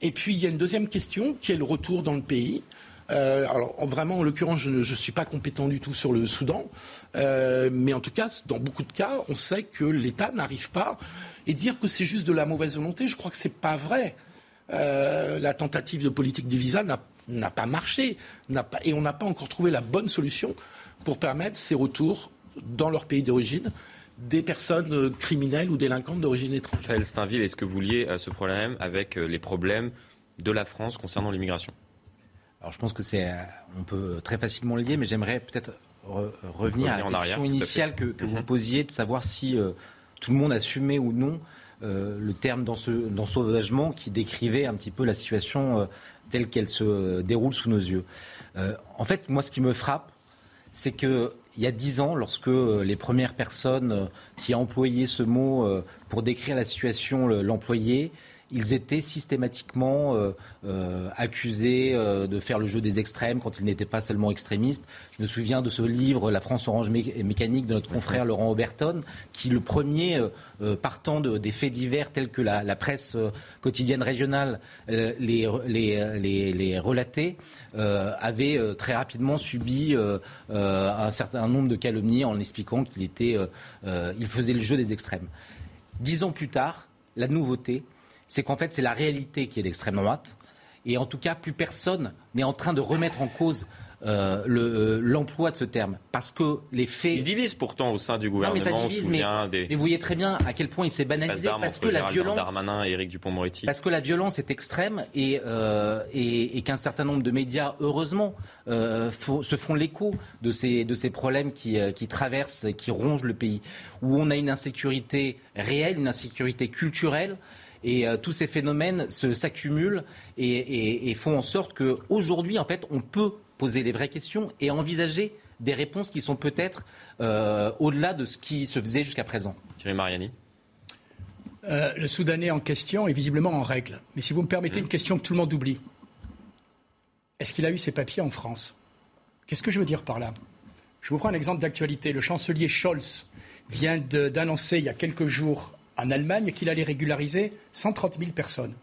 Et puis il y a une deuxième question qui est le retour dans le pays. Euh, alors en- vraiment, en l'occurrence, je ne suis pas compétent du tout sur le Soudan, euh, mais en tout cas, dans beaucoup de cas, on sait que l'État n'arrive pas et dire que c'est juste de la mauvaise volonté. Je crois que c'est pas vrai. Euh, la tentative de politique du visa n'a pas marché, et on n'a pas encore trouvé la bonne solution pour permettre ces retours dans leur pays d'origine des personnes criminelles ou délinquantes d'origine étrangère. Raphaël Steinville, est-ce que vous liez ce problème avec les problèmes de la France concernant l'immigration? Alors je pense que c'est, euh, on peut très facilement le lier, mais j'aimerais peut-être re- revenir à la question initiale que, vous Mhm. posiez, de savoir si euh, tout le monde assumait ou non euh, le terme d'ensauvagement qui décrivait un petit peu la situation euh, telle qu'elle se déroule sous nos yeux. En fait, moi, ce qui me frappe, c'est que il y a dix ans, lorsque les premières personnes qui employaient ce mot pour décrire la situation le- l'employaient, ils étaient systématiquement euh, euh, accusés euh, de faire le jeu des extrêmes quand ils n'étaient pas seulement extrémistes. Je me souviens de ce livre La France orange mé- mécanique de notre confrère Laurent Auberton, qui le premier, partant de- des faits divers tels que la, la presse quotidienne régionale les, les, les, les relatait, avait très rapidement subi un certain nombre de calomnies en expliquant qu'il était, il faisait le jeu des extrêmes. Dix ans plus tard, la nouveauté, c'est qu'en fait, c'est la réalité qui est d'extrême droite. Et en tout cas, plus personne n'est en train de remettre en cause euh, le, euh, l'emploi de ce terme. Parce que les faits. Il divise pourtant au sein du Non, gouvernement. mais ça divise, mais, souvient des mais vous voyez très bien à quel point il s'est banalisé. Parce que la violence. Darmanin et Éric Dupond-Moretti. Parce que la violence est extrême et, euh, et, et qu'un certain nombre de médias, heureusement, euh, font- se font l'écho de ces, de ces problèmes qui, qui traversent, qui rongent le pays, où on a une insécurité réelle, une insécurité culturelle. Et euh, tous ces phénomènes se- s'accumulent et, et- et font en sorte qu'aujourd'hui, en fait, on peut poser les vraies questions et envisager des réponses qui sont peut-être euh, au-delà de ce qui se faisait jusqu'à présent. Thierry Mariani. Euh, le Soudanais en question est visiblement en règle. Mais si vous me permettez une question que tout le monde oublie. Est-ce qu'il a eu ses papiers en France? Qu'est-ce que je veux dire par là? Je vous prends un exemple d'actualité. Le chancelier Scholz vient de- d'annoncer il y a quelques jours en Allemagne qu'il allait régulariser 130 000 personnes.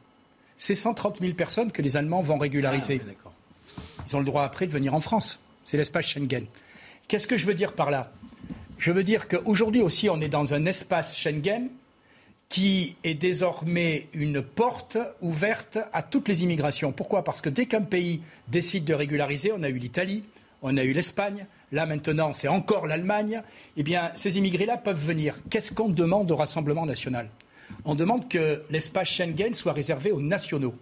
C'est 130 000 personnes que les Allemands vont régulariser. Ils ont le droit après de venir en France. C'est l'espace Schengen. Qu'est-ce que je veux dire par là? Je veux dire qu'aujourd'hui aussi, on est dans un espace Schengen qui est désormais une porte ouverte à toutes les immigrations. Pourquoi? Parce que dès qu'un pays décide de régulariser, on a eu l'Italie, on a eu l'Espagne, là maintenant c'est encore l'Allemagne, eh bien ces immigrés-là peuvent venir. Qu'est-ce qu'on demande au Rassemblement national? On demande que l'espace Schengen soit réservé aux nationaux.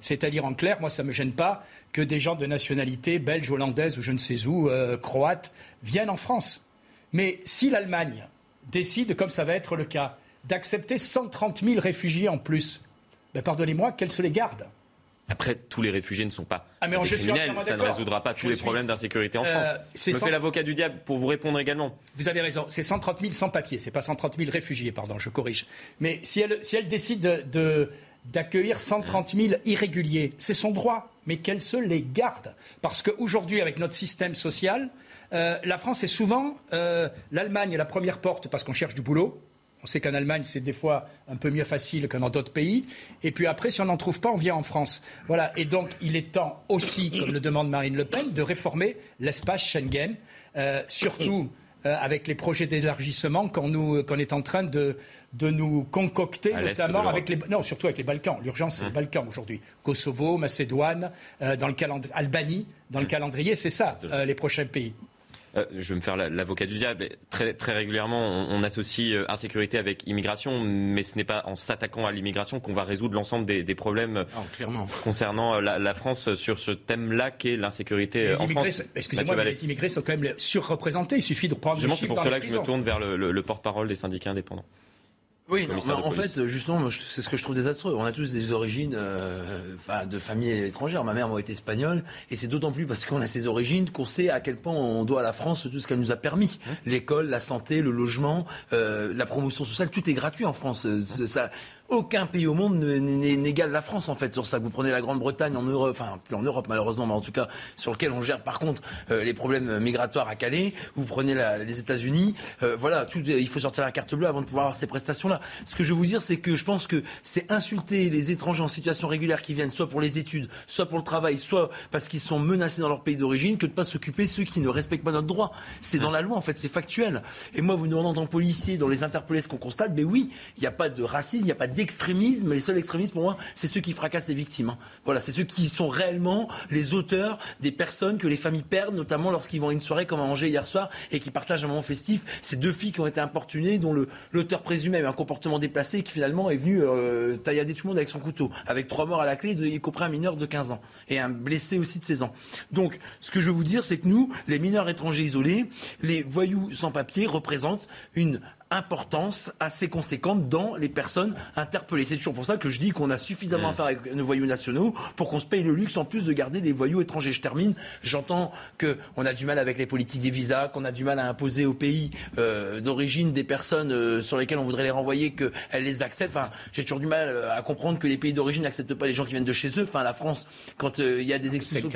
C'est-à-dire en clair, moi ça ne me gêne pas que des gens de nationalité belge, hollandaise ou je ne sais où, euh, croate, viennent en France. Mais si l'Allemagne décide, comme ça va être le cas, d'accepter 130 000 réfugiés en plus, ben pardonnez-moi, qu'elle se les garde Après, tous les réfugiés ne sont pas Ah, mais des criminels. Ça ne résoudra pas tous Je les suis- problèmes d'insécurité en Euh, France. c'est Je me fais l'avocat du diable pour vous répondre également. Vous avez raison, c'est 130 000 sans papier, c'est pas 130 000 réfugiés, pardon, je corrige. Mais si elle, si elle décide de- d'accueillir 130 000 irréguliers, c'est son droit, mais qu'elle se les garde. Parce qu'aujourd'hui, avec notre système social, euh, la France est souvent, euh, l'Allemagne est la première porte parce qu'on cherche du boulot. On sait qu'en Allemagne, c'est des fois un peu mieux facile que dans d'autres pays. Et puis après, si on n'en trouve pas, on vient en France. Voilà. Et donc, il est temps aussi, comme le demande Marine Le Pen, de réformer l'espace Schengen, euh, surtout euh, avec les projets d'élargissement qu'on est en train de, de nous concocter, notamment avec les non surtout avec les Balkans. L'urgence c'est les Balkans aujourd'hui. Kosovo, Macédoine, euh, dans le calendrier, Albanie, dans le calendrier, c'est ça les prochains pays. Euh, je vais me faire l'avocat du diable. Très, très régulièrement, on, associe euh, insécurité avec immigration, mais ce n'est pas en s'attaquant à l'immigration qu'on va résoudre l'ensemble des, problèmes concernant la, France sur ce thème-là qu'est l'insécurité en France. Excusez-moi, mais les immigrés sont quand même surreprésentés. Il suffit de prendre. C'est pour cela que je me tourne vers le porte-parole des syndicats indépendants. Oui, en fait, justement, c'est ce que je trouve désastreux. On a tous des origines euh, de familles étrangères. Ma mère moi, été espagnole, et c'est d'autant plus parce qu'on a ces origines qu'on sait à quel point on doit à la France tout ce qu'elle nous a permis. Mmh. L'école, la santé, le logement, euh, la promotion sociale, tout est gratuit en France. Ça, aucun pays au monde n'égale la France en fait sur ça. Vous prenez la Grande-Bretagne en Europe, enfin plus en Europe malheureusement, mais en tout cas sur lequel on gère par contre euh, les problèmes migratoires à Calais. Vous prenez les États-Unis, euh, voilà, il faut sortir la carte bleue avant de pouvoir avoir ces prestations-là. Ce que je veux vous dire, c'est que je pense que c'est insulter les étrangers en situation régulière qui viennent soit pour les études, soit pour le travail, soit parce qu'ils sont menacés dans leur pays d'origine, que de pas s'occuper ceux qui ne respectent pas notre droit. C'est dans la loi en fait, c'est factuel. Et moi, vous nous en policier, dans les interpellés, ce qu'on constate, mais oui, il n'y a pas de racisme, il n'y a pas d'extrémisme. Les seuls extrémistes, pour moi, c'est ceux qui fracassent les victimes. Hein. Voilà, c'est ceux qui sont réellement les auteurs des personnes que les familles perdent, notamment lorsqu'ils vont à une soirée comme à Angers hier soir et qui partagent un moment festif. Ces deux filles qui ont été importunées, dont l'auteur présumé avait un comportement déplacé et qui finalement est venu euh, taillader tout le monde avec son couteau, avec trois morts à la clé, y compris un mineur de 15 ans et un blessé aussi de 16 ans. Donc, ce que je veux vous dire, c'est que nous, les mineurs étrangers isolés, les voyous sans papier représentent une importance assez conséquente dans les personnes interpellées. C'est toujours pour ça que je dis qu'on a suffisamment à faire avec nos voyous nationaux pour qu'on se paye le luxe en plus de garder des voyous étrangers. Je termine. J'entends qu'on a du mal avec les politiques des visas, qu'on a du mal à imposer au pays euh, d'origine des personnes euh, sur lesquelles on voudrait les renvoyer qu'elles les acceptent. Enfin, j'ai toujours du mal euh, à comprendre que les pays d'origine n'acceptent pas les gens qui viennent de chez eux. Enfin, la France, quand il y a des expulsions,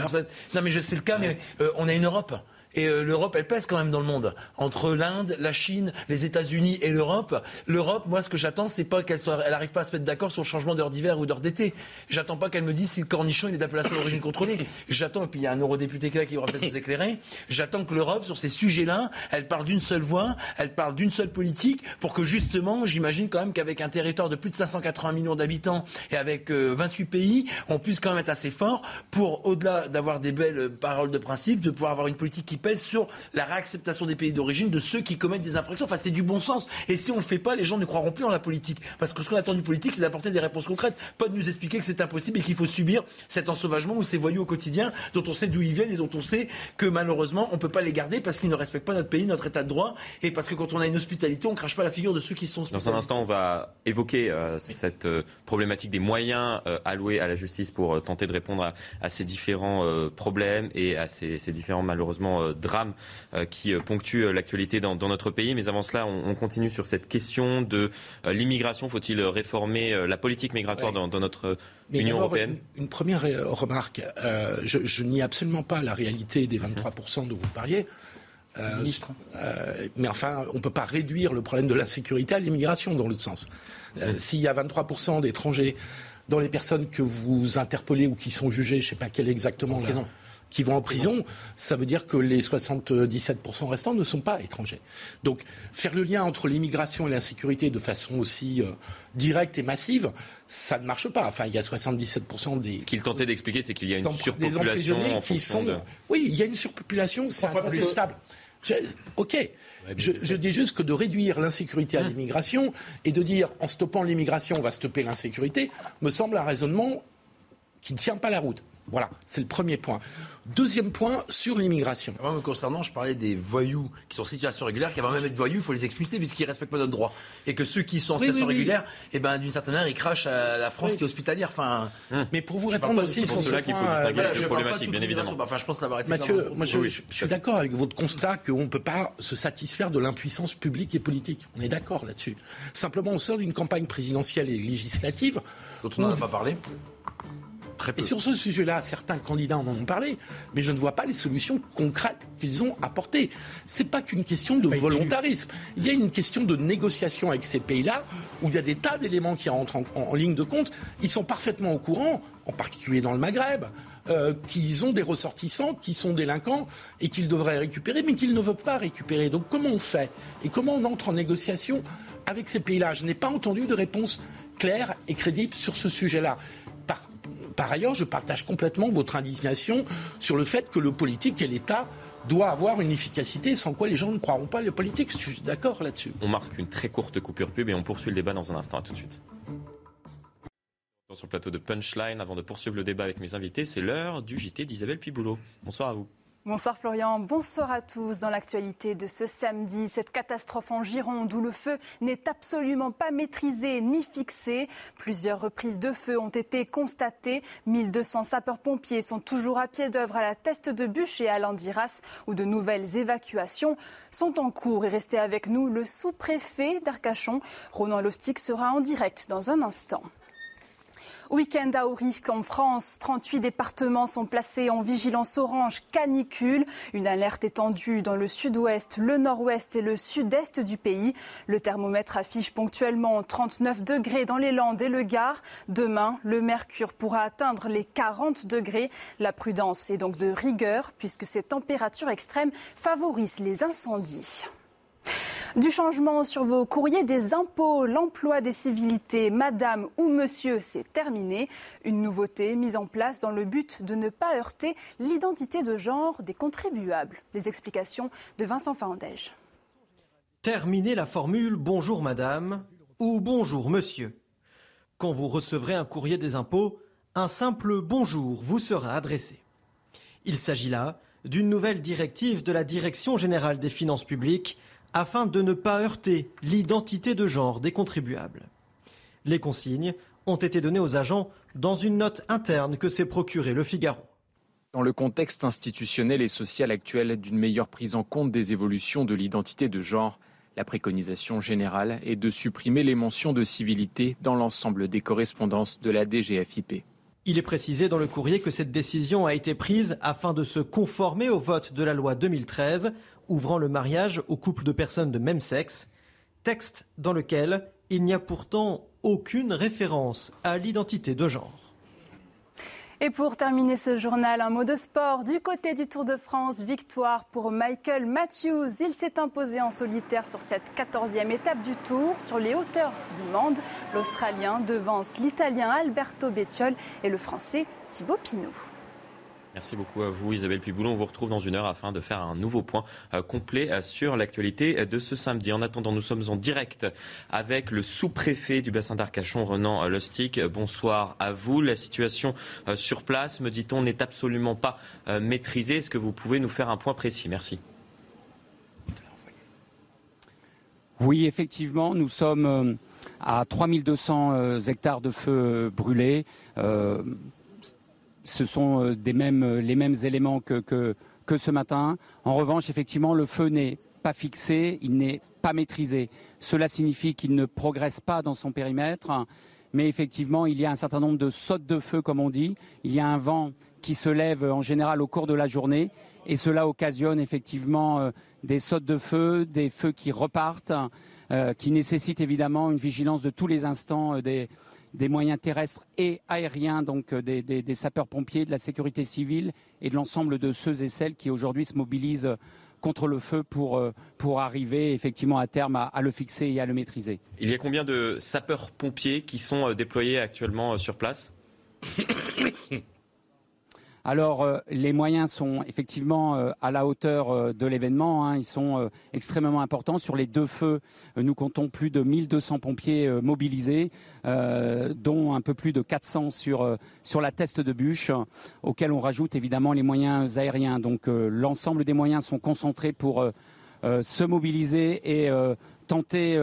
non mais c'est le cas, mais on a une Europe. Et euh, l'Europe, elle pèse quand même dans le monde. Entre l'Inde, la Chine, les États-Unis et l'Europe, l'Europe, moi, ce que j'attends, c'est pas qu'elle soit, elle arrive pas à se mettre d'accord sur le changement d'heure d'hiver ou d'heure d'été. J'attends pas qu'elle me dise si le cornichon il est d'appellation d'origine contrôlée. J'attends, et puis il y a un eurodéputé qui va peut-être nous éclairer. J'attends que l'Europe, sur ces sujets-là, elle parle d'une seule voix, elle parle d'une seule politique, pour que justement, j'imagine quand même qu'avec un territoire de plus de 580 millions d'habitants et avec 28 euh, pays, on puisse quand même être assez fort pour, au-delà d'avoir des belles paroles de principe, de pouvoir avoir une politique qui pèse sur la réacceptation des pays d'origine de ceux qui commettent des infractions. Enfin, c'est du bon sens. Et si on ne le fait pas, les gens ne croiront plus en la politique. Parce que ce qu'on attend du politique, c'est d'apporter des réponses concrètes, pas de nous expliquer que c'est impossible et qu'il faut subir cet ensauvagement ou ces voyous au quotidien dont on sait d'où ils viennent et dont on sait que malheureusement, on ne peut pas les garder parce qu'ils ne respectent pas notre pays, notre état de droit et parce que quand on a une hospitalité, on ne crache pas la figure de ceux qui sont Dans un instant, on va évoquer euh, cette euh, problématique des moyens euh, alloués à la justice pour tenter de répondre à, ces différents problèmes et à ces, ces différents malheureusement drames euh, qui euh, ponctuent euh, l'actualité dans, notre pays. Mais avant cela, on, continue sur cette question de l'immigration. Faut-il réformer la politique migratoire dans, notre Union européenne? une, première remarque. je, je nie absolument pas la réalité des 23% dont vous parliez. mais enfin, on ne peut pas réduire le problème de l'insécurité à l'immigration dans l'autre sens. S'il y a 23% d'étrangers dans les personnes que vous interpellez ou qui sont jugées, je ne sais pas quelle exactement la, qui vont en prison, ça veut dire que les 77% restants ne sont pas étrangers. Donc faire le lien entre l'immigration et l'insécurité de façon aussi euh, directe et massive, ça ne marche pas. Enfin, il y a 77% des... Ce qu'il tentait d'expliquer, c'est qu'il y a une surpopulation en qui sont... Oui, il y a une surpopulation, c'est incontestable. ok. Je, je, dis juste que de réduire l'insécurité à l'immigration et de dire en stoppant l'immigration, on va stopper l'insécurité, me semble un raisonnement qui ne tient pas la route. Voilà, c'est le premier point. Deuxième point sur l'immigration. Moi, me concernant, je parlais des voyous qui sont en situation régulière, qui avant même être voyous, il faut les expulser puisqu'ils ne respectent pas notre droit. Et que ceux qui sont en situation régulière, eh ben, d'une certaine manière, ils crachent à la France qui est hospitalière. Enfin, hum. Mais pour vous répondre aussi sur cela qu'il faut distinguer euh, problématique, bien évidemment. Enfin, je pense l'avoir été Mathieu, moi, je, je suis d'accord avec votre constat qu'on ne peut pas se satisfaire de l'impuissance publique et politique. On est d'accord là-dessus. Simplement, on sort d'une campagne présidentielle et législative. Dont on n'en a pas parlé et sur ce sujet-là, certains candidats en ont parlé, mais je ne vois pas les solutions concrètes qu'ils ont apportées. Ce n'est pas qu'une question de volontarisme. Il y a une question de négociation avec ces pays-là, où il y a des tas d'éléments qui rentrent en, ligne de compte. Ils sont parfaitement au courant, en particulier dans le Maghreb, euh, qu'ils ont des ressortissants qui sont délinquants et qu'ils devraient récupérer, mais qu'ils ne veulent pas récupérer. Donc comment on fait? Et comment on entre en négociation avec ces pays-là? Je n'ai pas entendu de réponse claire et crédible sur ce sujet-là. Par ailleurs, je partage complètement votre indignation sur le fait que le politique et l'État doit avoir une efficacité sans quoi les gens ne croiront pas les politiques. Je suis d'accord là-dessus. On marque une très courte coupure pub et on poursuit le débat dans un instant. À tout de suite. Sur le plateau de Punchline, avant de poursuivre le débat avec mes invités, c'est l'heure du JT d'Isabelle Piboulot. Bonsoir à vous. Bonsoir Florian, bonsoir à tous. Dans l'actualité de ce samedi, cette catastrophe en Gironde où le feu n'est absolument pas maîtrisé ni fixé. Plusieurs reprises de feu ont été constatées. 1200 sapeurs-pompiers sont toujours à pied d'œuvre à la Teste de Bûche et à Landiras où de nouvelles évacuations sont en cours. Et restez avec nous, le sous-préfet d'Arcachon, Ronan Lostic, sera en direct dans un instant. Week-end à haut risque en France. 38 départements sont placés en vigilance orange canicule. Une alerte étendue dans le sud-ouest, le nord-ouest et le sud-est du pays. Le thermomètre affiche ponctuellement 39 degrés dans les Landes et le Gard. Demain, le mercure pourra atteindre les 40 degrés. La prudence est donc de rigueur puisque ces températures extrêmes favorisent les incendies. Du changement sur vos courriers des impôts, l'emploi des civilités, madame ou monsieur, c'est terminé. Une nouveauté mise en place dans le but de ne pas heurter l'identité de genre des contribuables. Les explications de Vincent Fandège. Terminez la formule bonjour madame ou bonjour monsieur. Quand vous recevrez un courrier des impôts, un simple bonjour vous sera adressé. Il s'agit là d'une nouvelle directive de la Direction générale des finances publiques afin de ne pas heurter l'identité de genre des contribuables. Les consignes ont été données aux agents dans une note interne que s'est procurée le Figaro. Dans le contexte institutionnel et social actuel d'une meilleure prise en compte des évolutions de l'identité de genre, la préconisation générale est de supprimer les mentions de civilité dans l'ensemble des correspondances de la DGFIP. Il est précisé dans le courrier que cette décision a été prise afin de se conformer au vote de la loi 2013 ouvrant le mariage aux couples de personnes de même sexe, texte dans lequel il n'y a pourtant aucune référence à l'identité de genre. Et pour terminer ce journal, un mot de sport. Du côté du Tour de France, victoire pour Michael Matthews. Il s'est imposé en solitaire sur cette 14e étape du Tour. Sur les hauteurs du monde, l'Australien devance l'Italien Alberto Bettiol et le Français Thibaut Pinot. Merci beaucoup à vous Isabelle Piboulon. On vous retrouve dans une heure afin de faire un nouveau point euh, complet euh, sur l'actualité de ce samedi. En attendant, nous sommes en direct avec le sous-préfet du bassin d'Arcachon, Renan Lostic. Bonsoir à vous. La situation euh, sur place, me dit-on, n'est absolument pas maîtrisée. Est-ce que vous pouvez nous faire un point précis? Merci. Oui, effectivement, nous sommes à 3200 hectares de feu brûlés ce sont euh, euh, les mêmes éléments que, que, ce matin. En revanche, effectivement, le feu n'est pas fixé, il n'est pas maîtrisé. Cela signifie qu'il ne progresse pas dans son périmètre, mais effectivement, il y a un certain nombre de sautes de feu, comme on dit. Il y a un vent qui se lève en général au cours de la journée, et cela occasionne effectivement euh, des sautes de feu, des feux qui repartent, qui nécessitent évidemment une vigilance de tous les instants des, des moyens terrestres et aériens, donc euh, des, sapeurs-pompiers, de la sécurité civile et de l'ensemble de ceux et celles qui aujourd'hui se mobilisent contre le feu pour, euh, pour arriver effectivement à terme à, à, le fixer et à le maîtriser. Il y a combien de sapeurs-pompiers qui sont euh, déployés actuellement sur place? alors, euh, les moyens sont effectivement euh, à la hauteur euh, de l'événement. Hein. Ils sont extrêmement importants. Sur les deux feux, nous comptons plus de 1200 pompiers mobilisés, dont un peu plus de 400 sur, sur la teste de bûche, auxquels on rajoute évidemment les moyens aériens. Donc, l'ensemble des moyens sont concentrés pour se mobiliser et tenter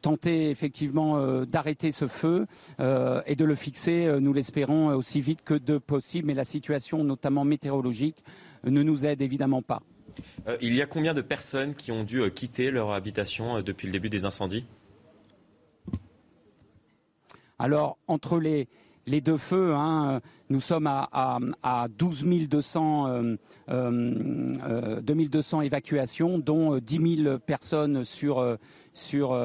tenter effectivement euh, d'arrêter ce feu euh, et de le fixer, euh, nous l'espérons, aussi vite que de possible. Mais la situation, notamment météorologique, ne nous aide évidemment pas. il y a combien de personnes qui ont dû quitter leur habitation depuis le début des incendies? Alors, entre les, les deux feux, hein, nous sommes à, à, 12 200, 2200 évacuations, dont 10 000 personnes sur, sur,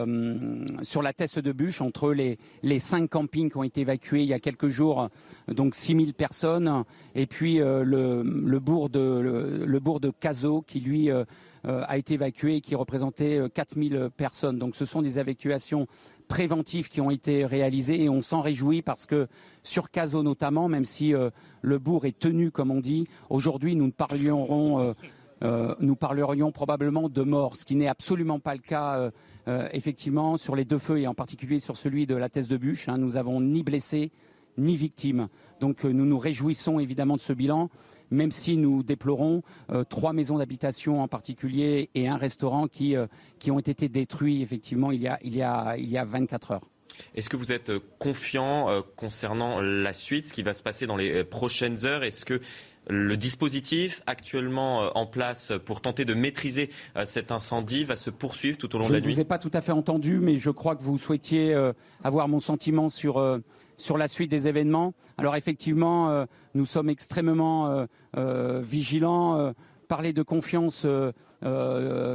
sur la teste de bûche, entre les, les cinq campings qui ont été évacués il y a quelques jours, donc 6 000 personnes, et puis euh, le, le, bourg de, le, bourg de Cazot qui, lui, euh, euh, a été évacué et qui représentait 4 000 personnes. Donc ce sont des évacuations préventifs qui ont été réalisés et on s'en réjouit parce que sur Caso notamment, même si euh, le bourg est tenu comme on dit, aujourd'hui nous euh, nous parlerions probablement de mort, ce qui n'est absolument pas le cas. Effectivement, sur les deux feux et en particulier sur celui de la thèse de bûche, hein, nous n'avons ni blessés ni victimes. Donc nous nous réjouissons évidemment de ce bilan, même si nous déplorons trois maisons d'habitation en particulier et un restaurant qui, qui ont été détruits effectivement il y a, il y a, il y a 24 heures. Est-ce que vous êtes euh, confiant euh, concernant la suite, ce qui va se passer dans les euh, prochaines heures? Est-ce que le dispositif actuellement en place pour tenter de maîtriser cet incendie va se poursuivre tout au long de la nuit Je ne vous ai pas tout à fait entendu, mais je crois que vous souhaitiez avoir mon sentiment sur, sur la suite des événements. Alors effectivement, nous sommes extrêmement vigilants. Parler de confiance,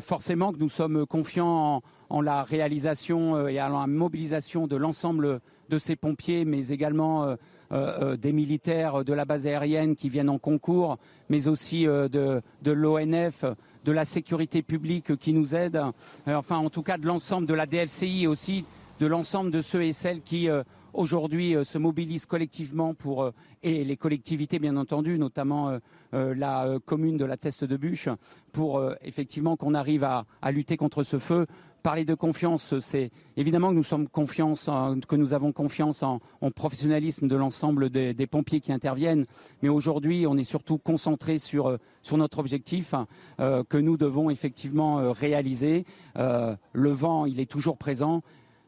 forcément que nous sommes confiants en la réalisation euh, et à la mobilisation de l'ensemble de ces pompiers, mais également euh, euh, des militaires de la base aérienne qui viennent en concours, mais aussi de, l'ONF, de la sécurité publique qui nous aide, enfin en tout cas de l'ensemble de la DFCI aussi, de l'ensemble de ceux et celles qui aujourd'hui se mobilisent collectivement pour et les collectivités bien entendu, notamment la commune de la Teste de Bûche, pour effectivement qu'on arrive à, lutter contre ce feu parler de confiance, c'est évidemment que nous sommes confiance, que nous avons confiance en, professionnalisme de l'ensemble des, pompiers qui interviennent. Mais aujourd'hui, on est surtout concentré sur, euh, sur notre objectif euh, que nous devons effectivement euh, réaliser. le vent, il est toujours présent.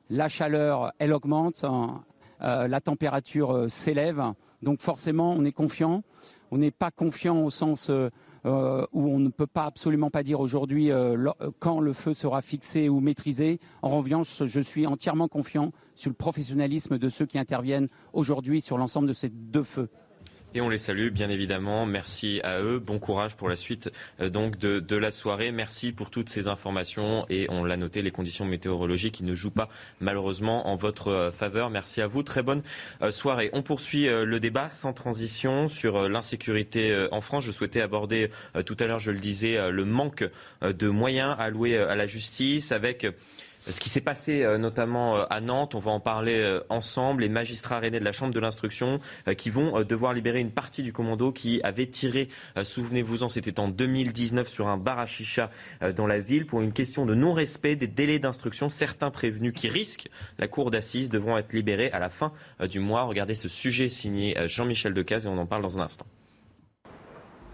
La chaleur, elle augmente. La température s'élève. Donc forcément, on est confiant. On n'est pas confiant au sens euh, où on ne peut pas absolument pas dire aujourd'hui euh, quand le feu sera fixé ou maîtrisé. En revanche, je suis entièrement confiant sur le professionnalisme de ceux qui interviennent aujourd'hui sur l'ensemble de ces deux feux. Et on les salue, bien évidemment. Merci à eux. Bon courage pour la suite euh, donc de, de, la soirée. Merci pour toutes ces informations. Et on l'a noté, les conditions météorologiques qui ne jouent pas malheureusement en votre euh, faveur. Merci à vous. Très bonne euh, soirée. On poursuit le débat sans transition sur l'insécurité en France. Je souhaitais aborder tout à l'heure, je le disais, le manque de moyens alloués à la justice avec ce qui s'est passé euh, notamment euh, à Nantes, on va en parler euh, ensemble. Les magistrats rennais de la Chambre de l'instruction qui vont devoir libérer une partie du commando qui avait tiré, souvenez-vous-en, c'était en 2019 sur un bar dans la ville pour une question de non-respect des délais d'instruction. Certains prévenus qui risquent la cour d'assises devront être libérés à la fin du mois. Regardez ce sujet signé Jean-Michel Decaze et on en parle dans un instant.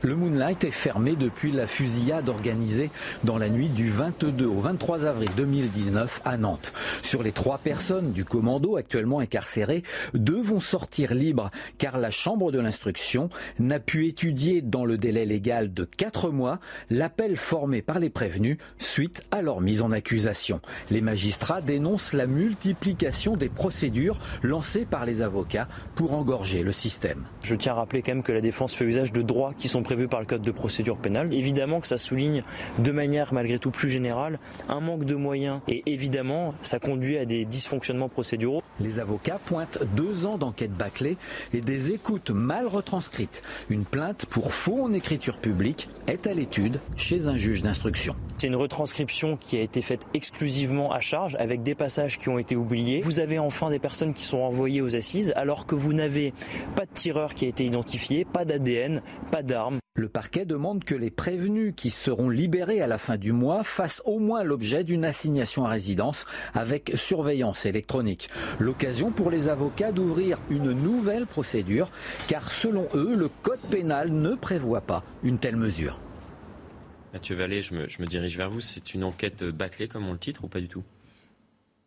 Le Moonlight est fermé depuis la fusillade organisée dans la nuit du 22 au 23 avril 2019 à Nantes. Sur les trois personnes du commando actuellement incarcérées, deux vont sortir libres car la Chambre de l'instruction n'a pu étudier dans le délai légal de quatre mois l'appel formé par les prévenus suite à leur mise en accusation. Les magistrats dénoncent la multiplication des procédures lancées par les avocats pour engorger le système. Je tiens à rappeler quand même que la défense fait usage de droits qui sont prévu par le code de procédure pénale. Évidemment que ça souligne de manière malgré tout plus générale un manque de moyens et évidemment ça conduit à des dysfonctionnements procéduraux. Les avocats pointent deux ans d'enquête bâclée et des écoutes mal retranscrites. Une plainte pour faux en écriture publique est à l'étude chez un juge d'instruction. C'est une retranscription qui a été faite exclusivement à charge avec des passages qui ont été oubliés. Vous avez enfin des personnes qui sont envoyées aux assises alors que vous n'avez pas de tireur qui a été identifié, pas d'ADN, pas d'armes. Le parquet demande que les prévenus qui seront libérés à la fin du mois fassent au moins l'objet d'une assignation à résidence avec surveillance électronique. L'occasion pour les avocats d'ouvrir une nouvelle procédure car selon eux, le code pénal ne prévoit pas une telle mesure. Mathieu Vallée, je me, je me dirige vers vous. C'est une enquête bâclée comme on le titre ou pas du tout?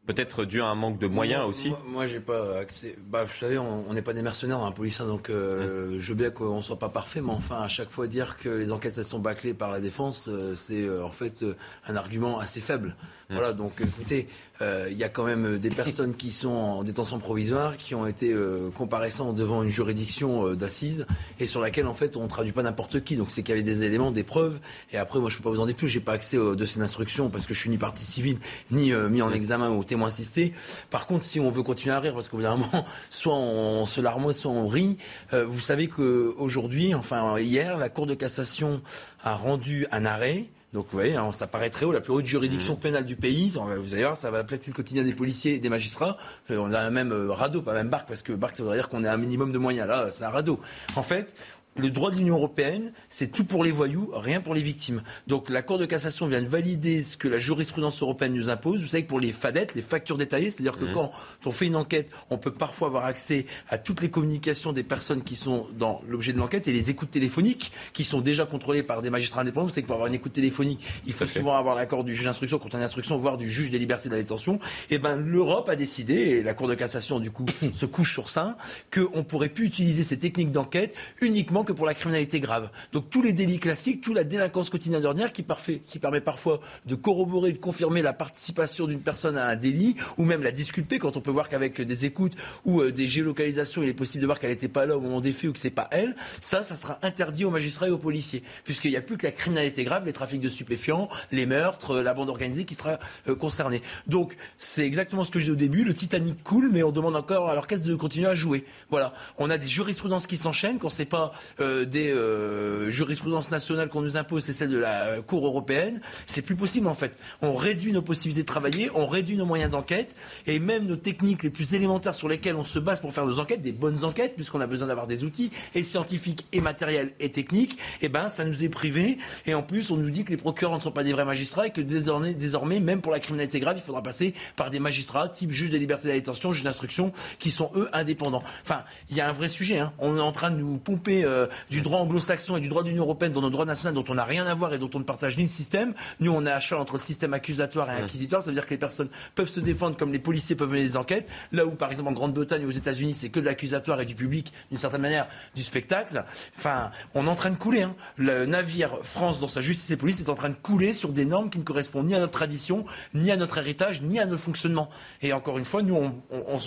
Peut-être dû à un manque de moyens aussi Moi, j'ai pas accès. Bah, vous savez, on n'est pas des mercenaires police, hein, donc euh, je veux bien qu'on soit pas parfait, mais enfin, à chaque fois dire que les enquêtes elles sont bâclées par la défense, euh, c'est euh, en fait un argument assez faible. Mm. Voilà, donc écoutez, il y a quand même des personnes qui sont en détention provisoire, qui ont été comparaissant devant une juridiction d'assises, et sur laquelle en fait on traduit pas n'importe qui. Donc c'est qu'il y avait des éléments, des preuves, et après moi je peux pas vous en dire plus, j'ai pas accès de ces instructions parce que je suis ni partie civile ni mis en examen ou témoin insister. Par contre, si on veut continuer à rire, parce qu'au bout d'un moment, soit on se larmoie, soit on rit, euh, vous savez qu'aujourd'hui, enfin hier, la Cour de cassation a rendu un arrêt donc vous voyez, hein, ça paraît très haut, la plus haute juridiction mmh. pénale du pays. Vous allez voir, ça va plaquer le quotidien des policiers et des magistrats. Euh, on a un même euh, radeau, pas même barque, parce que barque, ça voudrait dire qu'on a un minimum de moyens. Là, c'est un radeau. En fait, le droit de l'Union européenne, c'est tout pour les voyous, rien pour les victimes. Donc la Cour de cassation vient de valider ce que la jurisprudence européenne nous impose. Vous savez que pour les FADET, les factures détaillées, c'est-à-dire que mmh. quand on fait une enquête, on peut parfois avoir accès à toutes les communications des personnes qui sont dans l'objet de l'enquête et les écoutes téléphoniques qui sont déjà contrôlées par des magistrats indépendants. Vous savez que pour avoir une écoute téléphonique, il faut souvent avoir l'accord du juge d'instruction quand on a une instruction, voire du juge des libertés de la détention. Et eh ben l'Europe a décidé, et la Cour de cassation du coup se couche sur ça, qu'on pourrait plus utiliser ces techniques d'enquête uniquement que pour la criminalité grave. Donc tous les délits classiques, toute la délinquance quotidienne ordinaire qui, permet parfois de corroborer, de confirmer la participation d'une personne à un délit ou même la disculper quand on peut voir qu'avec des écoutes ou euh, des géolocalisations, il est possible de voir qu'elle n'était pas là au moment des faits ou que c'est pas elle. Ça, ça sera interdit aux magistrats et aux policiers puisqu'il n'y a plus que la criminalité grave, les trafics de stupéfiants, les meurtres, euh, la bande organisée qui sera euh, concernée. Donc c'est exactement ce que j'ai dit au début. Le Titanic coule, mais on demande encore à l'orchestre de continuer à jouer. Voilà. On a des jurisprudences qui s'enchaînent, qu'on ne sait pas euh, des euh, jurisprudences nationales qu'on nous impose, c'est celle de la euh, Cour européenne. C'est plus possible en fait. On réduit nos possibilités de travailler, on réduit nos moyens d'enquête et même nos techniques les plus élémentaires sur lesquelles on se base pour faire nos enquêtes, des bonnes enquêtes, puisqu'on a besoin d'avoir des outils et scientifiques et matériels et techniques. Et eh ben ça nous est privé et en plus on nous dit que les procureurs ne sont pas des vrais magistrats et que désormais, désormais même pour la criminalité grave, il faudra passer par des magistrats type juge des libertés de la détention, juge d'instruction, qui sont eux indépendants. Enfin, il y a un vrai sujet. Hein. On est en train de nous pomper du droit anglo-saxon et du droit de l'Union européenne dans nos droits nationaux dont on n'a rien à voir et dont on ne partage ni le système. Nous, on est à cheval entre le système accusatoire et inquisitoire. Ça veut dire que les personnes peuvent se défendre comme les policiers peuvent mener des enquêtes. Là où, par exemple, en Grande-Bretagne ou aux États-Unis, c'est que de l'accusatoire et du public, d'une certaine manière, du spectacle. Enfin, on est en train de couler. Hein. Le navire France, dans sa justice et police, est en train de couler sur des normes qui ne correspondent ni à notre tradition, ni à notre héritage, ni à notre fonctionnement. Et encore une fois, nous, on,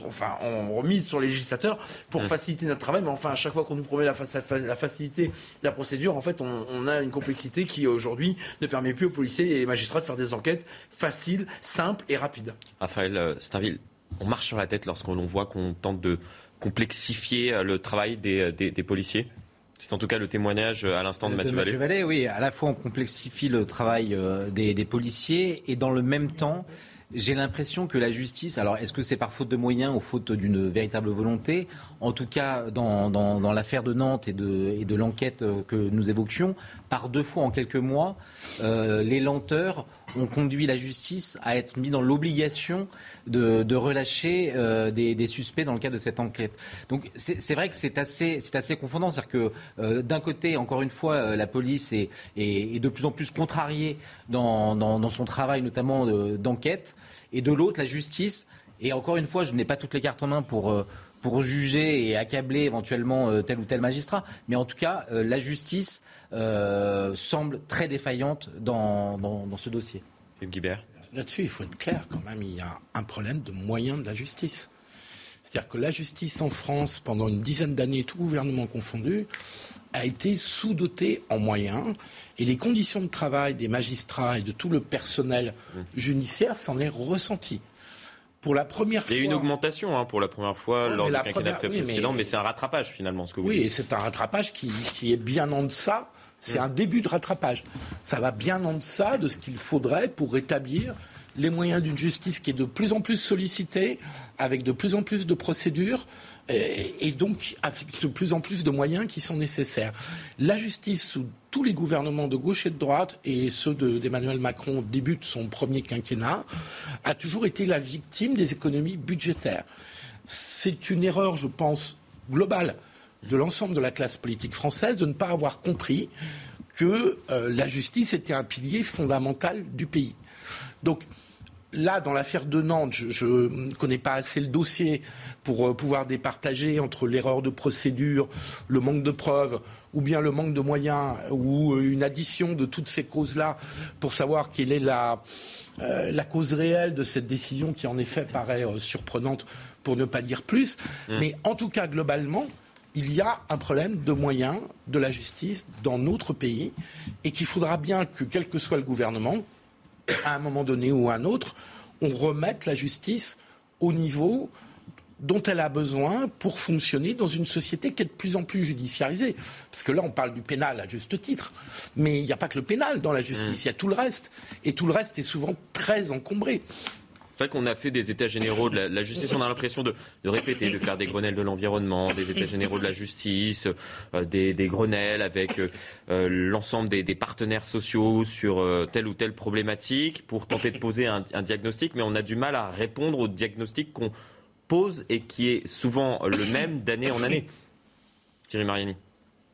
enfin, on remise sur les législateurs pour faciliter notre travail, mais enfin, à chaque fois qu'on nous promet la, la facilité la procédure, en fait, on, a une complexité qui aujourd'hui ne permet plus aux policiers et aux magistrats de faire des enquêtes faciles, simples et rapides. Raphaël euh, Stainville, on marche sur la tête lorsqu'on voit qu'on tente de complexifier euh, le travail des, euh, policiers c'est en tout cas le témoignage à l'instant de, Mathieu, Mathieu Vallée. Oui, à la fois on complexifie le travail des, des policiers et dans le même temps, j'ai l'impression que la justice, alors est-ce que c'est par faute de moyens ou faute d'une véritable volonté? En tout cas, dans, l'affaire de Nantes et de, et de l'enquête euh, que nous évoquions, par deux fois en quelques mois, euh, les lenteurs ont conduit la justice à être mis dans l'obligation de, de, relâcher euh, des, des, suspects dans le cadre de cette enquête. Donc c'est vrai que c'est assez, assez confondant. C'est-à-dire que euh, d'un côté, encore une fois, euh, la police est, est, est, de plus en plus contrariée dans, dans, dans son travail, notamment d'enquête, et de l'autre, la justice. Et encore une fois, je n'ai pas toutes les cartes en main pour pour juger et accabler éventuellement tel ou tel magistrat. Mais en tout cas, la justice euh, semble très défaillante dans, dans, ce dossier. Philippe Guibert. Là-dessus, il faut être clair quand même, il y a un problème de moyens de la justice. C'est-à-dire que la justice en France, pendant une dizaine d'années, tout gouvernement confondu, a été sous-dotée en moyens et les conditions de travail des magistrats et de tout le personnel mmh. judiciaire s'en est ressenti. Pour la première fois. Il y a eu une augmentation hein, pour la première fois lors du quinquennat précédent, mais, c'est un rattrapage finalement, ce que vous Oui, c'est un rattrapage qui, qui, est bien en deçà c'est un début de rattrapage. Ça va bien en deçà de ce qu'il faudrait pour rétablir les moyens d'une justice qui est de plus en plus sollicitée, avec de plus en plus de procédures, et, donc avec de plus en plus de moyens qui sont nécessaires. La justice, sous tous les gouvernements de gauche et de droite, et ceux d'Emmanuel Macron débutent son premier quinquennat, a toujours été la victime des économies budgétaires. C'est une erreur, je pense, globale de l'ensemble de la classe politique française de ne pas avoir compris que euh, la justice était un pilier fondamental du pays. Donc, là, dans l'affaire de Nantes, je ne connais pas assez le dossier pour euh, pouvoir départager entre l'erreur de procédure, le manque de preuves, ou bien le manque de moyens, ou euh, une addition de toutes ces causes-là pour savoir quelle est la, la cause réelle de cette décision qui, en effet, paraît surprenante pour ne pas dire plus. Mmh. Mais en tout cas, globalement, il y a un problème de moyens de la justice dans notre pays et qu'il faudra bien que, quel que soit le gouvernement, à un moment donné ou à un autre, on remette la justice au niveau dont elle a besoin pour fonctionner dans une société qui est de plus en plus judiciarisée. Parce que là, on parle du pénal à juste titre, mais il n'y a pas que le pénal dans la justice, mmh. il y a tout le reste. Et tout le reste est souvent très encombré. C'est vrai qu'on a fait des états généraux de la, justice, on a l'impression de, répéter, de faire des Grenelles de l'environnement, des états généraux de la justice, euh, des, Grenelles avec euh, l'ensemble des, partenaires sociaux sur telle ou telle problématique pour tenter de poser un, un diagnostic, mais on a du mal à répondre au diagnostic qu'on pose et qui est souvent le même d'année en année. Thierry Mariani.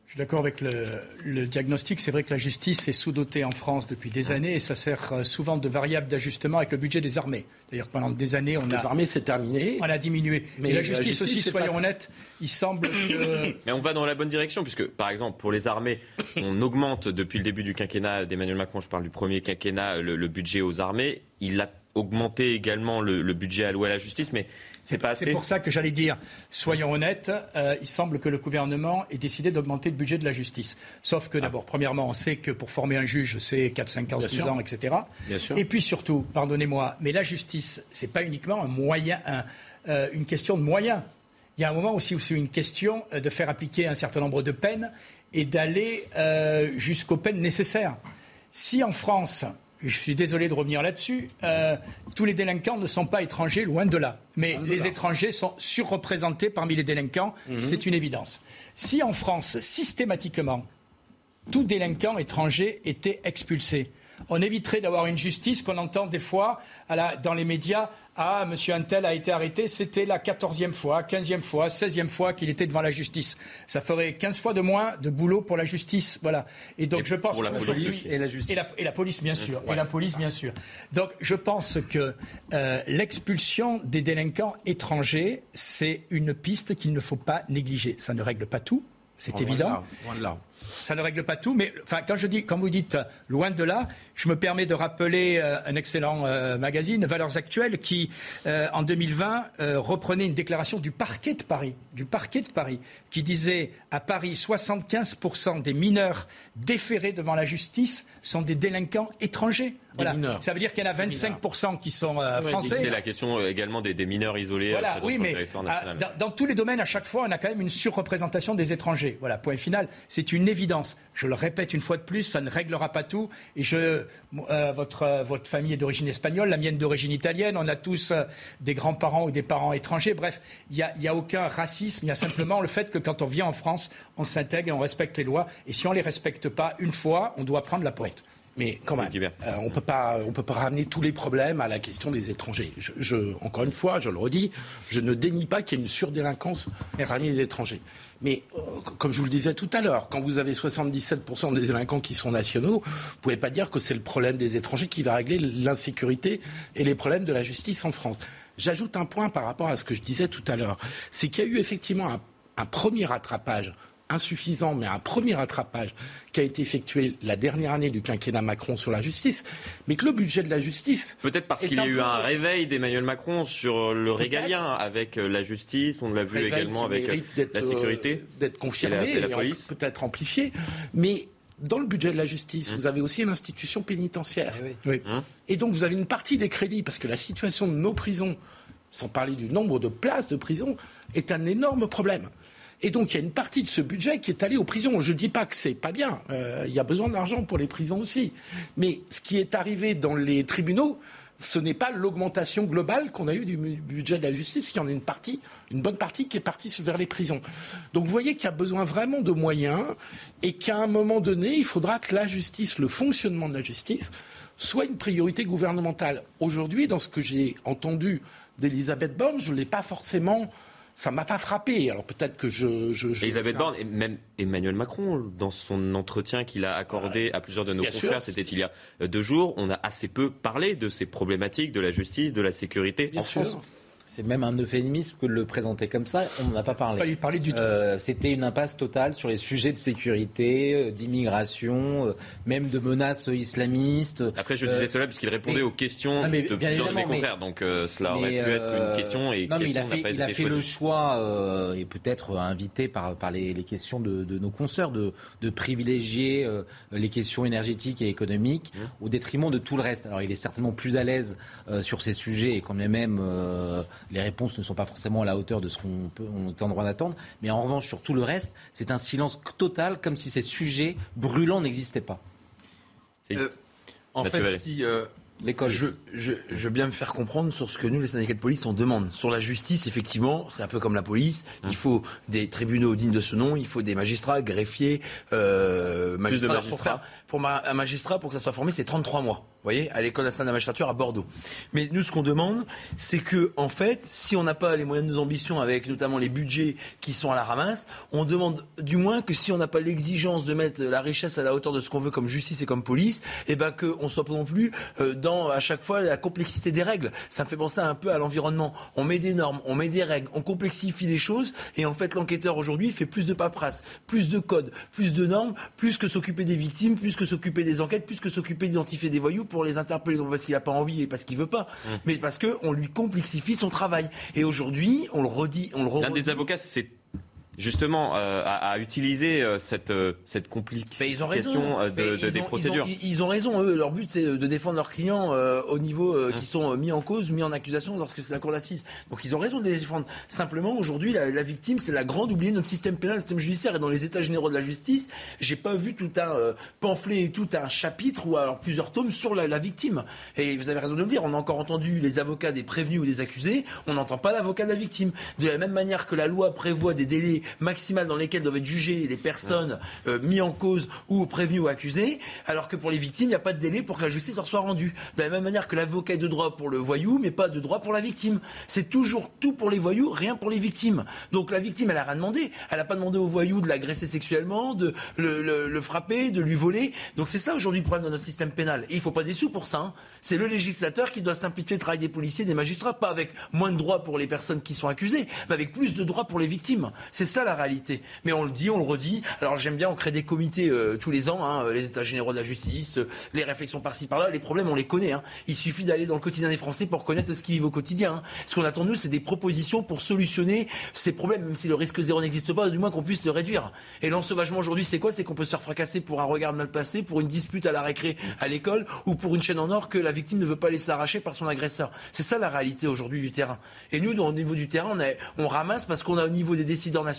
Je suis d'accord avec le, diagnostic. C'est vrai que la justice est sous-dotée en France depuis des années et ça sert euh, souvent de variable d'ajustement avec le budget des armées. D'ailleurs, pendant des années, on a. Les armées, c'est terminé. On a diminué. Mais la justice, aussi, soyons honnêtes, il semble que. Mais on va dans la bonne direction, puisque, par exemple, pour les armées, on augmente depuis le début du quinquennat d'Emmanuel Macron, je parle du premier quinquennat, le, budget aux armées. Il a augmenté également le, le budget alloué à la justice, mais c'est pour ça que j'allais dire, soyons honnêtes, euh, il semble que le gouvernement ait décidé d'augmenter le budget de la justice. Sauf que ah. d'abord, premièrement, on sait que pour former un juge, c'est 4, 5 ans, 6 ans, etc. Et puis surtout, pardonnez-moi, mais la justice, ce n'est pas uniquement un moyen, euh, une question de moyens. Il y a un moment aussi où c'est une question euh, de faire appliquer un certain nombre de peines et d'aller jusqu'aux peines nécessaires. Si en France, je suis désolé de revenir là-dessus, euh, tous les délinquants ne sont pas étrangers, loin de là. Mais les étrangers sont surreprésentés parmi les délinquants, mhm. c'est une évidence. Si en France, systématiquement, tout délinquant étranger était expulsé, on éviterait d'avoir une justice qu'on entend des fois dans les médias. Ah, monsieur Antel a été arrêté, c'était la 14e fois, 15e fois, 16e fois qu'il était devant la justice. Ça ferait 15 fois de moins de boulot pour la justice. Voilà. Et donc je pense pour la police et la justice. Et la, police, bien sûr. Et la police, bien sûr. Donc je pense que euh, l'expulsion des délinquants étrangers, c'est une piste qu'il ne faut pas négliger. Ça ne règle pas tout, c'est évident. Ça ne règle pas tout, mais enfin, quand, je dis, quand vous dites loin de là, je me permets de rappeler euh, un excellent euh, magazine, Valeurs Actuelles, qui, euh, en 2020, reprenait une déclaration du parquet de Paris, du parquet de Paris, qui disait à Paris, 75% des mineurs déférés devant la justice sont des délinquants étrangers. Voilà. Ça veut dire qu'il y en a 25% qui sont français. C'est la question également des, mineurs isolés. Voilà, oui, mais dans, dans, tous les domaines, à chaque fois, on a quand même une surreprésentation des étrangers. Voilà, point final. C'est une évidence. Je le répète une fois de plus, ça ne réglera pas tout. Et je, euh, votre, euh, votre famille est d'origine espagnole, la mienne d'origine italienne. On a tous euh, des grands-parents ou des parents étrangers. Bref, il n'y a, a, aucun racisme. Il y a simplement le fait que quand on vient en France, on s'intègre et on respecte les lois. Et si on ne les respecte pas une fois, on doit prendre la porte. Mais quand même, on ne peut pas ramener tous les problèmes à la question des étrangers. Je, encore une fois, je le redis, je ne dénie pas qu'il y ait une surdélinquance parmi les étrangers. Mais euh, comme je vous le disais tout à l'heure, quand vous avez 77% des délinquants qui sont nationaux, vous ne pouvez pas dire que c'est le problème des étrangers qui va régler l'insécurité et les problèmes de la justice en France. J'ajoute un point par rapport à ce que je disais tout à l'heure, c'est qu'il y a eu effectivement un premier rattrapage insuffisant, mais un premier rattrapage qui a été effectué la dernière année du quinquennat Macron sur la justice, mais que le budget de la justice... Peut-être parce qu'il y a eu un réveil d'Emmanuel Macron sur le régalien avec euh, la justice, on l'a vu également avec euh, la sécurité. Euh, d'être confirmé et, la police. peut-être amplifié, mais dans le budget de la justice, mmh. vous avez aussi l'institution pénitentiaire. Eh mmh. Et donc vous avez une partie des crédits, parce que la situation de nos prisons, sans parler du nombre de places de prison, est un énorme problème. Et donc il y a une partie de ce budget qui est allée aux prisons. Je ne dis pas que c'est pas bien. Euh, il y a besoin d'argent pour les prisons aussi. Mais ce qui est arrivé dans les tribunaux, ce n'est pas l'augmentation globale qu'on a eue du budget de la justice. Il y en a une partie, une bonne partie qui est partie vers les prisons. Donc vous voyez qu'il y a besoin vraiment de moyens et qu'à un moment donné, il faudra que la justice, le fonctionnement de la justice, soit une priorité gouvernementale. Aujourd'hui, dans ce que j'ai entendu d'Elisabeth Borne, je ne l'ai pas forcément ça m'a pas frappé. Alors peut-être que je. je, Elisabeth Borne et même Emmanuel Macron, dans son entretien qu'il a accordé à plusieurs de nos confrères, c'était il y a deux jours, on a assez peu parlé de ces problématiques de la justice, de la sécurité en France. C'est même un euphémisme que de le présenter comme ça. On n'en a pas parlé. Pas lui parler du tout. Euh, c'était une impasse totale sur les sujets de sécurité, euh, d'immigration, euh, même de menaces islamistes. Après, je disais cela puisqu'il répondait aux questions de plusieurs de mes confrères. Donc cela aurait pu être une question et non, mais il a fait, il a fait le choix et peut-être invité par, par les, les questions de, de, nos consoeurs de, de privilégier les questions énergétiques et économiques mmh. au détriment de tout le reste. Alors il est certainement plus à l'aise sur ces sujets et quand même les réponses ne sont pas forcément à la hauteur de ce qu'on on est en droit d'attendre. Mais en revanche, sur tout le reste, c'est un silence total, comme si ces sujets brûlants n'existaient pas. Euh, en fait, si, euh, l'école. Je, je, je, veux bien me faire comprendre sur ce que nous, les syndicats de police, on demande. Sur la justice, effectivement, c'est un peu comme la police. Il faut des tribunaux dignes de ce nom, il faut des magistrats, greffiers, euh, magistrats. Pour, faire, pour un magistrat, pour que ça soit formé, c'est 33 mois. Vous voyez, à l'école nationale de la magistrature à Bordeaux. Mais nous, ce qu'on demande, c'est que, en fait, si on n'a pas les moyens de nos ambitions, avec notamment les budgets qui sont à la ramasse, on demande du moins que si on n'a pas l'exigence de mettre la richesse à la hauteur de ce qu'on veut comme justice et comme police, eh ben qu'on soit pas non plus euh, dans à chaque fois la complexité des règles. Ça me fait penser un peu à l'environnement. On met des normes, on met des règles, on complexifie les choses, et en fait, l'enquêteur aujourd'hui fait plus de paperasse, plus de codes, plus de normes, plus que s'occuper des victimes, plus que s'occuper des enquêtes, plus que s'occuper d'identifier des voyous pour les interpeller, non parce qu'il n'a pas envie et parce qu'il veut pas, mmh. mais parce qu'on lui complexifie son travail. Et aujourd'hui, on le redit, on le redit. L'un des avocats, c'est justement euh, à, utiliser euh, cette, euh, cette complication de, des procédures. Ils ont, raison, eux. Leur but, c'est de défendre leurs clients au niveau qui sont mis en cause, mis en accusation lorsque c'est la cour d'assises. Donc ils ont raison de les défendre. Simplement, aujourd'hui, la, victime, c'est la grande oubliée de notre système pénal, le système judiciaire. Et dans les états généraux de la justice, j'ai pas vu tout un pamphlet et tout un chapitre ou alors plusieurs tomes sur la, la, victime. Et vous avez raison de le dire, on a encore entendu les avocats des prévenus ou des accusés, on n'entend pas l'avocat de la victime. De la même manière que la loi prévoit des délais maximale dans lesquelles doivent être jugées les personnes euh, mises en cause ou prévenues ou accusées, alors que pour les victimes, il n'y a pas de délai pour que la justice leur soit rendue. De la même manière que l'avocat est de droit pour le voyou, mais pas de droit pour la victime. C'est toujours tout pour les voyous, rien pour les victimes. Donc la victime, elle a rien demandé. Elle n'a pas demandé au voyou de l'agresser sexuellement, de le, frapper, de lui voler. Donc c'est ça aujourd'hui le problème de notre système pénal. Et il faut pas des sous pour ça. Hein. C'est le législateur qui doit simplifier le travail des policiers, des magistrats, pas avec moins de droits pour les personnes qui sont accusées, mais avec plus de droits pour les victimes. C'est ça la réalité. Mais on le dit, on le redit. Alors j'aime bien, on crée des comités euh, tous les ans, hein, les États généraux de la justice, euh, les réflexions par-ci par-là. Les problèmes, on les connaît. Hein. Il suffit d'aller dans le quotidien des Français pour connaître ce qu'ils vivent au quotidien. Hein. Ce qu'on attend nous, c'est des propositions pour solutionner ces problèmes, même si le risque zéro n'existe pas, du moins qu'on puisse le réduire. Et l'ensauvagement aujourd'hui, c'est quoi? C'est qu'on peut se faire fracasser pour un regard mal placé, pour une dispute à la récré à l'école, ou pour une chaîne en or que la victime ne veut pas laisser arracher par son agresseur. C'est ça la réalité aujourd'hui du terrain. Et nous, au niveau du terrain, on, on ramasse parce qu'on a au niveau des décideurs nationaux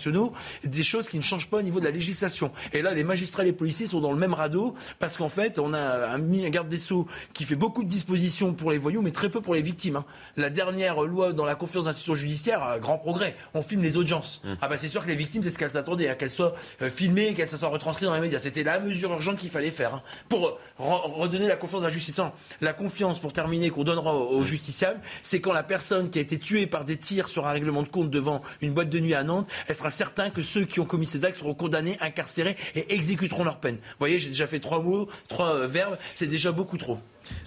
des choses qui ne changent pas au niveau de la législation. Et là, les magistrats et les policiers sont dans le même radeau parce qu'en fait, on a un, un garde des Sceaux qui fait beaucoup de dispositions pour les voyous, mais très peu pour les victimes. Hein. La dernière loi dans la confiance d'institution judiciaire, grand progrès. On filme les audiences. Mmh. Ah bah c'est sûr que les victimes, c'est ce qu'elles attendaient, hein, qu'elles soient euh, filmées, qu'elles soient retranscrites dans les médias. C'était la mesure urgente qu'il fallait faire hein, pour redonner la confiance à la justice. la confiance, pour terminer, qu'on donnera aux, mmh. justiciables, c'est quand la personne qui a été tuée par des tirs sur un règlement de compte devant une boîte de nuit à Nantes, elle sera certaine que ceux qui ont commis ces actes seront condamnés, incarcérés et exécuteront leur peine. Vous voyez, j'ai déjà fait trois mots, trois euh, verbes, c'est déjà beaucoup trop.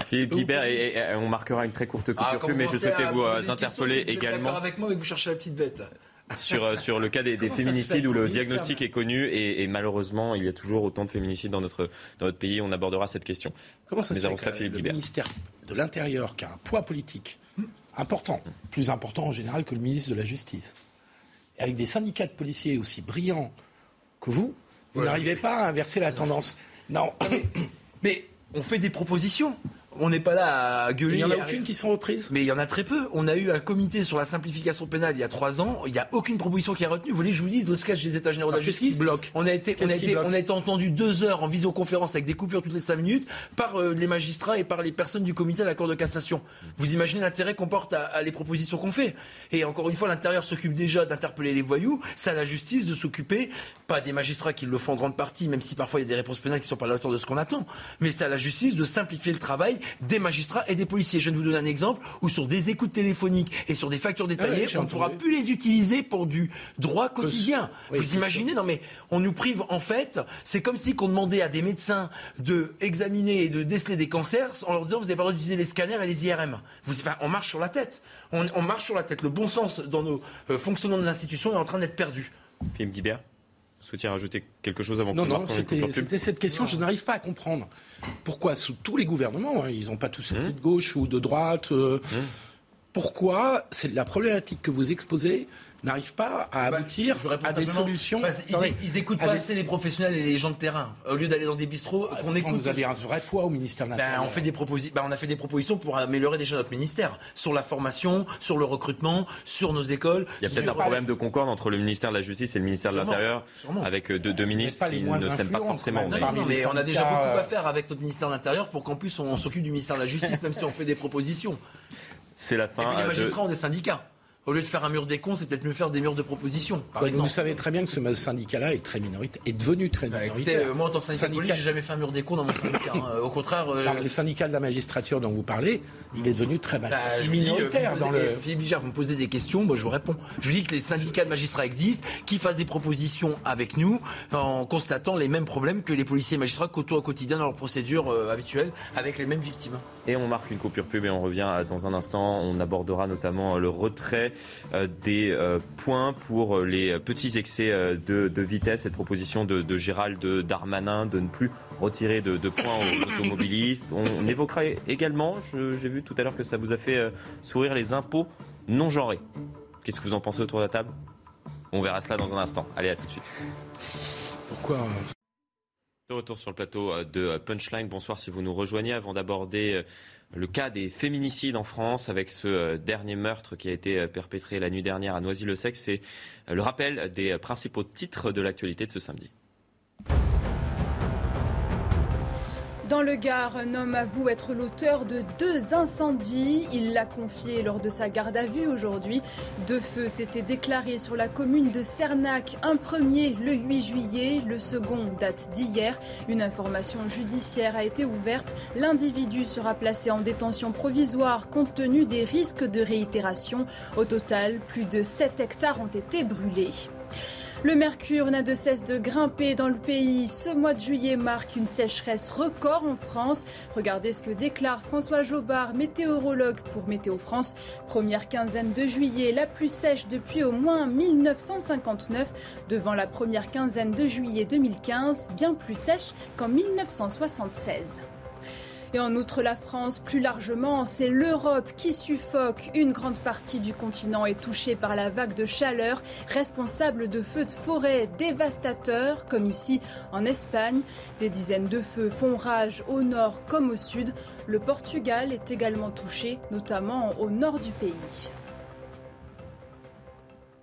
Philippe Guibert, et, on marquera une très courte coupure ah, mais je souhaitais vous, euh, interpeller également. avec moi, mais vous cherchez la petite bête. Sur, euh, sur le cas des, féminicides où le diagnostic est connu et, malheureusement il y a toujours autant de féminicides dans notre, dans notre pays. On abordera cette question. Comment ça se fait que le ministère de l'Intérieur, qui a un poids politique important, plus important en général que le ministre de la Justice, avec des syndicats de policiers aussi brillants que vous, vous n'arrivez pas à inverser la tendance. Non, mais on fait des propositions. On n'est pas là à gueuler. Il n'y en a aucune qui sont reprises? Mais il y en a très peu. On a eu un comité sur la simplification pénale il y a trois ans. Il n'y a aucune proposition qui est retenue. Vous voulez que je vous dise le sketch des États généraux de la justice bloque? on a, été, on, a été, on a été entendu deux heures en visioconférence avec des coupures toutes les cinq minutes par euh, les magistrats et par les personnes du comité à la Cour de cassation. Vous imaginez l'intérêt qu'on porte à, les propositions qu'on fait. Et encore une fois, l'intérieur s'occupe déjà d'interpeller les voyous. C'est à la justice de s'occuper, pas des magistrats qui le font en grande partie, même si parfois il y a des réponses pénales qui ne sont pas à la hauteur de ce qu'on attend. Mais c'est à la justice de simplifier le travail des magistrats et des policiers. Je vais vous donner un exemple où sur des écoutes téléphoniques et sur des factures détaillées, ah on ne pourra plus les utiliser pour du droit quotidien. vous imaginez Non mais on nous prive en fait, c'est comme si qu'on demandait à des médecins de examiner et de déceler des cancers en leur disant vous n'avez pas le droit d'utiliser les scanners et les IRM. Vous, on marche sur la tête. On, marche sur la tête. Le bon sens dans nos euh, fonctionnements de institutions est en train d'être perdu. Philippe Guibert souhaitiez rajouter quelque chose avant Non, non, c'était cette question, je n'arrive pas à comprendre. Pourquoi, sous tous les gouvernements, hein, ils n'ont pas tous été mmh. de gauche ou de droite, euh, mmh. pourquoi c'est la problématique que vous exposez n'arrive pas à Bah, aboutir à des solutions. Attendez. ils écoutent À pas des- assez les professionnels et les gens de terrain. Au lieu d'aller dans des bistrots, qu'on Pourtant, écoute. Vous avez un vrai poids au ministère de Ben, l'Intérieur. on, fait des ben, on a fait des propositions pour améliorer déjà notre ministère. Sur la formation, sur le recrutement, sur nos écoles. Il y a peut-être un problème de concorde entre le ministère de la Justice et le ministère de l'Intérieur, avec euh, deux, deux ministres qui ne s'aiment pas forcément. Non, non, mais on a déjà beaucoup à euh, faire avec notre ministère de l'Intérieur pour qu'en plus on, s'occupe du ministère de la Justice, même si on fait des propositions. C'est la Et fin. puis les euh, de- magistrats ont des syndicats. Au lieu de faire un mur des cons, c'est peut-être mieux faire des murs de propositions, par Ouais, exemple. vous savez très bien que ce syndicat-là est très minoritaire, est devenu très Bah, écoutez, minoritaire. euh, moi en tant que syndicat Syndicat- j'ai jamais fait un mur des cons dans mon syndicat. hein. Au contraire, euh, Alors, les syndicats de la magistrature dont vous parlez, il est devenu très Bah, dis, euh, minoritaire vous dans me posez- le. Philippe Bijard, vous me posez des questions, moi je vous réponds. Je vous dis que les syndicats de magistrats existent, qui fassent des propositions avec nous, en constatant les mêmes problèmes que les policiers et magistrats côtoient au quotidien dans leurs procédures euh, habituelles, avec les mêmes victimes. Et on marque une coupure pub et on revient euh, dans un instant. On abordera notamment euh, le retrait euh, des euh, points pour euh, les petits excès euh, de, vitesse. Cette proposition de, Gérald Darmanin de ne plus retirer de, points aux automobilistes. On, on évoquera également, j'ai vu tout à l'heure que ça vous a fait euh, sourire, les impôts non genrés. Qu'est-ce que vous en pensez autour de la table? On verra cela dans un instant. Allez, à tout de suite. Pourquoi? Retour sur le plateau euh, de Punchline. Bonsoir si vous nous rejoignez avant d'aborder euh, le cas des féminicides en France avec ce euh, dernier meurtre qui a été euh, perpétré la nuit dernière à Noisy-le-Sec. C'est euh, le rappel des euh, principaux titres de l'actualité de ce samedi. Dans le Gard, un homme avoue être l'auteur de deux incendies. Il l'a confié lors de sa garde à vue aujourd'hui. Deux feux s'étaient déclarés sur la commune de Cernac. Un premier le 8 juillet, le second date d'hier. Une information judiciaire a été ouverte. L'individu sera placé en détention provisoire compte tenu des risques de réitération. Au total, plus de 7 hectares ont été brûlés. Le mercure n'a de cesse de grimper dans le pays. Ce mois de juillet marque une sécheresse record en France. Regardez ce que déclare François Jobard, météorologue pour Météo France. Première quinzaine de juillet, la plus sèche depuis au moins 1959, devant la première quinzaine de juillet 2015, bien plus sèche qu'en 1976. Et en outre la France, plus largement, c'est l'Europe qui suffoque. Une grande partie du continent est touchée par la vague de chaleur, responsable de feux de forêt dévastateurs, comme ici en Espagne. Des dizaines de feux font rage au nord comme au sud. Le Portugal est également touché, notamment au nord du pays.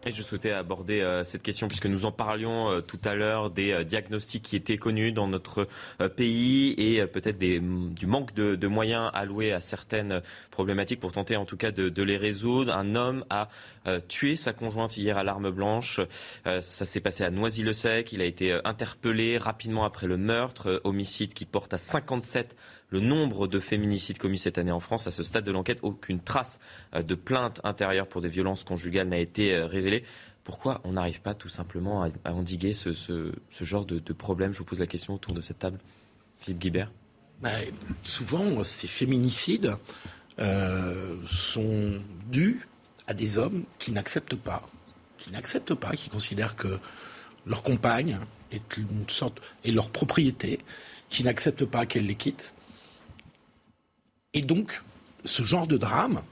Je souhaitais aborder euh, cette question puisque nous en parlions euh, tout à l'heure des euh, diagnostics qui étaient connus dans notre pays et peut-être des- du manque de, moyens alloués à certaines problématiques pour tenter en tout cas de, de les résoudre. Un homme a tué sa conjointe hier à l'arme blanche. Ça s'est passé à Noisy-le-Sec. Il a été interpellé rapidement après le meurtre, homicide qui porte à 57 le nombre de féminicides commis cette année en France. À ce stade de l'enquête, aucune trace euh, de plainte intérieure pour des violences conjugales n'a été euh, révélée. Pourquoi on n'arrive pas tout simplement à, endiguer ce, genre de, problème? Je vous pose la question autour de cette table. Philippe Guibert. Ben, souvent, ces féminicides euh, sont dus à des hommes qui n'acceptent pas, qui n'acceptent pas, qui considèrent que leur compagne est une sorte est leur propriété, qui n'acceptent pas qu'elle les quitte. Et donc, ce genre de drame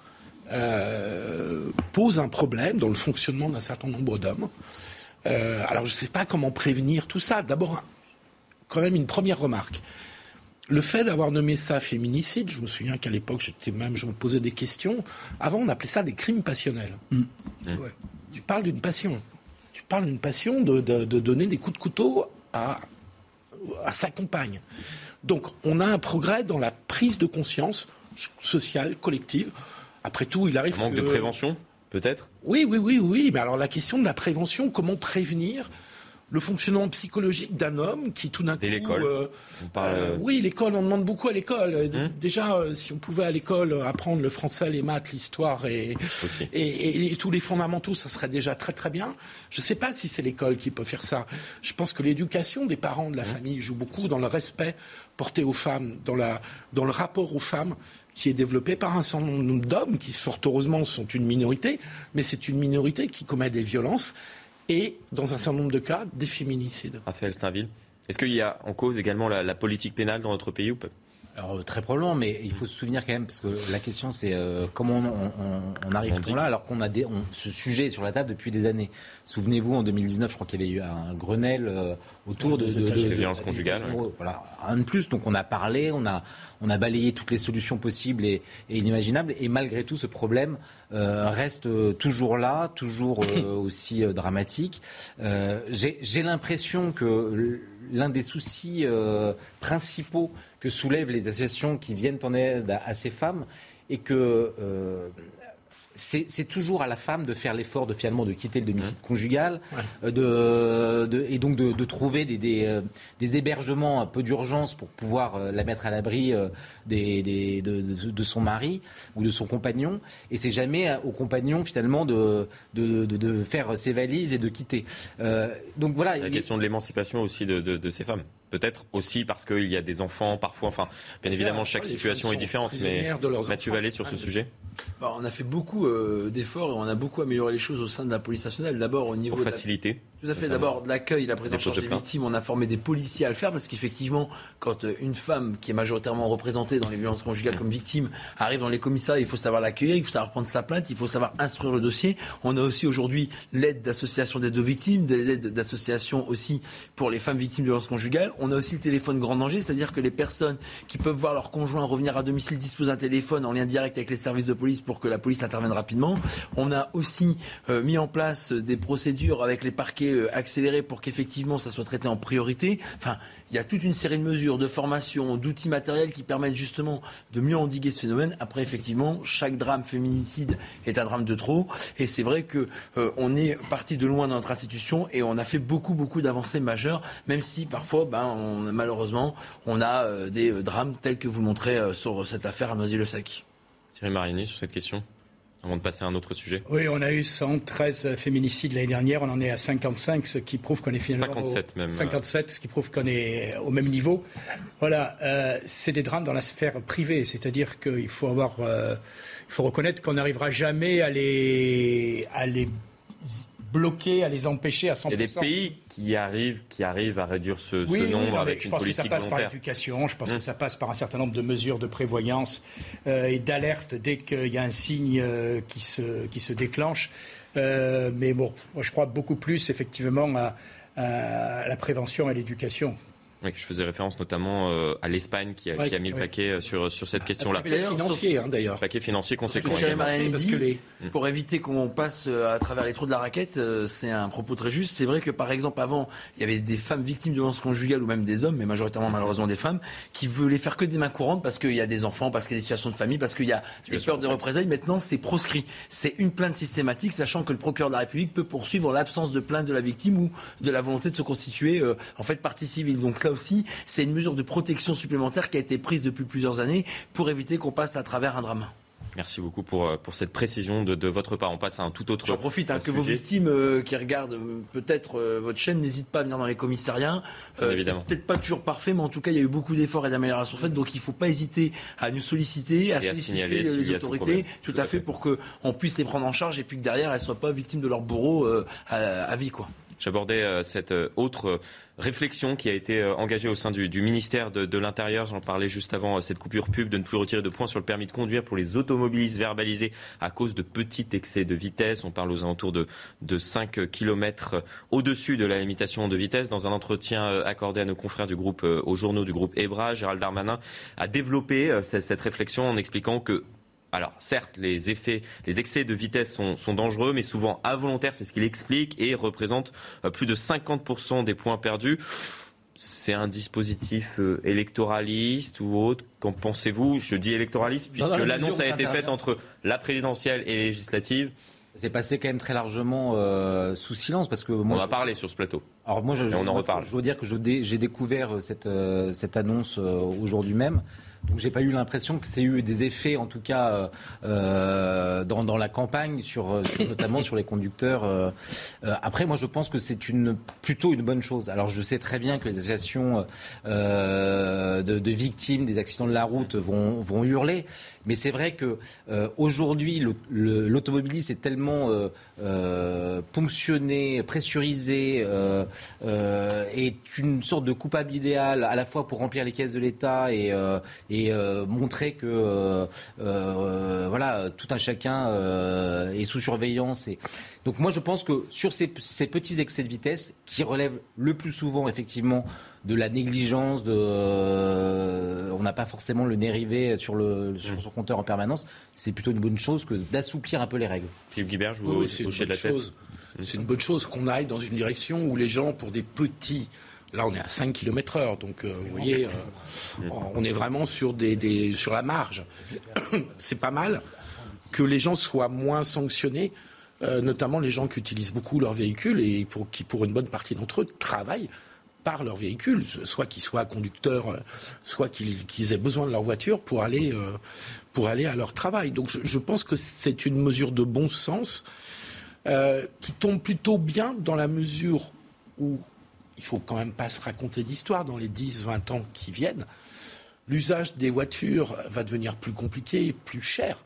euh, pose un problème dans le fonctionnement d'un certain nombre d'hommes. Euh, alors, je ne sais pas comment prévenir tout ça. D'abord, quand même une première remarque. Le fait d'avoir nommé ça féminicide, je me souviens qu'à l'époque, j'étais même, je me posais des questions. Avant, on appelait ça des crimes passionnels. Ouais. Tu parles d'une passion. Tu parles d'une passion de, de- de donner des coups de couteau à, à sa compagne. Donc, on a un progrès dans la prise de conscience sociale, collective. Après tout, il arrive Un manque que- de prévention, peut-être? Oui, oui, oui, oui. Mais alors la question de la prévention, comment prévenir le fonctionnement psychologique d'un homme qui tout d'un coup... Dès l'école. euh, parle, euh, euh, oui, l'école, on demande beaucoup à l'école. Hum. Déjà, euh, si on pouvait à l'école apprendre le français, les maths, l'histoire et, et, et- et tous les fondamentaux, ça serait déjà très très bien. Je ne sais pas si c'est l'école qui peut faire ça. Je pense que l'éducation des parents de la famille joue beaucoup dans le respect porté aux femmes, dans, le rapport aux femmes qui est développé par un certain nombre d'hommes qui, fort heureusement, sont une minorité, mais c'est une minorité qui commet des violences et, dans un certain nombre de cas, des féminicides. Raphaël Steinville. Est-ce qu'il y a en cause également la, la politique pénale dans notre pays ou pas? Alors très probablement, mais il faut se souvenir quand même, parce que la question c'est euh, comment on, arrive-t-on là alors qu'on a des, ce sujet sur la table depuis des années. Souvenez-vous, en 2019, je crois qu'il y avait eu un Grenelle euh, autour de, de, de, de, violences conjugales. Voilà, un de plus. Donc on a parlé, on a, on a balayé toutes les solutions possibles et, inimaginables, et malgré tout, ce problème euh, reste toujours là, toujours aussi dramatique. J'ai l'impression que l'un des soucis principaux que soulèvent les associations qui viennent en aide à, ces femmes et que euh, c'est toujours à la femme de faire l'effort de finalement de quitter le domicile mmh. conjugal euh, de, et donc de, trouver des, euh, des, hébergements un peu d'urgence pour pouvoir la mettre à l'abri des, de, son mari ou de son compagnon. Et c'est jamais au compagnon finalement de, de, faire ses valises et de quitter. donc voilà. La question de l'émancipation aussi de ces femmes. Peut-être aussi parce qu'il y a des enfants parfois. Enfin, bien évidemment, chaque situation est différente. Mais Mathieu Vallée sur ce sujet bah, On a fait beaucoup euh, d'efforts et on a beaucoup amélioré les choses au sein de la police nationale. D'abord au niveau. Pour faciliter. Tout à fait. D'abord, de l'accueil, la prise en charge des victimes. On a formé des policiers à le faire parce qu'effectivement, quand euh, une femme qui est majoritairement représentée dans les violences conjugales comme victime arrive dans les commissariats, il faut savoir l'accueillir, il faut savoir prendre sa plainte, il faut savoir instruire le dossier. On a aussi aujourd'hui l'aide d'associations d'aide aux victimes, l'aide d'associations aussi pour les femmes victimes de violences conjugales. On a aussi le téléphone grand danger, c'est-à-dire que les personnes qui peuvent voir leur conjoint revenir à domicile disposent d'un téléphone en lien direct avec les services de police pour que la police intervienne rapidement. On a aussi euh, mis en place des procédures avec les parquets euh, accélérés pour qu'effectivement ça soit traité en priorité. Enfin, il y a toute une série de mesures, de formation, d'outils matériels qui permettent justement de mieux endiguer ce phénomène. Après, effectivement, chaque drame féminicide est un drame de trop. Et c'est vrai que euh, est parti de loin dans notre institution et on a fait beaucoup, beaucoup d'avancées majeures, même si parfois, ben, malheureusement, on a euh, des drames tels que vous montrez sur cette affaire à Noisy-le-Sec. Thierry Marini, sur cette question avant de passer à un autre sujet. Oui, on a eu 113 féminicides l'année dernière, on en est à 55, ce qui prouve qu'on est finalement 57 même. 57, ce qui prouve qu'on est au même niveau. Voilà, euh, c'est des drames dans la sphère privée, c'est-à-dire qu'il faut avoir, euh, il faut reconnaître qu'on n'arrivera jamais à les, à les bloquer, à les empêcher à 100%. Il y a des pays qui arrivent, qui arrivent à réduire ce, nombre avec une politique Je pense que ça passe par l'éducation, je pense que mmh. ça passe par un certain nombre de mesures de prévoyance euh, et d'alerte dès qu'il y a un signe euh, qui, se, qui se déclenche. Euh, mais bon, moi je crois beaucoup plus effectivement à, à la prévention et à l'éducation. Oui, je faisais référence notamment euh, à l'Espagne qui a, qui a mis le paquet euh, sur, sur cette question-là. Paquet financier, hein, d'ailleurs. Paquet financier conséquent. Parce que les... Pour éviter qu'on passe euh, à travers les trous de la raquette, c'est un propos très juste. C'est vrai que, par exemple, avant, il y avait des femmes victimes de violences conjugales ou même des hommes, mais majoritairement malheureusement des femmes, qui voulaient faire que des mains courantes parce qu'il y a des enfants, parce qu'il y a des situations de famille, parce qu'il y a des peurs de représailles. Maintenant, c'est proscrit. C'est une plainte systématique, sachant que le procureur de la République peut poursuivre l'absence de plainte de la victime ou de la volonté de se constituer en fait partie civile. Donc aussi, c'est une mesure de protection supplémentaire qui a été prise depuis plusieurs années pour éviter qu'on passe à travers un drame. Merci beaucoup pour, euh, pour cette précision de, de, votre part. On passe à un tout autre. J'en profite hein, que vos victimes euh, qui regardent euh, peut-être votre chaîne n'hésitent pas à venir dans les commissariats. c'est peut-être pas toujours parfait, mais en tout cas, il y a eu beaucoup d'efforts et d'améliorations faites. Donc, il ne faut pas hésiter à nous solliciter, à solliciter les, autorités, tout, à fait, pour qu'on puisse les prendre en charge et puis que derrière, elles ne soient pas victimes de leur bourreau à, à vie, quoi. J'abordais euh, cette euh, autre euh, réflexion qui a été engagée au sein du, ministère de, l'Intérieur. J'en parlais juste avant cette coupure pub de ne plus retirer de points sur le permis de conduire pour les automobilistes verbalisés à cause de petits excès de vitesse. On parle aux alentours de, de 5 km au-dessus de la limitation de vitesse. Dans un entretien accordé à nos confrères du groupe, aux journaux du groupe EBRA, Gérald Darmanin a développé cette réflexion en expliquant que alors certes, les effets, les excès de vitesse sont, dangereux, mais souvent involontaires, c'est ce qu'il explique, et représentent euh, plus de 50% des points perdus. C'est un dispositif euh, électoraliste ou autre? Qu'en pensez-vous? Je dis électoraliste puisque l'annonce a été faite entre la présidentielle et législative. C'est passé quand même très largement euh, sous silence parce que on a parlé sur ce plateau. Alors moi, je, on en reparle. Je dois dire que j'ai découvert cette, cette annonce aujourd'hui même. Donc j'ai pas eu l'impression que c'est eu des effets, en tout cas euh, euh dans, dans, la campagne, sur, euh, notamment sur les conducteurs. Après, moi, je pense que c'est une plutôt une bonne chose. Alors, je sais très bien que les associations de, de, victimes des accidents de la route vont, vont hurler, mais c'est vrai que aujourd'hui, l'automobiliste est tellement ponctionné, pressurisé, est une sorte de coupable idéal à la fois pour remplir les caisses de l'État et, et montrer que voilà tout un chacun est sous surveillance. Et... Donc moi je pense que sur ces, ces petits excès de vitesse qui relèvent le plus souvent effectivement de la négligence, de, euh, on n'a pas forcément le nez rivé sur, le, sur mm. son compteur en permanence. C'est plutôt une bonne chose que d'assouplir un peu les règles. Philippe Guibert, je vous c'est une, bonne chose. C'est une bonne chose qu'on aille dans une direction où les gens, pour des petits Là, on est à 5 km heure, donc euh, vous voyez, euh, mm. on est vraiment sur, des, sur la marge. C'est pas mal que les gens soient moins sanctionnés, notamment les gens qui utilisent beaucoup leur véhicule et qui, pour une bonne partie d'entre eux, travaillent par leur véhicule, soit qu'ils soient conducteurs, euh, soit qu'ils aient besoin de leur voiture pour aller, euh, à leur travail. Donc je, pense que c'est une mesure de bon sens euh, qui tombe plutôt bien dans la mesure où il faut quand même pas se raconter d'histoire dans les 10-20 ans qui viennent. L'usage des voitures va devenir plus compliqué, plus cher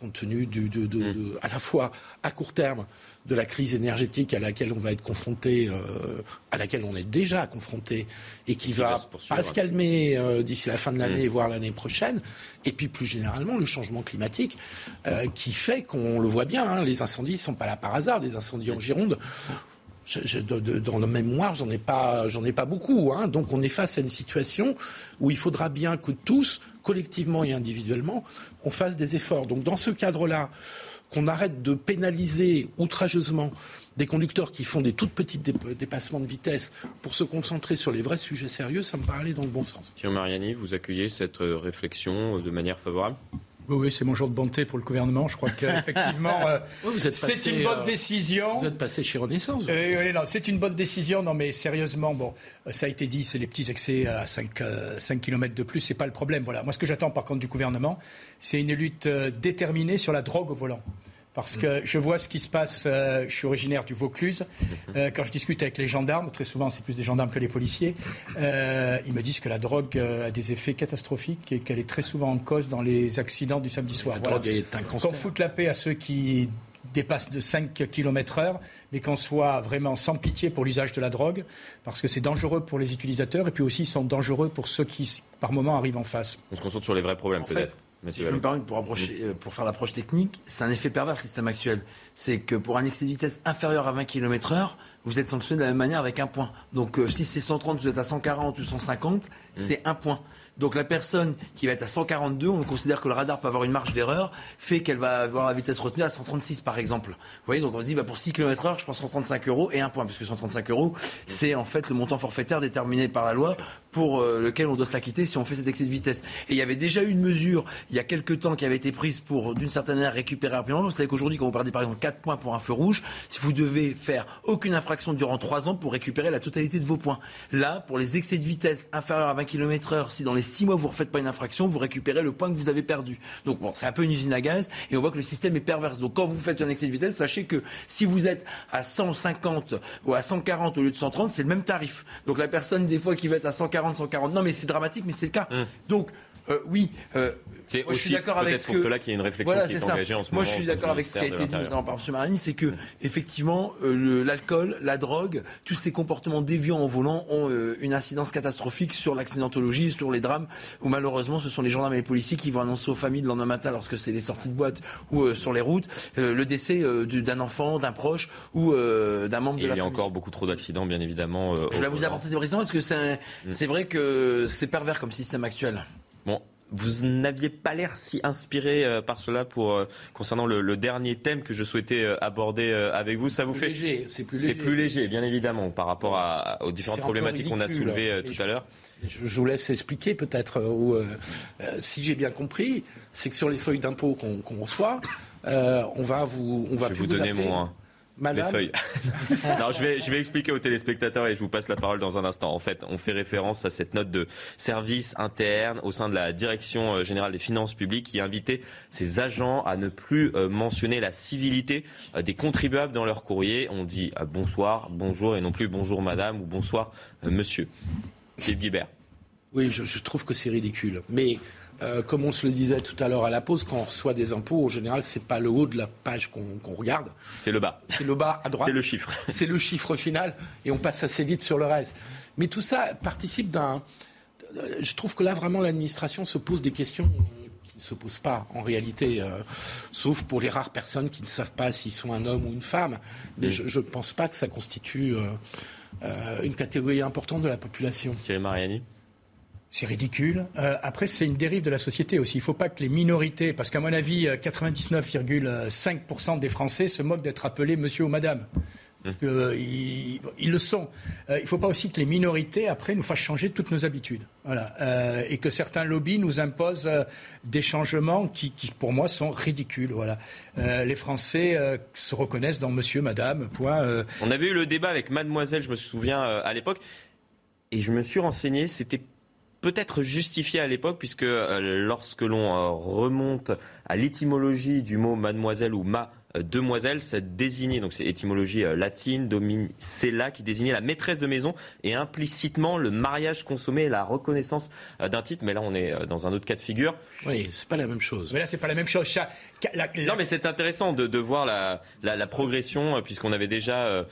compte tenu du, de, de, mm. de, à la fois à court terme de la crise énergétique à laquelle on va être confronté, euh, à laquelle on est déjà confronté, et qui, va, va pas se calmer euh, d'ici la fin de l'année, mm. voire l'année prochaine, et puis plus généralement le changement climatique, euh, qui fait qu'on le voit bien, hein, les incendies ne sont pas là par hasard, des incendies en Gironde. dans le mémoire, j'en ai pas, j'en ai pas beaucoup. Hein. Donc, on est face à une situation où il faudra bien que tous collectivement et individuellement, on fasse des efforts. Donc dans ce cadre-là, qu'on arrête de pénaliser outrageusement des conducteurs qui font des toutes petites dépassements de vitesse pour se concentrer sur les vrais sujets sérieux, ça me paraît aller dans le bon sens. Thierry Mariani, vous accueillez cette euh, réflexion euh, de manière favorable? Oui, c'est mon jour de bonté pour le gouvernement. Je crois qu'effectivement, euh, c'est une bonne euh, décision. Vous êtes passé chez Renaissance. oui, non, c'est une bonne décision. Non, mais sérieusement, bon, euh, ça a été dit, c'est les petits excès à 5, 5 km de plus, c'est pas le problème. Voilà. Moi, ce que j'attends par contre du gouvernement, c'est une lutte déterminée sur la drogue au volant. Parce que je vois ce qui se passe, euh, je suis originaire du Vaucluse, euh, quand je discute avec les gendarmes, très souvent c'est plus des gendarmes que les policiers, euh, ils me disent que la drogue a des effets catastrophiques et qu'elle est très souvent en cause dans les accidents du samedi soir. La drogue est un Qu'on foute la paix à ceux qui dépassent de 5 km heure, mais qu'on soit vraiment sans pitié pour l'usage de la drogue, parce que c'est dangereux pour les utilisateurs et puis aussi ils sont dangereux pour ceux qui, par moment, arrivent en face. On se concentre sur les vrais problèmes, peut-être si je me permets pour, euh, pour faire l'approche technique, c'est un effet pervers le système actuel. C'est que pour un excès de vitesse inférieur à 20 km heure, vous êtes sanctionné de la même manière avec un point. Donc euh, si c'est 130, vous êtes à 140 ou 150, mmh. c'est un point. Donc la personne qui va être à 142, on considère que le radar peut avoir une marge d'erreur, fait qu'elle va avoir la vitesse retenue à 136 par exemple. Vous voyez, donc on se dit bah, pour 6 km heure, je prends 135 euros et un point, puisque 135 euros, c'est en fait le montant forfaitaire déterminé par la loi pour euh, lequel on doit s'acquitter si on fait cet excès de vitesse. Et il y avait déjà une mesure il y a quelques temps qui avait été prise pour d'une certaine manière récupérer rapidement. Vous savez qu'aujourd'hui, quand vous perdez par exemple 4 points pour un feu rouge, si vous devez faire aucune infraction durant 3 ans pour récupérer la totalité de vos points. Là, pour les excès de vitesse inférieurs à 20 km heure, si dans les 6 mois vous ne refaites pas une infraction, vous récupérez le point que vous avez perdu. Donc bon, c'est un peu une usine à gaz et on voit que le système est perverse. Donc quand vous faites un excès de vitesse, sachez que si vous êtes à 150 ou à 140 au lieu de 130, c'est le même tarif. Donc la personne des fois qui va être à 140, 140, non mais c'est dramatique, mais c'est le cas. Mmh. Donc euh, oui, euh, c'est aussi je suis d'accord avec pour cela qu'il y a une réflexion qui est, engagée en ce moment. Moi, je suis d'accord avec ce qui a été dit notamment par M. Marini, c'est que mm. effectivement, euh, l'alcool, la drogue, tous ces comportements déviants en volant ont euh, une incidence catastrophique sur l'accidentologie, sur les drames, où malheureusement, ce sont les gendarmes et les policiers qui vont annoncer aux familles le lendemain matin, lorsque c'est les sorties de boîte ou euh, sur les routes, le décès d'un enfant, d'un proche ou d'un membre de la famille. Il y a encore beaucoup trop d'accidents, bien évidemment. je vais vous apporter ces précisions parce que mm. c'est vrai que c'est pervers comme système actuel. Bon, vous n'aviez pas l'air si inspiré euh, par cela pour euh, concernant le, dernier thème que je souhaitais euh, aborder avec vous. Ça vous fait léger, c'est plus léger. C'est plus léger, bien évidemment, par rapport à, aux différentes problématiques qu'on a soulevées tout à l'heure. Je, vous laisse expliquer peut-être. si j'ai bien compris, c'est que sur les feuilles d'impôt qu'on reçoit, on va vous, on va je vais vous donner mon feuilles. non, je vais, je vais expliquer aux téléspectateurs et je vous passe la parole dans un instant. En fait, on fait référence à cette note de service interne au sein de la Direction euh, générale des finances publiques qui invitait ses agents à ne plus euh, mentionner la civilité euh, des contribuables dans leur courrier. On dit bonsoir, bonjour et non plus bonjour madame ou bonsoir monsieur. Philippe Guibert. Oui, je, je trouve que c'est ridicule. Mais Euh, comme on se le disait tout à l'heure à la pause, quand on reçoit des impôts, en général, c'est pas le haut de la page qu'on regarde. C'est le bas. C'est le bas à droite. C'est le chiffre. C'est le chiffre final et on passe assez vite sur le reste. Mais tout ça participe d'un. Je trouve que là, vraiment, l'administration se pose des questions qui ne se posent pas en réalité, euh, sauf pour les rares personnes qui ne savent pas s'ils sont un homme ou une femme. Mais je ne pense pas que ça constitue euh, euh, une catégorie importante de la population. Thierry Mariani c'est ridicule. Euh, après, c'est une dérive de la société aussi. Il ne faut pas que les minorités, parce qu'à mon avis, 99,5% des Français se moquent d'être appelés monsieur ou madame. Euh, ils, le sont. Euh, il ne faut pas aussi que les minorités, après, nous fassent changer toutes nos habitudes. Voilà. Euh, et que certains lobbies nous imposent euh, des changements qui, pour moi, sont ridicules. Voilà. les Français se reconnaissent dans monsieur, madame. On avait eu le débat avec mademoiselle, je me souviens, à l'époque. Et je me suis renseigné, c'était peut-être justifié à l'époque, puisque euh, lorsque l'on euh, remonte à l'étymologie du mot mademoiselle ou ma euh, demoiselle, ça désignait, donc c'est étymologie latine, domicella, qui désignait la maîtresse de maison et implicitement le mariage consommé et la reconnaissance d'un titre. Mais là, on est dans un autre cas de figure. Oui, c'est pas la même chose. Mais là, c'est pas la même chose. Non, mais c'est intéressant de, de voir la, la, la progression, puisqu'on avait déjà euh,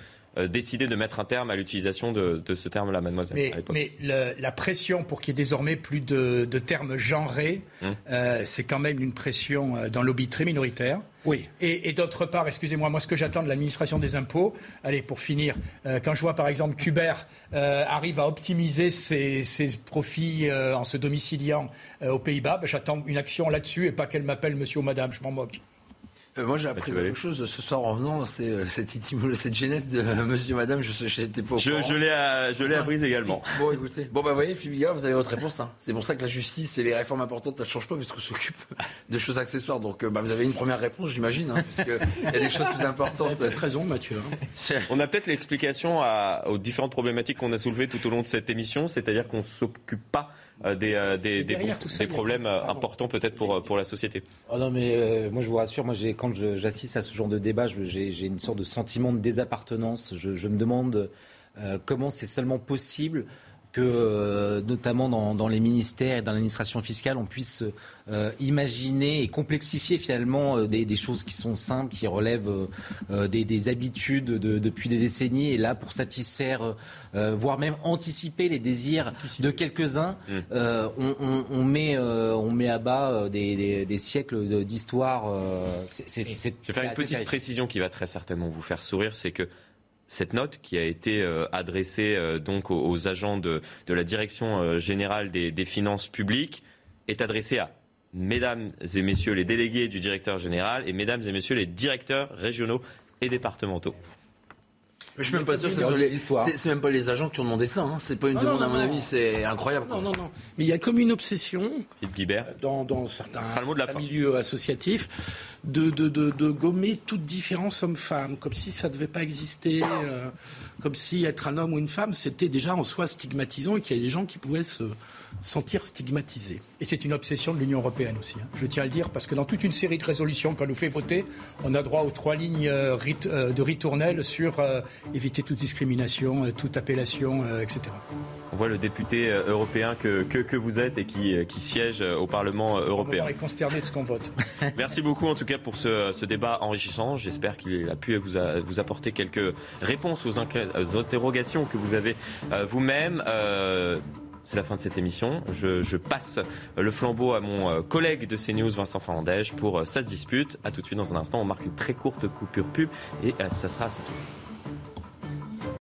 décidé de mettre un terme à l'utilisation de, ce terme-là, mademoiselle. Mais, la pression pour qu'il y ait désormais plus de, termes genrés, hum. euh, c'est quand même une pression euh, d'un lobby très minoritaire. Oui. Et, d'autre part, excusez-moi, moi ce que j'attends de l'administration des impôts, allez, pour finir, quand je vois par exemple qu'Uber arrive à optimiser ses, profits en se domiciliant aux Pays-Bas, ben, j'attends une action là-dessus et pas qu'elle m'appelle monsieur ou madame, je m'en moque. Euh, moi, j'ai appris quelque chose ce soir en venant. C'est euh, cette, cette genèse de Monsieur, Madame. Je n'étais pas au je, je l'ai, je l'ai apprise également. Bon, écoutez. Bon, bah, vous voyez, Philippe vous avez votre réponse. Hein. C'est pour ça que la justice et les réformes importantes, ne changent pas, puisqu'on s'occupe de choses accessoires. Donc, euh, bah, vous avez une première réponse, j'imagine, hein, puisqu'il y a des choses plus importantes. Vous avez raison, Mathieu. Hein. On a peut-être l'explication aux différentes problématiques qu'on a soulevées tout au long de cette émission, c'est-à-dire qu'on s'occupe pas euh, des, euh, des, des, des problèmes euh, importants peut-être pour, pour la société. Oh non, mais moi je vous rassure, moi quand j'assiste à ce genre de débat, j'ai une sorte de sentiment de désappartenance. Je, je me demande comment c'est seulement possible que, euh, notamment dans, les ministères et dans l'administration fiscale, on puisse euh, imaginer et complexifier finalement euh, des, choses qui sont simples, qui relèvent des, habitudes depuis des décennies. Et là, pour satisfaire, voire même anticiper les désirs de quelques-uns, mmh. on, met, on met à bas des, siècles d'histoire. Je vais faire une petite précision qui va très certainement vous faire sourire, c'est que cette note qui a été euh, adressée euh, donc aux, agents de, la direction euh, générale des, finances publiques est adressée à mesdames et messieurs les délégués du directeur général et mesdames et messieurs les directeurs régionaux et départementeurs. Je suis même pas sûr que c'est même pas les agents qui ont demandé ça. Hein. C'est pas une demande, à mon avis, c'est incroyable. Non, non, non. Mais il y a comme une obsession dans, dans certains milieux associatifs de, de, de, gommer toute différence homme-femme, comme si ça ne devait pas exister, euh, comme si être un homme ou une femme, c'était déjà en soi stigmatisant et qu'il y a des gens qui pouvaient se sentir stigmatisés. Et c'est une obsession de l'Union européenne aussi, hein. je tiens à le dire, parce que dans toute une série de résolutions qu'on nous fait voter, on a droit aux trois lignes euh, euh, de ritournelle sur éviter toute discrimination, toute appellation, etc. On voit le député européen que, que, vous êtes et qui, qui siège au Parlement européen. On est consterné de ce qu'on vote. Merci beaucoup en tout cas pour ce, débat enrichissant. J'espère qu'il a pu vous, vous, apporter quelques réponses aux, interrogations que vous avez euh, vous-même. Euh, c'est la fin de cette émission. Je, passe le flambeau à mon euh, collègue de CNews, Vincent Fernandez, pour Ça se dispute. A tout de suite dans un instant. On marque une très courte coupure pub et ça sera à son tour.